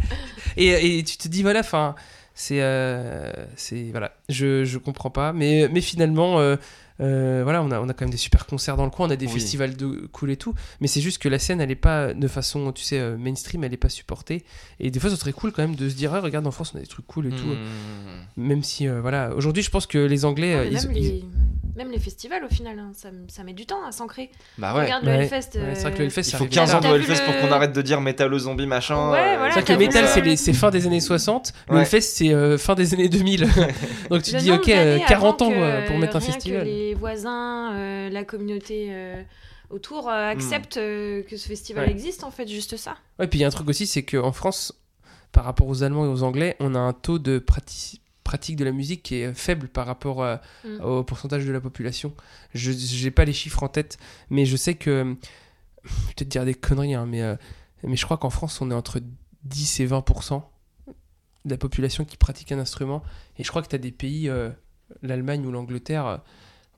Et, et tu te dis voilà, enfin, c'est, euh, c'est voilà, je je comprends pas, mais mais finalement. Euh, voilà, on a, on a quand même des super concerts dans le coin, on a des Oui. festivals de cool et tout, mais c'est juste que la scène, elle est pas de façon, tu sais, euh, mainstream, elle est pas supportée. Et des fois, ce serait cool quand même de se dire, ah, regarde, en France, on a des trucs cool et tout. Hmm. Même si, euh, voilà, aujourd'hui, je pense que les Anglais, Ouais, ils- même, ils- les... même les festivals, au final, hein, ça, ça met du temps à s'ancrer. Bah ouais. Regarde Ouais. le Hellfest. Ouais, c'est vrai que le Hellfest, Il faut arrive 15 ans de Hellfest pour qu'on arrête de dire métal zombie machin. Ouais, voilà, C'est vrai que le métal, c'est les- c'est fin des années 60, le. Hellfest, c'est euh, fin des années 2000. Donc tu dis, ok, euh, d'années 40 ans pour mettre un festival. Les voisins, euh, la communauté euh, autour euh, acceptent euh, que ce festival Ouais. existe, en fait, juste ça. Ouais, puis il y a un truc aussi, c'est qu'en France, par rapport aux Allemands et aux Anglais, on a un taux de prati- pratique de la musique qui est faible par rapport euh, Mm. au pourcentage de la population. Je n'ai pas les chiffres en tête, mais je sais que. Je vais peut-être dire des conneries, hein, mais, euh, mais je crois qu'en France, on est entre 10 et 20% de la population qui pratique un instrument. Et je crois que tu as des pays, euh, l'Allemagne ou l'Angleterre,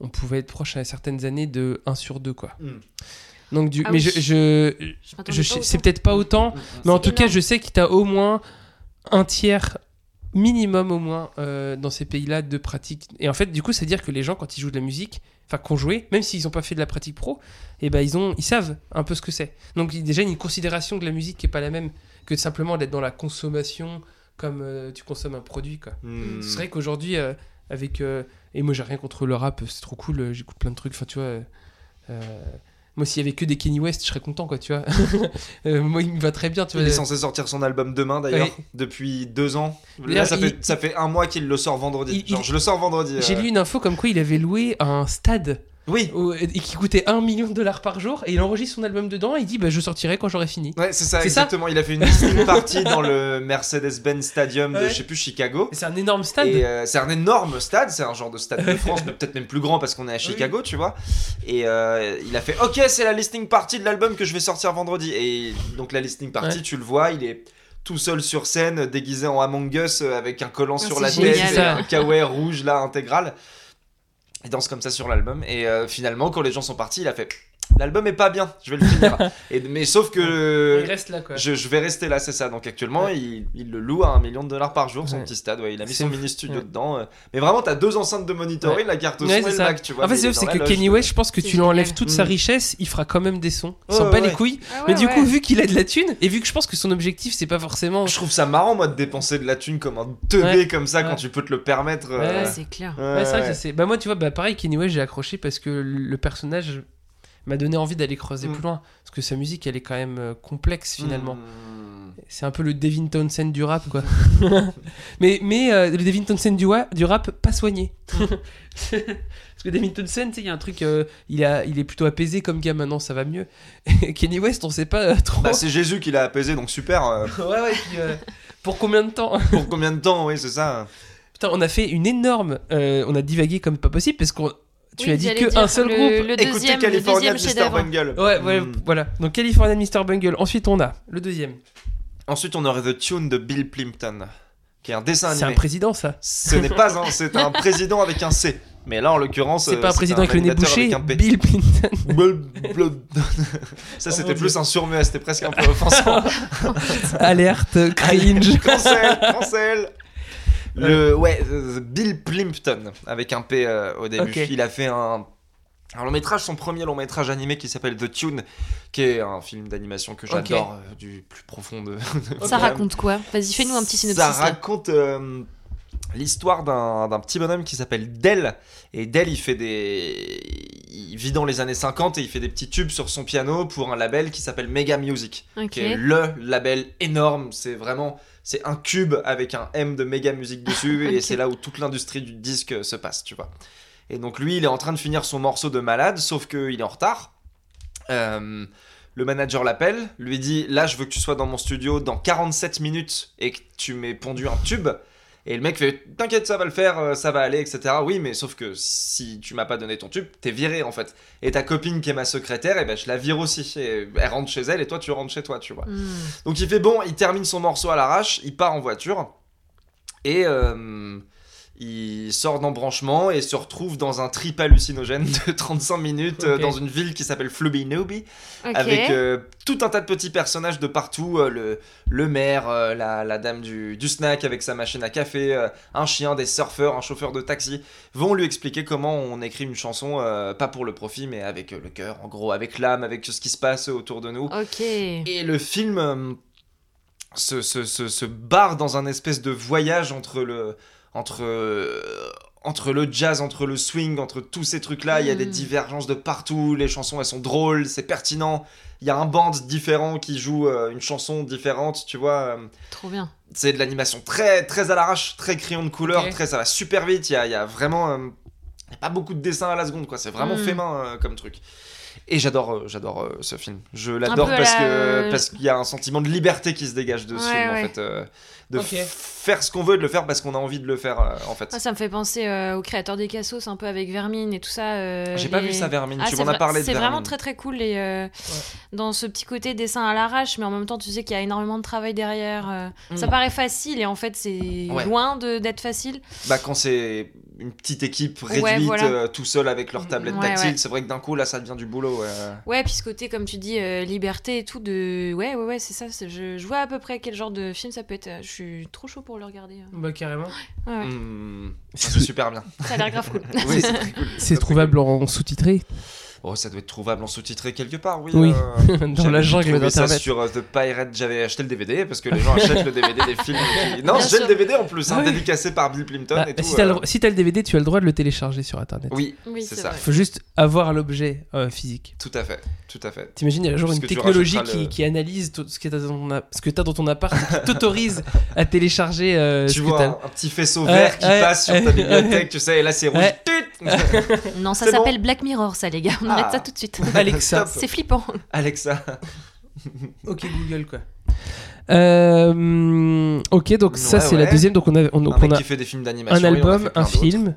on pouvait être proche à certaines années de 1 sur 2, quoi. Mm. Donc, du, Ah mais oui. je, je, c'est peut-être pas autant, mais en tout cas, je sais que tu as au moins un tiers minimum au moins euh, dans ces pays-là de pratique. Et en fait, du coup, c'est à dire que les gens, quand ils jouent de la musique, enfin, qu'on jouait, même s'ils n'ont pas fait de la pratique pro, et ben ils ont, ils savent un peu ce que c'est. Donc il y a déjà une considération de la musique qui est pas la même que simplement d'être dans la consommation comme euh, tu consommes un produit, quoi. Hmm. C'est vrai qu'aujourd'hui, euh, avec. euh, et moi, j'ai rien contre le rap, c'est trop cool, euh, j'écoute plein de trucs. Enfin, tu vois. euh, moi, s'il y avait que des Kenny West, je serais content, quoi, tu vois. Euh, moi, il me va très bien, tu Il vois. est censé sortir son album demain d'ailleurs, Oui. depuis deux ans. Là, ça, il- fait, ça fait un mois qu'il le sort vendredi. Il- Genre, il- je le sors vendredi. J'ai euh. lu une info comme quoi il avait loué un stade Oui, et qui coûtait 1 million de dollars par jour et il enregistre son album dedans et il dit bah, je sortirai quand j'aurai fini. ouais, c'est ça, C'est ça exactement. Il a fait une listening party dans le Mercedes-Benz Stadium de Ouais. je sais plus Chicago. C'est un énorme stade. Et euh, c'est un énorme stade, c'est un genre de stade de France, mais peut-être même plus grand parce qu'on est à Chicago, tu vois. Et euh, il a fait Ok, c'est la listening party de l'album que je vais sortir vendredi. Et donc, la listening party, Ouais. tu le vois, il est tout seul sur scène, déguisé en Among Us, euh, avec un collant Ah, sur la tête, un kawaii rouge là intégral. Il danse comme ça sur l'album. Et euh, finalement, quand les gens sont partis, il a fait l'album est pas bien, je vais le finir. Et, mais sauf que Il reste là quoi. je, je vais rester là, c'est ça. Donc actuellement, il, il le loue à un million de dollars par jour, son Ouais. petit stade. Ouais, il a mis son mini studio Ouais. dedans. euh. Mais vraiment, t'as deux enceintes de monitoring, la carte son Ouais, et c'est le. Mac, tu vois. En fait, c'est que la Kenny West, je pense que tu lui enlèves toute Mm. sa richesse, il fera quand même des sons. Il s'en bat ouais. les couilles. Ah ouais, mais du coup, vu qu'il a de la thune, et vu que je pense que son objectif, c'est pas forcément. Je trouve ça marrant, moi, de dépenser de la thune comme un teubé comme ça quand tu peux te le permettre. euh, Ouais, c'est clair. ouais, Ouais, c'est vrai que ouais. ça, c'est. Bah, moi, tu vois, bah, pareil, Kenny West, j'ai accroché parce que le personnage m'a donné envie d'aller creuser Mm. plus loin. Parce que sa musique, elle est quand même euh, complexe finalement. Mm. C'est un peu le Devin Townsend du rap, quoi. mais mais euh, le Devin Townsend du, rap, pas soigné. Parce que Devin Townsend, tu sais, il y a un truc, euh, il, a, il est plutôt apaisé comme gars maintenant, ça va mieux. Kenny West, on sait pas euh, trop. Bah, c'est Jésus qui l'a apaisé, donc super. ouais, ouais, puis, pour combien de temps? Pour combien de temps, oui, c'est ça. Putain, on a fait une énorme. on a divagué comme pas possible parce qu'on. Tu Oui, as dit que un seul le- groupe. Le Écoutez deuxième, le California deuxième de Mr. Bungle. Ouais, ouais, Mm. voilà. Donc California Mr. Bungle. Ensuite, on a le deuxième. Ensuite, on aurait The Tune de Bill Plimpton, qui est un dessin C'est un animé. président, ça. Ce n'est pas un, c'est un président avec un C. Mais là, en l'occurrence, C'est pas un président avec le nez bouché. un. Bill Clinton. Ça, Oh c'était plus un surmuet, c'était presque un peu offensant. Alerte, cringe. cancel, cancel. Le, ouais, Bill Plimpton, avec un P euh, au début. Il a fait un, un long métrage, son premier long métrage animé qui s'appelle The Tune, qui est un film d'animation que j'adore euh, du plus profond de. Ça raconte quoi? Vas-y, fais-nous un petit synopsis. Ça raconte euh, l'histoire d'un petit bonhomme qui s'appelle Dell. Et Dell, il fait des. Il vit dans les années 50 et il fait des petits tubes sur son piano pour un label qui s'appelle Mega Music qui est le label énorme. C'est vraiment, c'est un cube avec un M de méga musique dessus, et c'est là où toute l'industrie du disque se passe, tu vois. Et donc lui, il est en train de finir son morceau de malade, sauf qu'il est en retard. Euh, le manager l'appelle, lui dit Là, je veux que tu sois dans mon studio dans 47 minutes et que tu m'aies pondu un tube. Et le mec fait T'inquiète, ça va le faire, euh, ça va aller, etc. Oui, mais sauf que si tu m'as pas donné ton tube, t'es viré en fait. Et ta copine qui est ma secrétaire, et ben je la vire aussi. Et elle rentre chez elle et toi tu rentres chez toi, tu vois. Hmm. Donc il fait bon, il termine son morceau à l'arrache, il part en voiture et euh, il sort d'embranchement et se retrouve dans un trip hallucinogène de 35 minutes euh, dans une ville qui s'appelle Flubby Ok. avec euh, tout un tas de petits personnages de partout, euh, le, le maire, la, la dame du, du snack avec sa machine à café, un chien, des surfeurs, un chauffeur de taxi, vont lui expliquer comment on écrit une chanson, pas pour le profit, mais avec le cœur, en gros, avec l'âme, avec ce qui se passe autour de nous. Et le film se, se, se, se barre dans un espèce de voyage entre le, entre, euh, entre le jazz, entre le swing, entre tous ces trucs-là. Il y a des Mm. divergences de partout. Les chansons, elles sont drôles, c'est pertinent. Il y a un band différent qui joue euh, une chanson différente, tu vois. euh, Trop bien. c'est de l'animation très, très à l'arrache, très crayon de couleur, très, ça va super vite. Il y a, y a vraiment euh, y a pas beaucoup de dessins à la seconde, quoi. C'est vraiment Mm. fait main comme truc. Et j'adore, euh, j'adore euh, ce film. Je l'adore parce la- que parce qu'il y a un sentiment de liberté qui se dégage de ce Ouais, film en fait, euh, de faire ce qu'on veut, et de le faire parce qu'on a envie de le faire euh, en fait. Ah, ça me fait penser euh, au créateur des Cassos, un peu avec Vermine et tout ça. euh, J'ai pas les- vu ça Vermine, Ah, tu m'en as parlé C'est vraiment très très cool et euh, dans ce petit côté dessin à l'arrache, mais en même temps tu sais qu'il y a énormément de travail derrière. euh, Ça Mm. paraît facile et en fait c'est Ouais. loin de- d'être facile. Bah quand c'est une petite équipe Ouais, réduite, voilà. euh, tout seul avec leur tablette Ouais, tactile, ouais. c'est vrai que d'un coup là ça devient du boulot. Ouais. Ouais, puis ce côté comme tu dis euh, liberté et tout de ouais ouais ouais c'est ça. c'est- Je, je vois à peu près quel genre de film ça peut être. Je suis trop chaud pour le regarder. hein. Bah, carrément. Ouais, ouais. Hmm, super bien. Ça a l'air grave cool. Oui, c'est très cool. C'est trouvable en sous-titré Oh, ça doit être trouvable en sous-titré quelque part, oui. Oui. euh, dans la jungle trouvé ça d'internet. sur euh, The Pirate, j'avais acheté le DVD parce que les gens achètent le DVD des films. qui- Non, j'ai le DVD en plus, hein, Ouais. dédicacé par Bill Plimpton Bah, et tout. si t'as euh. le, si t'as le DVD, tu as le droit de le télécharger sur internet. Oui, Oui, c'est c'est ça. vrai. Faut juste avoir l'objet euh, physique. Tout à fait, tout à fait. T'imagines, il y a genre Parce une technologie qui, le- qui analyse tout ce que t'as dans ton, app- ce que t'as dans ton appart et qui t'autorise à télécharger euh, ce tu que vois t'as. un, un petit faisceau vert qui passe sur ta bibliothèque, tu sais, et là c'est rouge. Non, ça s'appelle Black Mirror, ça les gars. On Ah. arrête ça tout de suite. Alexa. C'est flippant. Alexa. Ok Google quoi. Euh, ok donc ça Ouais, c'est la deuxième donc on a, on, donc a qui fait des films d'animation. un album, un film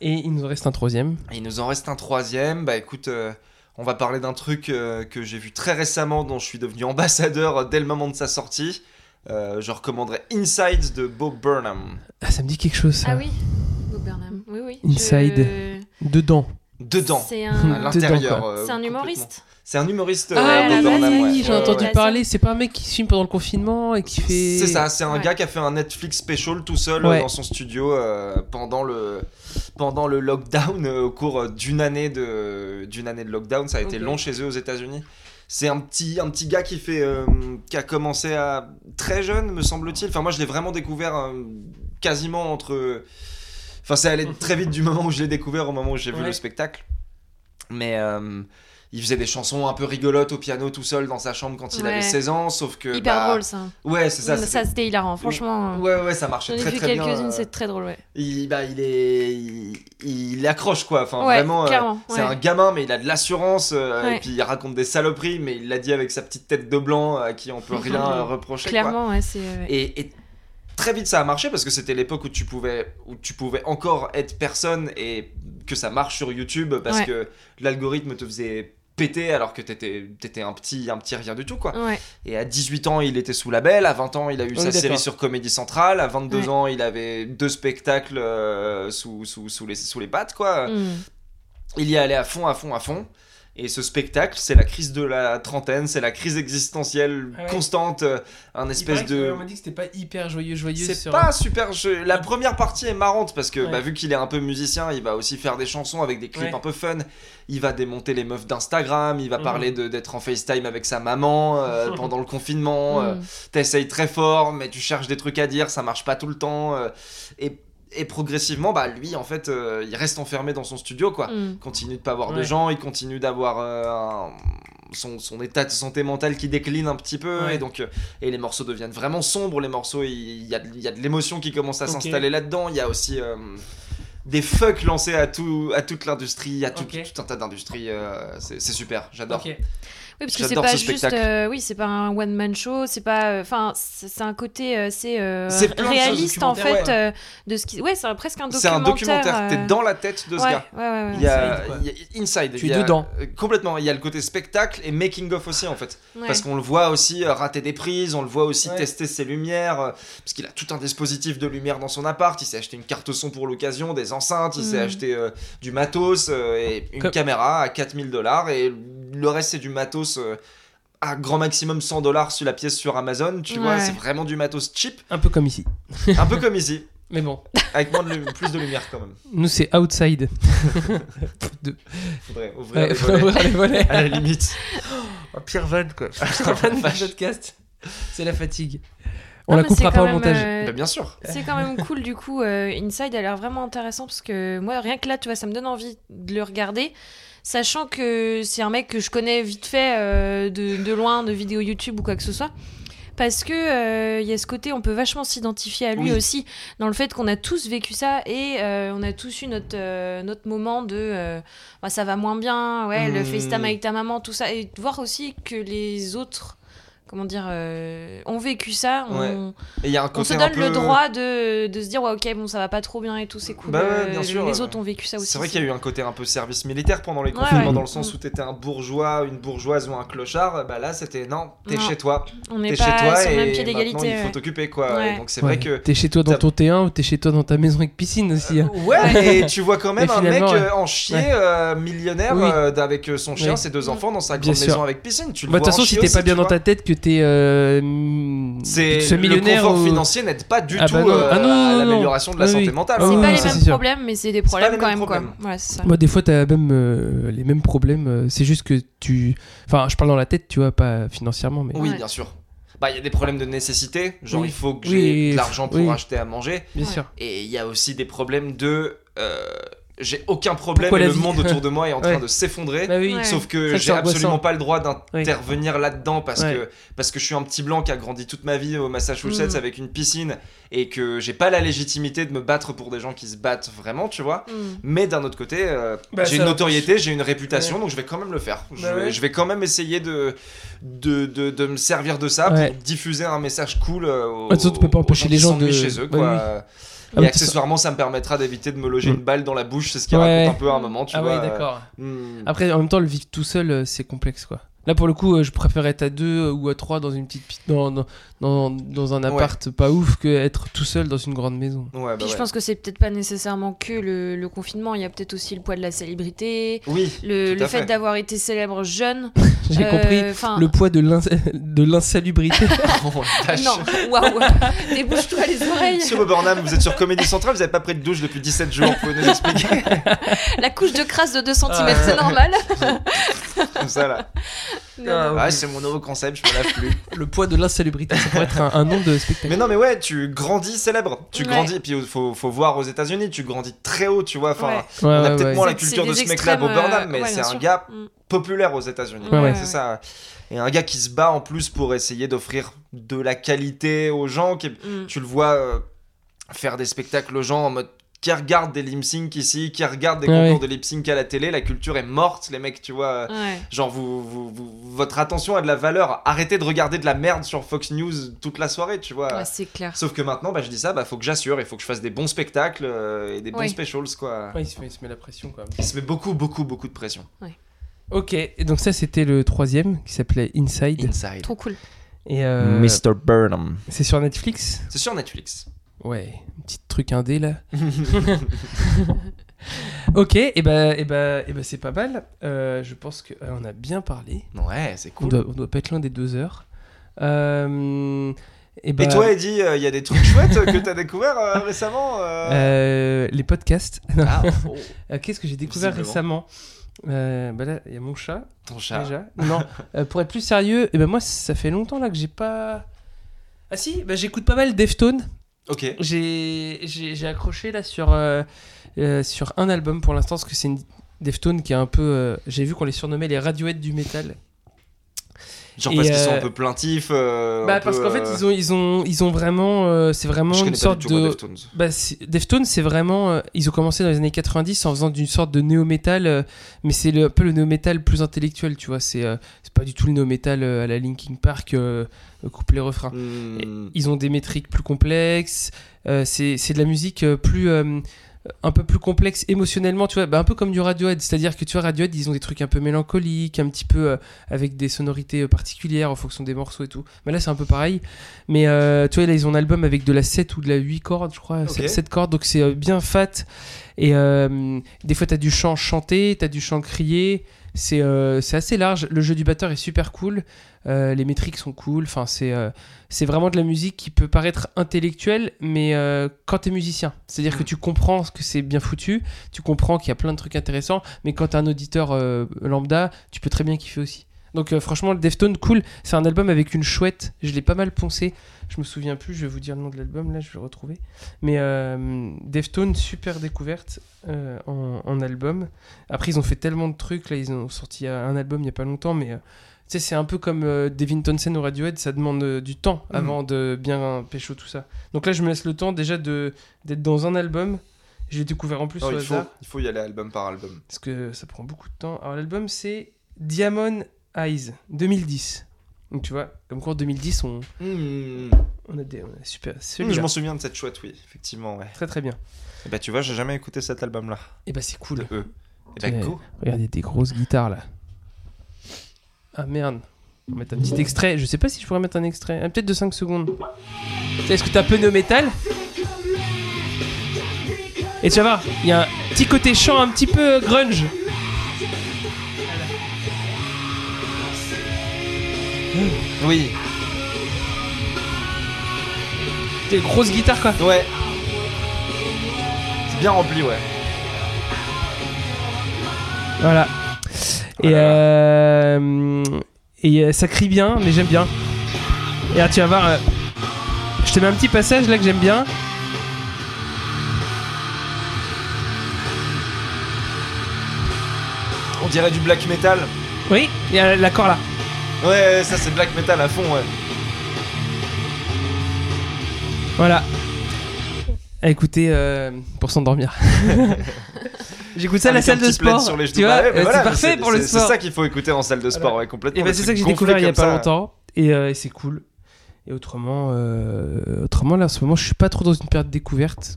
et il nous en reste un troisième. Et il nous en reste un troisième. Bah écoute, euh, on va parler d'un truc euh, que j'ai vu très récemment, dont je suis devenu ambassadeur dès le moment de sa sortie. Euh, je recommanderais Inside de Bob Burnham. Ah, ça me dit quelque chose ça. Ah oui Bob Burnham. Oui, oui. Inside. Je- Dedans. Dedans, C'est à un, l'intérieur. euh, c'est un humoriste. C'est un humoriste Ah, euh, oui, j'ai Ouais, entendu ouais. parler. C'est pas un mec qui filme pendant le confinement et qui fait. C'est ça, c'est un Ouais. gars qui a fait un Netflix special tout seul Ouais. dans son studio euh, pendant le pendant le lockdown euh, au cours d'une année de d'une année de lockdown. Ça a été long chez eux aux États-Unis. C'est un petit un petit gars qui fait euh, qui a commencé à très jeune, me semble-t-il. Enfin moi je l'ai vraiment découvert euh, quasiment entre. Enfin c'est allé très vite du moment où je l'ai découvert au moment où j'ai vu le spectacle. Mais euh, il faisait des chansons un peu rigolotes au piano tout seul dans sa chambre quand il Ouais. avait 16 ans, sauf que Hyper bah, drôle ça. Ouais, c'est ça. Ça, c'était- hilarant, franchement. Ouais, ouais, ça J'en marchait ai très vu très bien. quelques-unes, euh, c'est très drôle, ouais. il, bah, il est, il, il accroche quoi. Enfin, Ouais, vraiment, euh, c'est un gamin, mais il a de l'assurance. euh. Et puis il raconte des saloperies, mais il l'a dit avec sa petite tête de blanc à qui on peut rien reprocher. quoi. Clairement, ouais, c'est. et très vite ça a marché parce que c'était l'époque où tu pouvais où tu pouvais encore être personne et que ça marche sur YouTube parce Ouais. que l'algorithme te faisait péter alors que t'étais étais un petit un petit rien du tout quoi. Ouais. Et à 18 ans, il était sous label. À 20 ans, il a eu Oui, sa série sur Comédie Centrale. À 22 Ouais. ans, il avait deux spectacles euh, sous, sous, sous, les, sous les pattes, quoi. Mm. Il y est allé à fond, à fond, à fond. Et ce spectacle, c'est la crise de la trentaine, c'est la crise existentielle Ah ouais. constante, euh, un espèce de... On m'a dit que c'était pas hyper joyeux, joyeux. C'est sur- pas super. je- La première partie est marrante parce que Ouais. bah, vu qu'il est un peu musicien, il va aussi faire des chansons avec des clips Ouais. un peu fun. Il va démonter les meufs d'Instagram. Il va Mhm. parler d'être en FaceTime avec sa maman euh, pendant le confinement. euh, Mm. T'essayes très fort, mais tu cherches des trucs à dire, ça marche pas tout le temps. euh, et, et progressivement, bah lui, en fait, euh, il reste enfermé dans son studio, quoi. Mm. Il continue de pas voir de gens, il continue d'avoir euh, son, son état de santé mentale qui décline un petit peu, Ouais. et donc euh, et les morceaux deviennent vraiment sombres. Les morceaux, il y a, y a de l'émotion qui commence à s'installer là-dedans. Il y a aussi des fucks lancés à, tout, à toute l'industrie, à tout, Ok. tout un tas d'industries. c'est super, j'adore. Oui, parce que c'est pas ce juste, euh, oui, c'est pas un one man show, c'est pas, euh, enfin, c'est c'est un côté assez euh, de choses, réaliste en documentaire, fait euh, de ce qui, ouais, c'est presque un C'est un documentaire. documentaire, t'es euh, dans la tête de ce ouais, gars. Ouais, ouais, ouais. Il y a, il y a- Inside. Tu es dedans. euh, Complètement. Il y a le côté spectacle et making of aussi en fait. Ouais. Parce qu'on le voit aussi euh, rater des prises, on le voit aussi Ouais. tester ses lumières, euh, parce qu'il a tout un dispositif de lumière dans son appart. Il s'est acheté une carte son pour l'occasion, des enceintes, il s'est Mm. acheté euh, du matos euh, et une Comme- caméra à 4000 dollars et le reste c'est du matos. Euh, à grand maximum 100 dollars sur la pièce sur Amazon, tu vois, c'est vraiment du matos cheap, Un peu comme ici. un peu comme ici, Mais bon, avec moins de lu- plus de lumière quand même. nous c'est outside. De- Faudrait ouvrir Ouais, les faut volets, ouvrir les volets. à la limite. Pire van quoi. Pire van du podcast. C'est la fatigue. On Non, la coupera pas au montage. euh, Bah, bien sûr. C'est quand même cool du coup. euh, Inside a l'air vraiment intéressant parce que moi, rien que là, tu vois, ça me donne envie de le regarder. Sachant que c'est un mec que je connais vite fait euh, de, de loin, de vidéos YouTube ou quoi que ce soit. Parce que euh, il y a ce côté, on peut vachement s'identifier à lui Oui. aussi, dans le fait qu'on a tous vécu ça et euh, on a tous eu notre, notre moment de euh, Ah, ça va moins bien, ouais, le Mm. FaceTime avec ta maman, tout ça. Et voir aussi que les autres, comment dire, euh, ont vécu ça. On, Ouais. Et il y a un on côté se donne peu- le droit de, de se dire ouais ok bon ça va pas trop bien et tout c'est cool Bah ouais, euh, bien sûr, les ouais. autres ont vécu ça aussi C'est vrai qu'il y a eu un côté un peu service militaire pendant les Ouais, confinements, ouais. dans le sens Mm. où t'étais un bourgeois, une bourgeoise ou un clochard. Bah là, c'était non, t'es chez toi. T'es chez pas toi sur le même et pied maintenant d'égalité il faut t'occuper quoi. Ouais. Et donc c'est Ouais. vrai que. T'es chez toi dans ton T1 ou t'es chez toi dans ta maison avec piscine aussi. hein. Ouais, et tu vois quand même un mec euh, en chier, euh, millionnaire, euh, avec euh, son chien, ses deux enfants dans sa grande maison avec piscine. Tu le Bah, De vois toute façon, si t'es pas bien dans ta tête que t'es euh, C'est que tu sois le millionnaire confort ou- financier n'aide pas du Ah tout bah non. euh, Ah non, non, à l'amélioration de la santé oui. mentale. Ah c'est pas oui, les mêmes problèmes mais c'est des problèmes quand même quoi problèmes. ça Moi, des fois, t'as même euh, les mêmes problèmes. euh, C'est juste que tu. Enfin, je parle dans la tête, tu vois, pas financièrement, mais. Oui, Ouais. bien sûr. Bah, il y a des problèmes de nécessité, genre Oui. il faut que j'ai oui, de l'argent pour oui. acheter à manger. Bien sûr. Et il y a aussi des problèmes de. euh, j'ai aucun problème et le vie monde autour de moi est en train Ouais. de s'effondrer. Bah oui. Ouais. Sauf que j'ai absolument pas le droit d'intervenir là-dedans parce, Ouais. que, parce que je suis un petit blanc qui a grandi toute ma vie au Massachusetts Mm. avec une piscine et que j'ai pas la légitimité de me battre pour des gens qui se battent vraiment, tu vois. Mm. Mais d'un autre côté, euh, Bah, j'ai une notoriété, j'ai une réputation, Ouais. donc je vais quand même le faire. je, Bah vais, ouais. je vais quand même essayer de, de, de, de me servir de ça Ouais. pour diffuser un message cool euh, aux, de toute façon, tu peux pas aux empêcher gens les gens de- chez eux. Ouais, Quoi. oui. Et Ah, mais accessoirement, ça me permettra d'éviter de me loger Mm. une balle dans la bouche, c'est ce qui Ouais. raconte un peu à un moment, tu Ah vois. ouais, d'accord. Hmm. Après, en même temps, le vivre tout seul, euh, c'est complexe, quoi. Là, pour le coup, euh, je préfère être à deux euh, ou à trois dans une petite dans, dans, dans un appart pas ouf que être tout seul dans une grande maison. Ouais, bah Puis je pense que c'est peut-être pas nécessairement que le, le confinement, il y a peut-être aussi le poids de la célébrité, Oui, le, fait, d'avoir été célèbre jeune. J'ai Euh, compris le poids de l'ins- de l'insalubrité. Oh. Non, waouh, débouche-toi les oreilles. Monsieur Burnham, vous êtes sur Comédie Centrale, vous n'avez pas pris de douche depuis 17 jours, vous pouvez nous expliquer La couche de crasse de 2 cm, Ah. c'est normal. comme ça là. Non, Ah, non. Ouais, c'est mon nouveau concept, je me lave plus. le poids de l'insalubrité, ça pourrait être un, un nom de spectacle. Mais non, mais ouais, tu grandis célèbre. Tu Ouais. grandis, et puis il faut, faut voir aux États-Unis, tu grandis très haut, tu vois. Enfin, Ouais. Ouais, on a ouais, peut-être ouais. moins la culture de ce mec-là, Bob Burnham, euh, mais ouais, c'est un sûr. gars Mm. populaire aux États-Unis. Ouais, ouais. C'est ça. Et un gars qui se bat en plus pour essayer d'offrir de la qualité aux gens. Qui... Mm. Tu le vois euh, faire des spectacles aux gens en mode qui regarde des lip sync ici, qui regarde des Ouais, concours ouais. de lip sync à la télé, la culture est morte, les mecs, tu vois. Ouais. Genre, vous, vous- vous- votre attention a de la valeur. Arrêtez de regarder de la merde sur Fox News toute la soirée, tu vois. Ouais, c'est clair. Sauf que maintenant, bah, je dis ça, bah, faut que j'assure, il faut que je fasse des bons spectacles euh, et des bons specials, quoi. Ouais, il, se met, il se met la pression quand même. Il se met beaucoup, beaucoup, beaucoup de pression. Ok, et donc ça c'était le troisième qui s'appelait Inside. Inside. Trop cool. Et euh, Mr. Burnham. c'est sur Netflix? C'est sur Netflix. Ouais, un petit truc indé là. ok, et bah, et bah, et bah c'est pas mal. Euh, je pense qu'on a bien parlé. Ouais, c'est On cool. doit, on doit pas être loin des deux heures. Euh, et, bah, Et toi, Eddie, il y a des trucs chouettes que t'as découvert euh, récemment euh euh, les podcasts. Ah, oh, Euh, Qu'est-ce que j'ai découvert récemment? Euh, bah là, il y a mon chat ton chat. déjà. Non, euh, pour être plus sérieux, et ben moi ça fait longtemps là que j'ai pas. Ah si, bah, j'écoute pas mal Deftone. Ok. J'ai accroché là sur euh, euh, sur un album pour l'instant parce que c'est une Deftone qui est un peu. euh, j'ai vu qu'on les surnommait les Radiohead du métal. Genre Et, parce qu'ils sont euh, un peu plaintifs. euh, bah parce qu'en fait euh, ils ont ils ont ils ont vraiment euh, c'est vraiment Je une connais pas sorte du tout moi, de Deftones. bah, Deftones, c'est vraiment. euh, ils ont commencé dans les années 90 en faisant d'une sorte de néo-metal, euh, mais c'est un peu le néo-metal plus intellectuel, tu vois. C'est euh, pas du tout le néo-metal euh, à la Linkin Park, euh, couplet-refrain. Hmm. Ils ont des métriques plus complexes, euh, c'est c'est de la musique euh, plus. euh, un peu plus complexe émotionnellement, tu vois, bah, un peu comme du Radiohead, c'est-à-dire que tu vois, Radiohead, ils ont des trucs un peu mélancoliques, un petit peu euh, avec des sonorités euh, particulières en fonction des morceaux et tout. Mais là, c'est un peu pareil. Mais euh, tu vois, là, ils ont un album avec de la 7 ou de la 8 cordes, je crois, Ok. 7 cordes, donc c'est bien fat. Et euh, des fois, t'as du chant chanté, t'as du chant crié. C'est c'est assez large. Le jeu du batteur est super cool. Euh, les métriques sont cool. Enfin, c'est euh, c'est vraiment de la musique qui peut paraître intellectuelle, mais euh, quand t'es musicien, c'est-à-dire que Mm. tu comprends que c'est bien foutu, tu comprends qu'il y a plein de trucs intéressants, mais quand t'es un auditeur lambda, tu peux très bien kiffer aussi. Donc franchement, le Deftone, cool. C'est un album avec une chouette. Je l'ai pas mal poncé. Je me souviens plus. Je vais vous dire le nom de l'album. Là, je vais le retrouver. Mais Deftone, super découverte en, en album. Après, ils ont fait tellement de trucs. Là, ils ont sorti un album il y a pas longtemps, mais sais, c'est un peu comme euh, Devin Townsend ou Radiohead. Ça demande euh, du temps Mhm. avant de bien pécho tout ça. Donc là, je me laisse le temps déjà de d'être dans un album. Je l'ai découvert en plus Non, au il, faut, hasard il faut y aller album par album. parce que ça prend beaucoup de temps. Alors l'album c'est Diamond Eyes 2010. Donc tu vois, comme quoi en 2010 on, Hmm. on a des on a super Hmm, je m'en souviens de cette chouette, oui, effectivement, ouais. très très bien. Et bah, tu vois, j'ai jamais écouté cet album-là. Et bah c'est cool. De eux. Et bah, Ouais. go. Regardez des grosses guitares là. Ah merde. On va mettre un petit extrait. Je sais pas si je pourrais mettre un extrait. Ah, Peut-être de 5 secondes. Est-ce que t'as un peu no métal? Et tu vas voir, il y a un petit côté chant un petit peu grunge. Oui, Des grosses guitares quoi. ouais. C'est bien rempli, ouais. Voilà. Et, euh, et euh, ça crie bien, mais j'aime bien. Et là, tu vas voir. euh, je te mets un petit passage là que j'aime bien. On dirait du black metal. Oui, il y a l'accord là. Ouais, ça c'est black metal à fond, ouais. Voilà. À écouter euh, pour s'endormir. J'écoute ça à la salle de sport. sur les genoux. tu vois, Bah ouais, euh, voilà, c'est parfait pour le sport. C'est ça qu'il faut écouter en salle de sport, ouais, complètement. Et bah, c'est ça que j'ai découvert il y a pas longtemps. Et, euh, et c'est cool. Et autrement, euh, autrement, là, en ce moment, je suis pas trop dans une période de découverte.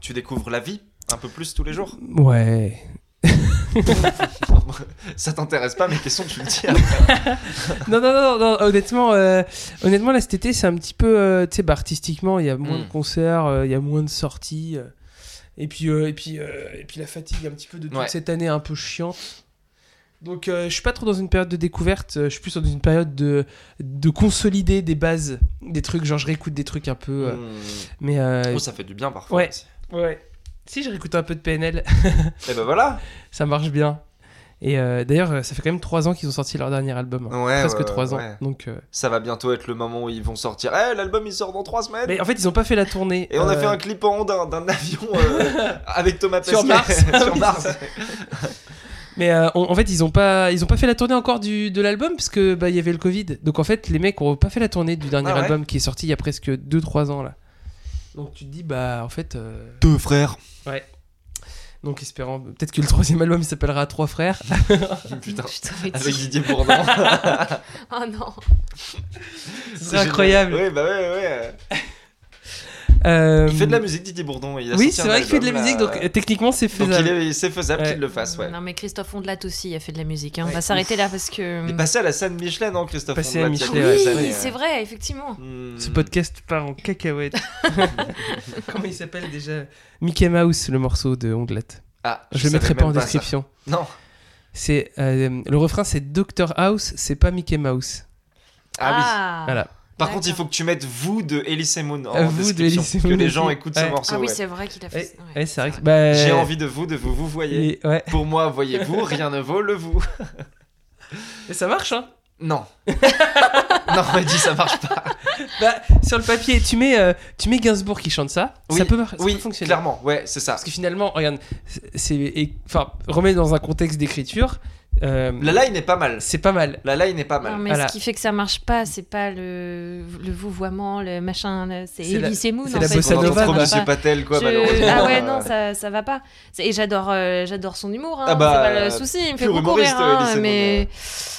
Tu découvres la vie un peu plus tous les jours? Ouais. Ça t'intéresse pas mes questions, tu le dis. après. non, non, non, non, honnêtement, euh, honnêtement, là cet été, c'est un petit peu, euh, tu sais, bah, artistiquement, il y a moins Mm. de concerts, euh, il y a moins de sorties. Et puis, euh, et puis, euh, et puis la fatigue un petit peu de toute Ouais. cette année un peu chiante. Donc, euh, je suis pas trop dans une période de découverte, euh, je suis plus dans une période de, de consolider des bases, des trucs, genre je réécoute des trucs un peu. Hmm. mais Oh, ça fait du bien parfois. Ouais. aussi. ouais. Si je réécoute un peu de PNL, Et ben voilà. ça marche bien. Et euh, d'ailleurs, ça fait quand même 3 ans qu'ils ont sorti leur dernier album. hein. Ouais, Presque ouais, 3 ans. ouais. Donc, euh, Ça va bientôt être le moment où ils vont sortir. Eh, l'album il sort dans 3 semaines. Mais en fait, ils ont pas fait la tournée. Et on a euh, fait un clip en haut d'un d'un avion euh, avec Thomas Sur Pesquet. Mars. sur Mars. Mais euh, on- en fait, ils ont pas, ils ont pas fait la tournée encore du, de l'album parce que bah il y avait le Covid. Donc en fait, les mecs ont pas fait la tournée du dernier Ah ouais album qui est sorti il y a presque 2-3 ans là. Donc tu te dis bah en fait, euh, Deux frères. Donc espérant peut-être que le troisième album il s'appellera Trois frères. Putain. Avec Didier Bourdon. Oh non. C'est incroyable. Oui, bah ouais, ouais. Euh, Il fait de la musique, Didier Bourdon. Il a Oui, c'est vrai qu'il fait de la musique, donc euh, techniquement c'est Donc faisable. il est- c'est faisable Ouais. qu'il le fasse, ouais. Non, mais Christophe Ondelat aussi a fait de la musique. hein. On va s'arrêter là parce que. Il est passé à la scène Michelin, non, Christophe Passé à Michelin. Oui, années, c'est vrai, effectivement. Hmm. Ce podcast part en cacahuète. Comment il s'appelle déjà? Mickey Mouse, le morceau de Ondelat. Ah, Je le savais mettrai pas en description. Non. C'est euh, le refrain, c'est Dr House, c'est pas Mickey Mouse. Ah oui. Voilà. Par contre, il faut que tu mettes vous de Elise Moon en vous de description, Elise que Moon les gens aussi. écoutent Ouais. ce morceau. Ah oui, ouais. c'est vrai qu'il a fait Ouais, ça. ouais. ouais, c'est vrai. que- bah, J'ai envie de vous, de vous, vous voyez. et- ouais. Pour moi, voyez-vous, rien ne vaut le vous. Et ça marche, hein Non. non, mais dis, ça marche pas. Bah, sur le papier, tu mets, euh, tu mets Gainsbourg qui chante ça, Oui, ça peut, ça oui, peut fonctionner. clairement, ouais, c'est ça. Parce que finalement, regarde, c'est- enfin, remets dans un contexte d'écriture, euh, La line est pas mal. c'est pas mal. La line est pas mal. Non, mais Voilà. ce qui fait que ça marche pas, c'est pas le, le vouvoiement, le machin, c'est C'est la- Elise et Moon. c'est en la fait. bossa nova, quoi. Monsieur Patel, quoi, Je- malheureusement. Ah ouais, non, ça, ça va pas. C'est- Et j'adore euh, j'adore son humour, hein, Ah bah, c'est pas le souci, il me fait beaucoup humoriste, rire. hein, mais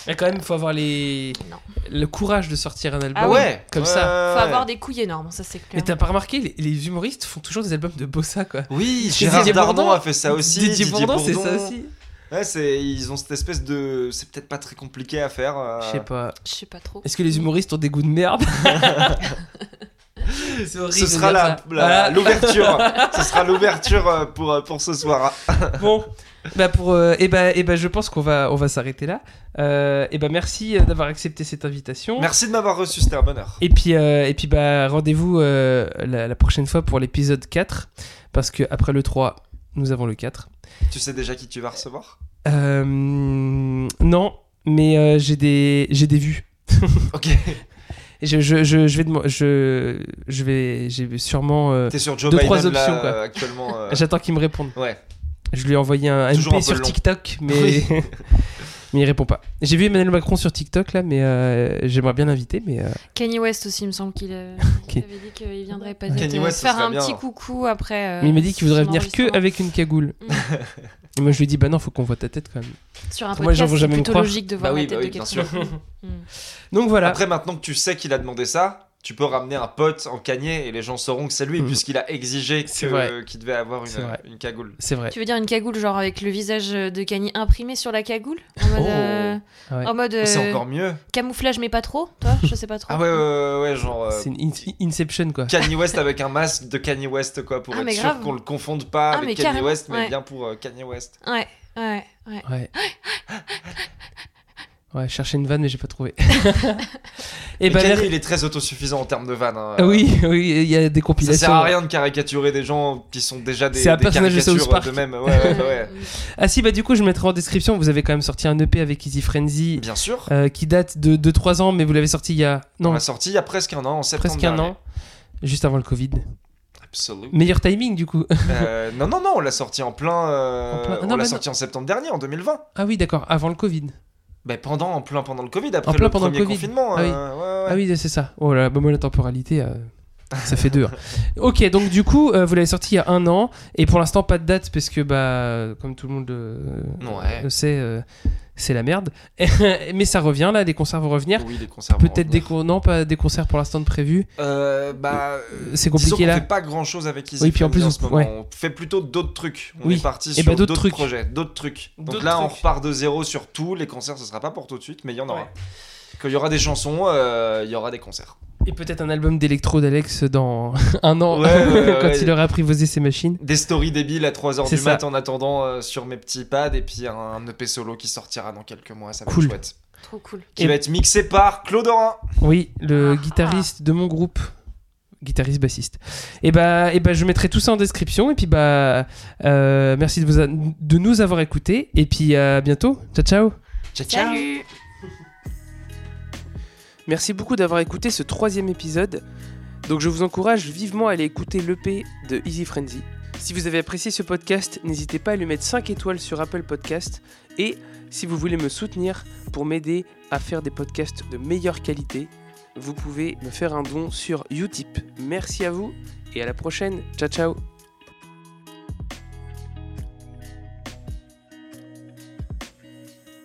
Mais quand même, il faut avoir les... Non. le courage de sortir un album Ah ouais, comme ouais, ça. faut avoir des couilles énormes, ça c'est clair. Mais t'as pas remarqué, les, les humoristes font toujours des albums de bossa, quoi. Oui, Didier Gérard Darmon a fait ça aussi. Didier, Didier Bourdon, c'est ça aussi. Ouais, c'est ils ont cette espèce de c'est peut-être pas très compliqué à faire. euh, Je sais pas. Je sais pas trop. Est-ce que les humoristes ont des goûts de merde C'est horrible Ce de sera dire la- ça. la- Voilà. l'ouverture. ce sera l'ouverture euh, pour euh, pour ce soir. Bon, bah pour, euh, et bah, et bah, je pense qu'on va, on va s'arrêter là. Euh, et bah merci euh, d'avoir accepté cette invitation. Merci de m'avoir reçu, c'était un bonheur. Et puis, euh, et puis bah, rendez-vous euh, la, la prochaine fois pour l'épisode 4. Parce que après le 3, nous avons le 4. Tu sais déjà qui tu vas recevoir? Euh, non, mais euh, j'ai des, j'ai des vues. Ok. Je, je, je, je vais, je, je vais, j'ai sûrement. euh, T'es sur Joe Deux, Biden trois options, là, quoi. actuellement. euh, J'attends qu'il me réponde. Ouais. Je lui ai envoyé un MP un peu sur long. TikTok, mais Oui. mais il répond pas. J'ai vu Emmanuel Macron sur TikTok là, mais euh, j'aimerais bien l'inviter, mais euh, Kanye West aussi, il me semble qu'il euh, avait dit qu'il viendrait pas Kanye West, faire un bien. petit coucou après. euh, mais il m'a dit qu'il voudrait venir que avec une cagoule. Mm. Et moi je lui ai dit bah non, faut qu'on voit ta tête quand même. Sur un Moi, podcast, vont c'est plutôt logique de voir Bah oui, la tête bah oui, de quelqu'un. Mm. Donc voilà. Après, maintenant que tu sais qu'il a demandé ça, tu peux ramener un pote en cagné et les gens sauront que c'est lui, Mhm. puisqu'il a exigé C'est qu'il devait avoir C'est vrai. une, une cagoule. C'est vrai. Tu veux dire une cagoule, genre avec le visage de Kanye imprimé sur la cagoule En mode, Oh. euh, ouais. en mode euh, C'est encore mieux. camouflage, mais pas trop, toi Je sais pas trop. Ah ouais, ouais, ouais, ouais, genre. euh, C'est une in- Inception quoi. Kanye West avec un masque de Kanye West, quoi, pour Ah, être mais sûr qu'on le confonde pas Ah, avec Kanye West, mais ouais. bien pour euh, Kanye West. Ouais, ouais, ouais. Ouais. Ouais, chercher une vanne mais j'ai pas trouvé. Et Et bah Kanye, il est très autosuffisant en termes de vannes. hein. Ah oui, oui, il y a des Ça compilations. sert à rien de caricaturer des gens qui sont déjà des, des caricatures de même. Ouais, ouais, ouais. Ah si, bah du coup, je mettrai en description. Vous avez quand même sorti un EP avec Easy Frenzy Bien sûr. euh, qui date de 2-3 ans, mais vous l'avez sorti il y a On non l'a sorti il y a presque un an, en septembre. presque un dernier. an, juste avant le Covid. Absolument. Meilleur timing du coup. Euh, non, non, non, on l'a sorti en plein. euh, En plein- On l'a sorti en septembre dernier, en 2020. ah oui, d'accord, avant le Covid. Ben pendant, en plein pendant le Covid, après En plein le pendant le premier Covid. confinement. Ah oui. euh, ouais, ouais. Ah oui, c'est ça. Oh là, bah moi la temporalité, euh, ça fait deux. hein. ok, donc du coup, euh, vous l'avez sorti il y a un an, et pour l'instant pas de date parce que bah, comme tout le monde euh, Ouais. le sait, c'est la merde. Mais ça revient là, les concerts vont revenir. Oui, les concerts. vont Peut-être des revenir. con- non pas des concerts pour l'instant de prévus. Euh, bah, C'est Disons compliqué qu'on là. fait pas grand chose avec Easy Oui, puis en plus, en ce moment. ouais. On fait plutôt d'autres trucs. On Oui. est parti Et sur bah, d'autres projets, d'autres trucs. Donc là, on repart de zéro sur tout. Les concerts, ce sera pas pour tout de suite, mais il y en aura. Ouais. Quand il y aura des chansons, euh, il y aura des concerts. Et peut-être un album d'électro d'Alex dans un an Ouais, ouais, ouais, quand ouais. il aura apprivoisé ses machines. Des stories débiles à 3h C'est du ça. mat en attendant euh, sur mes petits pads et puis un EP solo qui sortira dans quelques mois. Ça va Cool. être chouette. Trop cool. Qui Et- va être mixé par Claude Orin. Oui, le Ah. guitariste de mon groupe. Guitariste bassiste. Et bah, et bah, je mettrai tout ça en description. Et puis bah, euh, merci de, vous a- de nous avoir écoutés. Et puis à bientôt. Ciao ciao. Ciao, ciao. Salut Merci beaucoup d'avoir écouté ce troisième épisode. Donc je vous encourage vivement à aller écouter l'EP de Easy Frenzy. Si vous avez apprécié ce podcast, n'hésitez pas à lui mettre 5 étoiles sur Apple Podcast. Et si vous voulez me soutenir pour m'aider à faire des podcasts de meilleure qualité, vous pouvez me faire un don sur Utip. Merci à vous et à la prochaine. Ciao ciao